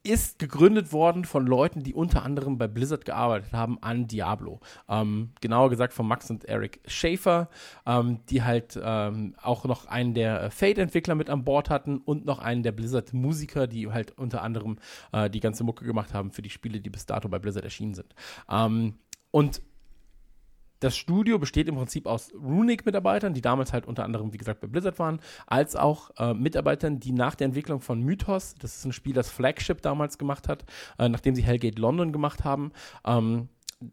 Speaker 1: ist gegründet worden von Leuten, die unter anderem bei Blizzard gearbeitet haben an Diablo. Ähm, genauer gesagt von Max und Eric Schaefer, ähm, die halt ähm, auch noch einen der äh, Fate-Entwickler mit an Bord hatten und noch einen der Blizzard-Musiker, die halt unter anderem äh, die ganze Mucke gemacht haben für die Spiele, die bis dato bei Blizzard erschienen sind. Ähm, und das Studio besteht im Prinzip aus Runic-Mitarbeitern, die damals halt unter anderem, wie gesagt, bei Blizzard waren, als auch äh, Mitarbeitern, die nach der Entwicklung von Mythos, das ist ein Spiel, das Flagship damals gemacht hat, äh, nachdem sie Hellgate London gemacht haben, ähm,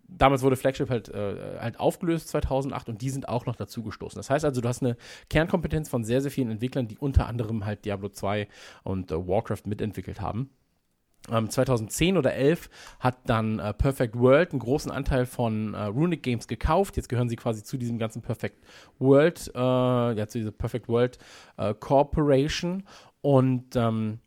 Speaker 1: damals wurde Flagship halt, äh, halt aufgelöst 2008 und die sind auch noch dazu gestoßen. Das heißt also, du hast eine Kernkompetenz von sehr, sehr vielen Entwicklern, die unter anderem halt Diablo 2 und äh, Warcraft mitentwickelt haben. Ähm, 2010 oder 11 hat dann äh, Perfect World einen großen Anteil von äh, Runic Games gekauft. Jetzt gehören sie quasi zu diesem ganzen Perfect World, äh, ja, zu dieser Perfect World äh, Corporation. Und ähm,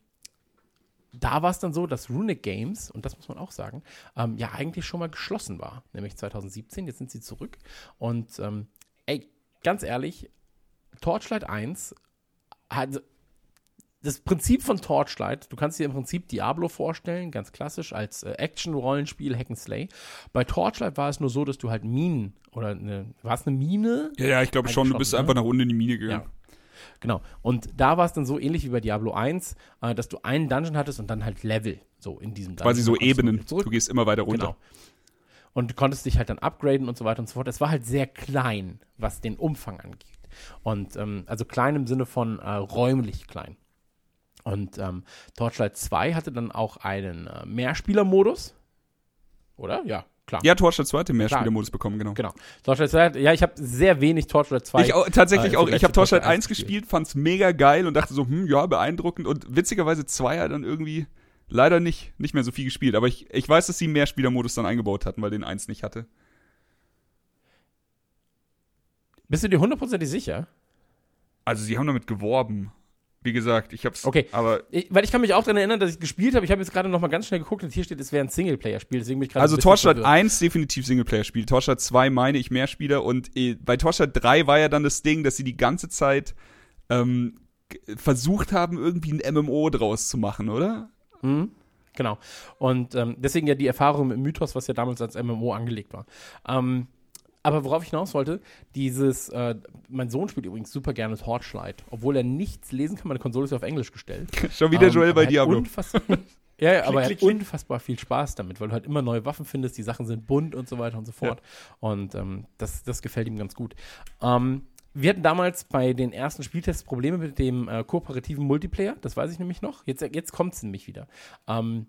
Speaker 1: da war es dann so, dass Runic Games, und das muss man auch sagen, ähm, ja eigentlich schon mal geschlossen war, nämlich 2017. Jetzt sind sie zurück. Und ähm, ey, ganz ehrlich, Torchlight 1 hat, das Prinzip von Torchlight, du kannst dir im Prinzip Diablo vorstellen, ganz klassisch, als äh, Action-Rollenspiel Hack and Slay. Bei Torchlight war es nur so, dass du halt Minen oder eine, war es eine Mine?
Speaker 3: Ja, ja, ich glaube schon, du bist
Speaker 1: ne?
Speaker 3: einfach nach unten in die Mine gegangen.
Speaker 1: Ja. Genau. Und da war es dann so ähnlich wie bei Diablo 1, äh, dass du einen Dungeon hattest und dann halt Level, so in diesem Dungeon.
Speaker 3: Quasi so
Speaker 1: du
Speaker 3: Ebenen.
Speaker 1: Zurück.
Speaker 3: Du gehst immer weiter runter.
Speaker 1: Genau. Und du konntest dich halt dann upgraden und so weiter und so fort. Es war halt sehr klein, was den Umfang angeht. Und ähm, also klein im Sinne von äh, räumlich klein. Und ähm, Torchlight 2 hatte dann auch einen äh, Mehrspieler-Modus. Oder? Ja, klar.
Speaker 3: Ja, Torchlight 2 hat den Mehrspielermodus bekommen, genau.
Speaker 1: Genau. Torchlight 2, hat- ja, ich habe sehr wenig Torchlight 2.
Speaker 3: Ich auch, tatsächlich
Speaker 1: äh,
Speaker 3: auch. Ich habe Torchlight
Speaker 1: Torchlight
Speaker 3: 1 gespielt, fand's mega geil und dachte so, hm, ja, beeindruckend. Und witzigerweise 2 hat dann irgendwie leider nicht, nicht mehr so viel gespielt. Aber ich, ich weiß, dass sie Mehrspielermodus dann eingebaut hatten, weil den 1 nicht hatte.
Speaker 1: Bist du dir hundertprozentig sicher?
Speaker 3: Also sie haben damit geworben. Wie gesagt, ich hab's.
Speaker 1: Okay.
Speaker 3: Aber
Speaker 1: Ich, weil ich kann mich auch daran erinnern, dass ich gespielt habe. Ich habe jetzt gerade noch mal ganz schnell geguckt und hier steht, es wäre ein Singleplayer-Spiel. Deswegen bin ich gerade
Speaker 3: also Torchlight
Speaker 1: verwirrt.
Speaker 3: 1 definitiv Singleplayer-Spiel. Torchlight 2 meine ich Mehrspieler. Und äh, bei Torchlight 3 war ja dann das Ding, dass sie die ganze Zeit ähm, versucht haben, irgendwie ein MMO draus zu machen, oder?
Speaker 1: Mhm. Genau. Und ähm, deswegen ja die Erfahrung mit Mythos, was ja damals als MMO angelegt war. Ähm, aber worauf ich hinaus wollte, dieses, äh, mein Sohn spielt übrigens super gerne Torchlight, obwohl er nichts lesen kann. Meine Konsole ist ja auf Englisch gestellt.
Speaker 3: Schon wieder
Speaker 1: Ähm,
Speaker 3: Joel bei Diablo.
Speaker 1: ja, ja, aber er hat
Speaker 2: klick.
Speaker 1: unfassbar viel Spaß damit, weil du halt immer neue Waffen findest, die Sachen sind bunt und so weiter und so fort. Und ähm, das, das gefällt ihm ganz gut. Ähm, wir hatten damals bei den ersten Spieltests Probleme mit dem äh, kooperativen Multiplayer, das weiß ich nämlich noch. Jetzt, jetzt kommt es nämlich wieder. Ähm,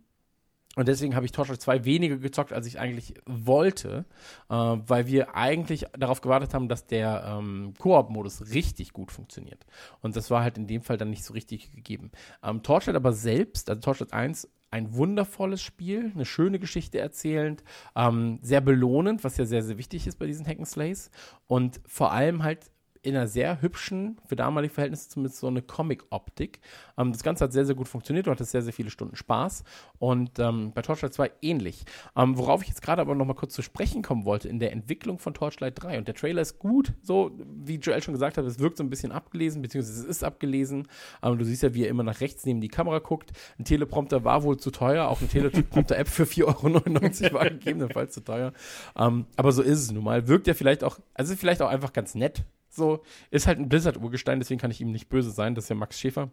Speaker 1: und deswegen habe ich Torchlight 2 weniger gezockt, als ich eigentlich wollte, äh, weil wir eigentlich darauf gewartet haben, dass der ähm, Koop-Modus richtig gut funktioniert. Und das war halt in dem Fall dann nicht so richtig gegeben. Ähm, Torchlight aber selbst, also Torchlight 1, ein wundervolles Spiel, eine schöne Geschichte erzählend, ähm, sehr belohnend, was ja sehr, sehr wichtig ist bei diesen Hack'n'Slays. Und vor allem halt in einer sehr hübschen, für damalige Verhältnisse zumindest so eine Comic-Optik. Ähm, das Ganze hat sehr, sehr gut funktioniert. Du hattest sehr, sehr viele Stunden Spaß. Und ähm, bei Torchlight 2 ähnlich. Ähm, worauf ich jetzt gerade aber noch mal kurz zu sprechen kommen wollte, in der Entwicklung von Torchlight 3. Und der Trailer ist gut, so wie Joel schon gesagt hat, es wirkt so ein bisschen abgelesen, beziehungsweise es ist abgelesen. Ähm, du siehst ja, wie er immer nach rechts neben die Kamera guckt. Ein Teleprompter war wohl zu teuer. Auch eine Teleprompter-App für 4,99 Euro war gegebenenfalls zu teuer. Ähm, aber so ist es nun mal. Wirkt ja vielleicht auch, also vielleicht auch einfach ganz nett. So, ist halt ein Blizzard-Urgestein, deswegen kann ich ihm nicht böse sein. Das ist ja Max Schäfer.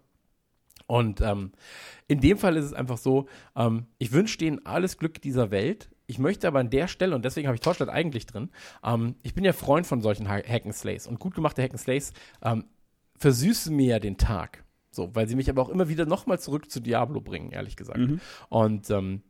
Speaker 1: Und ähm, in dem Fall ist es einfach so, ähm, ich wünsche denen alles Glück dieser Welt. Ich möchte aber an der Stelle, und deswegen habe ich Torchlight eigentlich drin, ähm, ich bin ja Freund von solchen Ha- Hack-and-Slays. Und gut gemachte Hack-and-Slays ähm, versüßen mir ja den Tag. So, weil sie mich aber auch immer wieder nochmal zurück zu Diablo bringen, ehrlich gesagt.
Speaker 3: Mhm.
Speaker 1: Und ähm,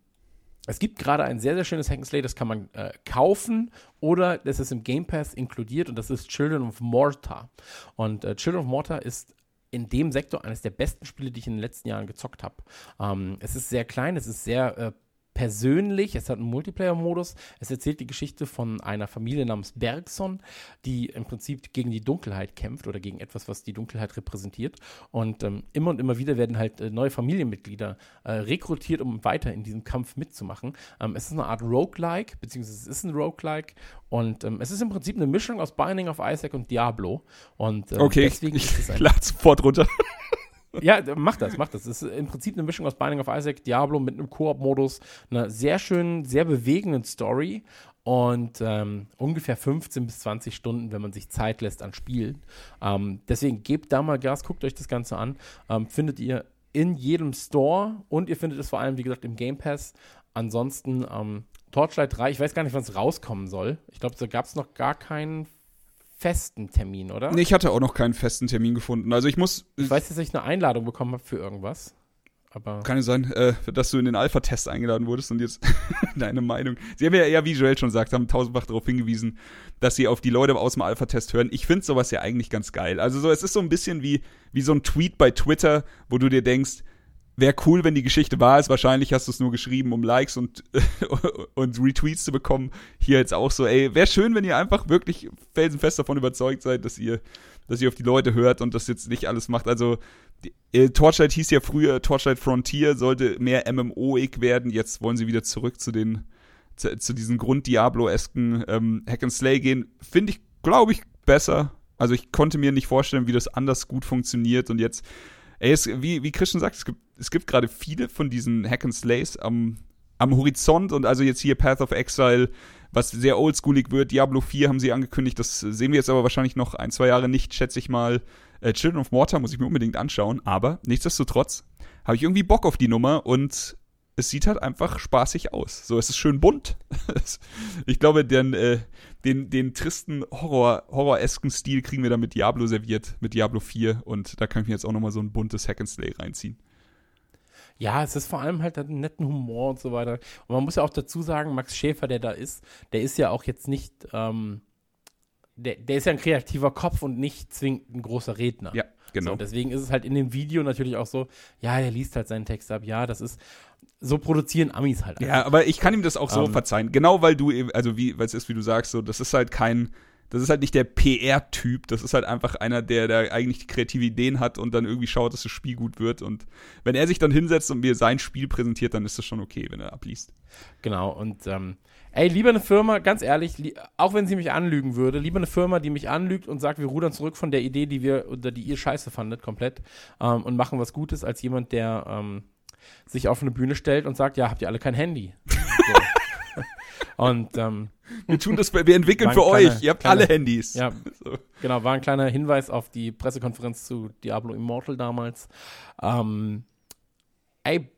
Speaker 1: es gibt gerade ein sehr, sehr schönes Hack'n'Slay, das kann man äh, kaufen oder das ist im Game Pass inkludiert und das ist Children of Mortar. Und äh, Children of Mortar ist in dem Sektor eines der besten Spiele, die ich in den letzten Jahren gezockt habe. Ähm, es ist sehr klein, es ist sehr äh, persönlich, es hat einen Multiplayer-Modus. Es erzählt die Geschichte von einer Familie namens Bergson, die im Prinzip gegen die Dunkelheit kämpft oder gegen etwas, was die Dunkelheit repräsentiert. Und ähm, immer und immer wieder werden halt äh, neue Familienmitglieder äh, rekrutiert, um weiter in diesem Kampf mitzumachen. Ähm, es ist eine Art Roguelike, beziehungsweise es ist ein Roguelike. Und ähm, es ist im Prinzip eine Mischung aus Binding of Isaac und Diablo. Und ähm,
Speaker 3: Okay,
Speaker 1: deswegen
Speaker 3: ich,
Speaker 1: ist es ein
Speaker 3: sofort runter.
Speaker 1: ja, mach das, mach das. Es ist im Prinzip eine Mischung aus Binding of Isaac, Diablo mit einem Koop-Modus, einer sehr schönen, sehr bewegenden Story und ähm, ungefähr 15 bis 20 Stunden, wenn man sich Zeit lässt an Spielen. Ähm, deswegen gebt da mal Gas, guckt euch das Ganze an. Ähm, findet ihr in jedem Store und ihr findet es vor allem, wie gesagt, im Game Pass. Ansonsten ähm, Torchlight 3, ich weiß gar nicht, wann es rauskommen soll. Ich glaube, da gab es noch gar keinen festen Termin, oder?
Speaker 3: Nee, ich hatte auch noch keinen festen Termin gefunden. Also ich muss.
Speaker 1: Ich weiß, dass ich eine Einladung bekommen habe für irgendwas. Aber
Speaker 3: Kann es sein, äh, dass du in den Alpha-Test eingeladen wurdest und jetzt deine Meinung. Sie haben ja, ja, wie Joel schon sagt, haben tausendfach darauf hingewiesen, dass sie auf die Leute aus dem Alpha-Test hören. Ich finde sowas ja eigentlich ganz geil. Also so, es ist so ein bisschen wie, wie so ein Tweet bei Twitter, wo du dir denkst, wäre cool, wenn die Geschichte wahr ist. Wahrscheinlich hast du es nur geschrieben, um Likes und, und Retweets zu bekommen. Hier jetzt auch so, ey, wäre schön, wenn ihr einfach wirklich felsenfest davon überzeugt seid, dass ihr, dass ihr auf die Leute hört und das jetzt nicht alles macht. Also, äh, Torchlight hieß ja früher, Torchlight Frontier sollte mehr MMO-ig werden. Jetzt wollen sie wieder zurück zu den, zu, zu diesen Grund-Diablo-esken ähm, Hack and Slay gehen. Finde ich, glaube ich, besser. Also, ich konnte mir nicht vorstellen, wie das anders gut funktioniert und jetzt Ey, es, wie, wie Christian sagt, es gibt, es gibt gerade viele von diesen Hack and Slays am, am Horizont und also jetzt hier Path of Exile, was sehr oldschoolig wird. Diablo 4 haben sie angekündigt, das sehen wir jetzt aber wahrscheinlich noch ein, zwei Jahre nicht, schätze ich mal. Äh, Children of Mortar muss ich mir unbedingt anschauen, aber nichtsdestotrotz habe ich irgendwie Bock auf die Nummer und es sieht halt einfach spaßig aus. So, es ist schön bunt. ich glaube, den, äh, den, den tristen Horror, horroresken Stil kriegen wir dann mit Diablo serviert, mit Diablo 4 und da kann ich mir jetzt auch nochmal so ein buntes Hack and Slay reinziehen.
Speaker 1: Ja, es ist vor allem halt einen netten Humor und so weiter. Und man muss ja auch dazu sagen, Max Schäfer, der da ist, der ist ja auch jetzt nicht, ähm, der, der ist ja ein kreativer Kopf und nicht zwingend ein großer Redner.
Speaker 3: Ja, genau.
Speaker 1: So, deswegen ist es halt in dem Video natürlich auch so, ja, er liest halt seinen Text ab, ja, das ist, so produzieren Amis halt.
Speaker 3: Ja, aber ich kann ihm das auch so
Speaker 1: Ähm.
Speaker 3: verzeihen. Genau weil du, eben- also wie, weil es ist, wie du sagst, so, das ist halt kein, das ist halt nicht der PR-Typ, das ist halt einfach einer, der, der eigentlich die kreative Ideen hat und dann irgendwie schaut, dass das Spiel gut wird. Und wenn er sich dann hinsetzt und mir sein Spiel präsentiert, dann ist das schon okay, wenn er abliest.
Speaker 1: Genau, und ähm, ey, lieber eine Firma, ganz ehrlich, li auch wenn sie mich anlügen würde, lieber eine Firma, die mich anlügt und sagt, wir rudern zurück von der Idee, die wir oder die ihr scheiße fandet, komplett, ähm, und machen was Gutes, als jemand, der ähm, sich auf eine Bühne stellt und sagt, ja, habt ihr alle kein Handy. so. Und ähm,
Speaker 3: Wir tun das, wir entwickeln für
Speaker 1: kleiner-
Speaker 3: euch. Ihr habt
Speaker 1: kleiner-
Speaker 3: alle Handys.
Speaker 1: ja,
Speaker 3: So.
Speaker 1: Genau, war ein kleiner Hinweis auf die Pressekonferenz zu Diablo Immortal damals. Ähm, ey,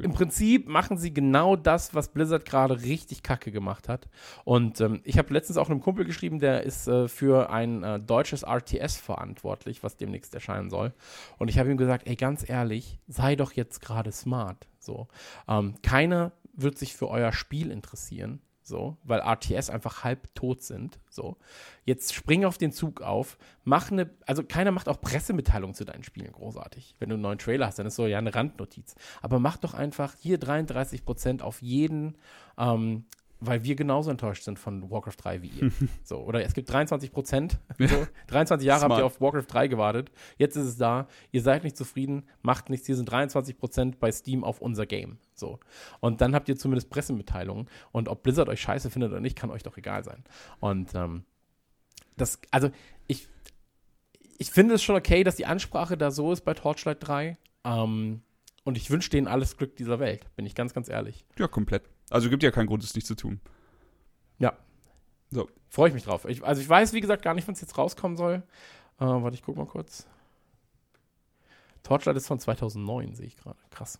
Speaker 1: im Prinzip machen sie genau das, was Blizzard gerade richtig kacke gemacht hat. Und ähm, ich habe letztens auch einem Kumpel geschrieben, der ist äh, für ein äh, deutsches RTS verantwortlich, was demnächst erscheinen soll. Und ich habe ihm gesagt, ey, ganz ehrlich, sei doch jetzt gerade smart. So, ähm, keiner wird sich für euer Spiel interessieren. So, weil RTS einfach halb tot sind. So. Jetzt spring auf den Zug auf, mach eine, also keiner macht auch Pressemitteilungen zu deinen Spielen großartig. Wenn du einen neuen Trailer hast, dann ist so ja eine Randnotiz. Aber mach doch einfach hier 33% auf jeden, ähm, weil wir genauso enttäuscht sind von Warcraft 3 wie ihr. so, oder es gibt 23%. So, 23 Jahre habt ihr auf Warcraft 3 gewartet. Jetzt ist es da. Ihr seid nicht zufrieden, macht nichts. Hier sind 23% bei Steam auf unser Game. So. Und dann habt ihr zumindest Pressemitteilungen. Und ob Blizzard euch scheiße findet oder nicht, kann euch doch egal sein. Und ähm, das, also ich, ich finde es schon okay, dass die Ansprache da so ist bei Torchlight 3. Ähm, und ich wünsche denen alles Glück dieser Welt, bin ich ganz, ganz ehrlich.
Speaker 3: Ja, komplett. Also gibt ja keinen Grund, es nicht zu tun.
Speaker 1: Ja.
Speaker 3: So.
Speaker 1: Freue ich mich drauf. Ich, also ich weiß, wie gesagt, gar nicht, wann es jetzt rauskommen soll. Äh, warte, ich guck mal kurz. Torchlight ist von 2009, sehe ich gerade. Krass.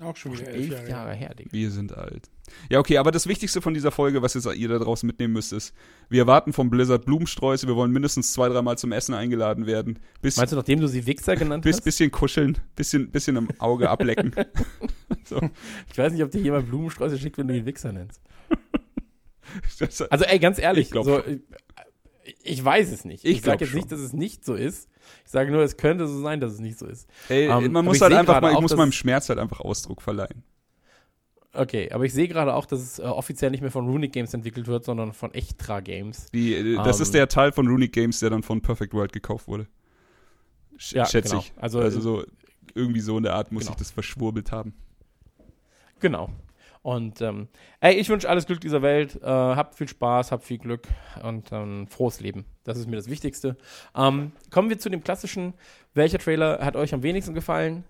Speaker 2: Auch schon wieder
Speaker 1: Elf Jahre, her, Digga.
Speaker 3: Wir sind alt. Ja, okay, aber das Wichtigste von dieser Folge, was jetzt ihr da draußen mitnehmen müsst, ist, wir erwarten vom Blizzard Blumensträuße, wir wollen mindestens zwei, dreimal zum Essen eingeladen werden. Bis,
Speaker 1: Meinst du, nachdem du sie Wichser genannt
Speaker 3: bis,
Speaker 1: hast?
Speaker 3: bisschen kuscheln, bisschen, bisschen im Auge ablecken. so.
Speaker 1: Ich weiß nicht, ob dir jemand Blumensträuße schickt, wenn du ihn Wichser nennst.
Speaker 3: Das,
Speaker 1: Also ey, ganz ehrlich,
Speaker 3: Ich glaub
Speaker 1: so, ich, ich weiß es nicht.
Speaker 3: Ich
Speaker 1: Ich, sage jetzt
Speaker 3: schon.
Speaker 1: nicht, dass es nicht so ist. Ich sage nur, es könnte so sein, dass es nicht so ist.
Speaker 3: ey,
Speaker 1: Ähm,
Speaker 3: man muss halt einfach mal, ich
Speaker 1: auch,
Speaker 3: muss meinem Schmerz halt einfach Ausdruck verleihen.
Speaker 1: Okay, aber ich sehe gerade auch, dass es äh, offiziell nicht mehr von Runic Games entwickelt wird, sondern von Echtra Games.
Speaker 3: Die, äh, das
Speaker 1: Ähm.
Speaker 3: ist der Teil von Runic Games, der dann von Perfect World gekauft wurde. Sch
Speaker 1: Ja,
Speaker 3: schätze
Speaker 1: genau.
Speaker 3: ich.
Speaker 1: Also,
Speaker 3: Also, so, irgendwie so in der Art muss
Speaker 1: genau.
Speaker 3: ich das verschwurbelt haben.
Speaker 1: Genau. Und ähm, ey, ich wünsche alles Glück dieser Welt. Äh, habt viel Spaß, habt viel Glück und ähm, frohes Leben. Das ist mir das Wichtigste. Ähm, kommen wir zu dem klassischen. Welcher Trailer hat euch am wenigsten gefallen?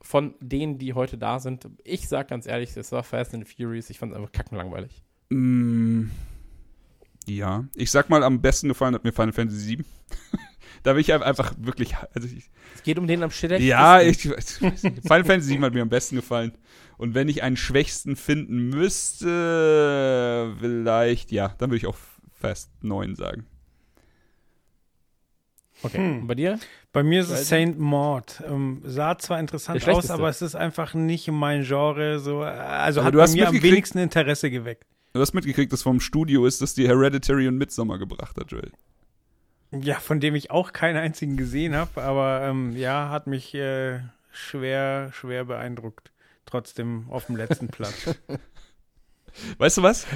Speaker 1: Von denen, die heute da sind. Ich sag ganz ehrlich, es war Fast and the Furious. Ich fand es einfach kackenlangweilig.
Speaker 3: Mm, ja, ich sag mal, am besten gefallen hat mir Final Fantasy VII. da bin ich einfach wirklich, also ich,
Speaker 1: Es geht um den am Shit.
Speaker 3: ja, ich, nicht. Final Fantasy VII hat mir am besten gefallen. Und wenn ich einen schwächsten finden müsste, vielleicht, ja, dann würde ich auch Fast 9 sagen.
Speaker 1: Okay.
Speaker 2: Hm.
Speaker 1: Und bei dir?
Speaker 2: Bei mir ist es Saint Maud. Ähm, sah zwar interessant aus, aber es ist einfach nicht mein Genre. So, äh, also
Speaker 3: Aber
Speaker 2: hat
Speaker 3: du
Speaker 2: bei
Speaker 3: hast
Speaker 2: mir am
Speaker 3: mitgekriegt-
Speaker 2: wenigsten Interesse geweckt.
Speaker 3: Du hast mitgekriegt, dass vom Studio ist, dass die Hereditary und Midsommar gebracht hat, Joel.
Speaker 2: Ja, von dem ich auch keinen einzigen gesehen habe, aber ähm, ja, hat mich äh, schwer, schwer beeindruckt. Trotzdem auf dem letzten Platz.
Speaker 3: Weißt du was?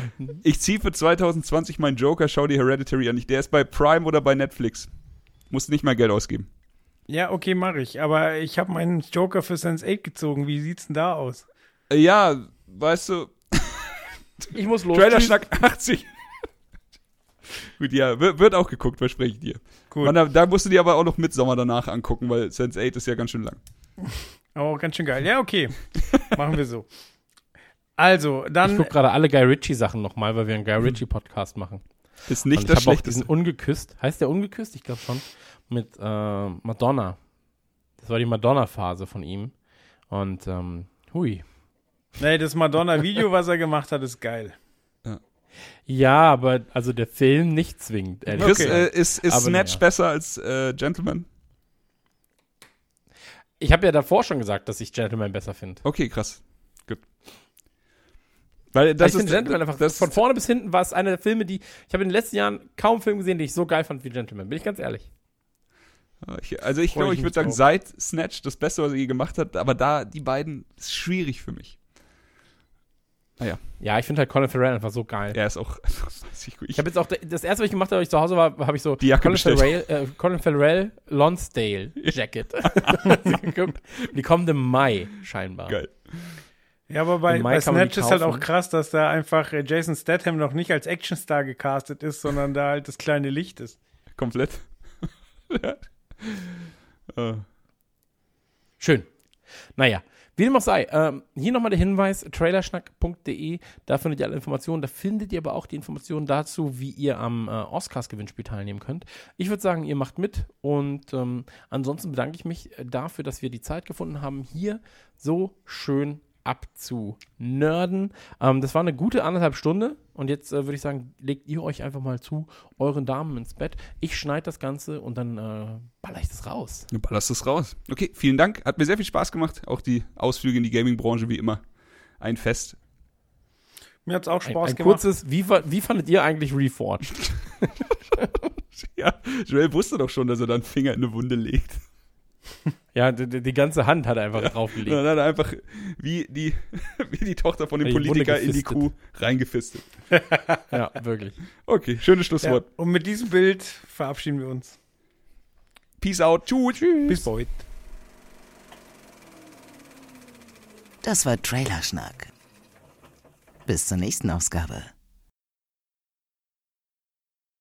Speaker 3: Ich ziehe für 2020 meinen Joker, schau die Hereditary an. Der ist bei Prime oder bei Netflix. Musst nicht mal Geld ausgeben.
Speaker 2: ja, okay, mache ich. Aber ich habe meinen Joker für Sense 8 gezogen. Wie sieht's denn da aus?
Speaker 3: Äh, Ja, weißt du,
Speaker 1: Ich muss los.
Speaker 3: Trailer. Schnack 80. Gut, ja, wird, auch geguckt, verspreche ich dir.
Speaker 2: Gut.
Speaker 3: Und da, da musst du dir aber auch noch Midsommar danach angucken, weil Sense 8 ist ja ganz schön lang.
Speaker 2: Oh, ganz schön geil. Ja, okay. Machen wir so. Also,
Speaker 1: Ich
Speaker 2: dann.
Speaker 1: gucke gerade alle Guy Ritchie Sachen nochmal, weil wir einen Guy Ritchie Podcast machen.
Speaker 3: Ist nicht das
Speaker 1: ich habe auch
Speaker 3: Schlechteste.
Speaker 1: diesen Ungeküsst. Heißt der Ungeküsst? Ich glaube schon. Mit äh, Madonna. Das war die Madonna-Phase von ihm. Und ähm, hui.
Speaker 2: Nee, das Madonna-Video, was er gemacht hat, ist geil.
Speaker 1: Ja, aber also der Film nicht zwingend. ehrlich
Speaker 3: Chris,
Speaker 2: Okay.
Speaker 1: gesagt.
Speaker 3: äh, ist, ist Snatch
Speaker 1: naja.
Speaker 3: besser als äh, Gentleman?
Speaker 1: Ich habe ja davor schon gesagt, dass ich Gentleman besser finde.
Speaker 3: Okay, krass. Gut. Weil das
Speaker 1: ich
Speaker 3: ist
Speaker 1: Gentleman einfach,
Speaker 3: das,
Speaker 1: von vorne bis hinten war es einer der Filme, die, ich habe in den letzten Jahren kaum einen Film gesehen, den ich so geil fand wie Gentleman, bin ich ganz ehrlich.
Speaker 3: Ich, also ich glaube,
Speaker 1: ich
Speaker 3: ich würde sagen,
Speaker 1: drauf.
Speaker 3: seit Snatch das Beste, was er je gemacht hat, aber da, die beiden, ist schwierig für mich.
Speaker 1: Ja, ich finde halt Colin Farrell einfach so geil.
Speaker 3: Er ist auch, weiß ich, gut.
Speaker 1: Ich habe jetzt auch, das erste, was ich gemacht habe, als ich zu Hause war, habe ich so
Speaker 3: Die Jacke
Speaker 1: Colin. Farrell, äh, Colin Farrell Lonsdale Jacket. Die kommt im Mai, scheinbar.
Speaker 3: geil.
Speaker 2: Ja, aber bei, bei Snatch ist halt auch krass, dass da einfach äh, Jason Statham noch nicht als Actionstar gecastet ist, sondern da halt das kleine Licht ist.
Speaker 3: Komplett. ja. Äh,
Speaker 1: Schön. Naja, wie dem auch sei, ähm, hier nochmal der Hinweis, trailerschnack.de, da findet ihr alle Informationen, da findet ihr aber auch die Informationen dazu, wie ihr am äh, Oscars-Gewinnspiel teilnehmen könnt. Ich würde sagen, ihr macht mit und ähm, ansonsten bedanke ich mich äh, dafür, dass wir die Zeit gefunden haben, hier so schön abzunörden. Ähm, das war eine gute anderthalb Stunde und jetzt äh, würde ich sagen, legt ihr euch einfach mal zu euren Damen ins Bett. Ich schneide das Ganze und dann äh, baller ich das raus.
Speaker 3: du ballerst es raus. Okay, vielen Dank. Hat mir sehr viel Spaß gemacht. Auch die Ausflüge in die Gaming-Branche wie immer. Ein Fest.
Speaker 2: Mir hat's auch
Speaker 1: Ein,
Speaker 2: Spaß
Speaker 1: ein
Speaker 2: gemacht.
Speaker 1: kurzes, wie, wie fandet ihr eigentlich Reforged?
Speaker 3: Ja, Joel wusste doch schon, dass er da einen Finger in eine Wunde legt.
Speaker 1: Ja, die, die- ganze Hand hat er einfach
Speaker 3: Und
Speaker 1: draufgelegt.
Speaker 3: dann hat er einfach wie die, wie die Tochter von dem
Speaker 1: Die
Speaker 3: Politiker in die. Kuh reingefistet.
Speaker 1: Ja, wirklich.
Speaker 3: Okay, schönes
Speaker 2: Ja,
Speaker 3: Schlusswort.
Speaker 2: und mit diesem Bild verabschieden wir uns.
Speaker 3: Peace out. Tschüss.
Speaker 2: Bis bald.
Speaker 4: Das war Trailerschnack. Bis zur nächsten Ausgabe.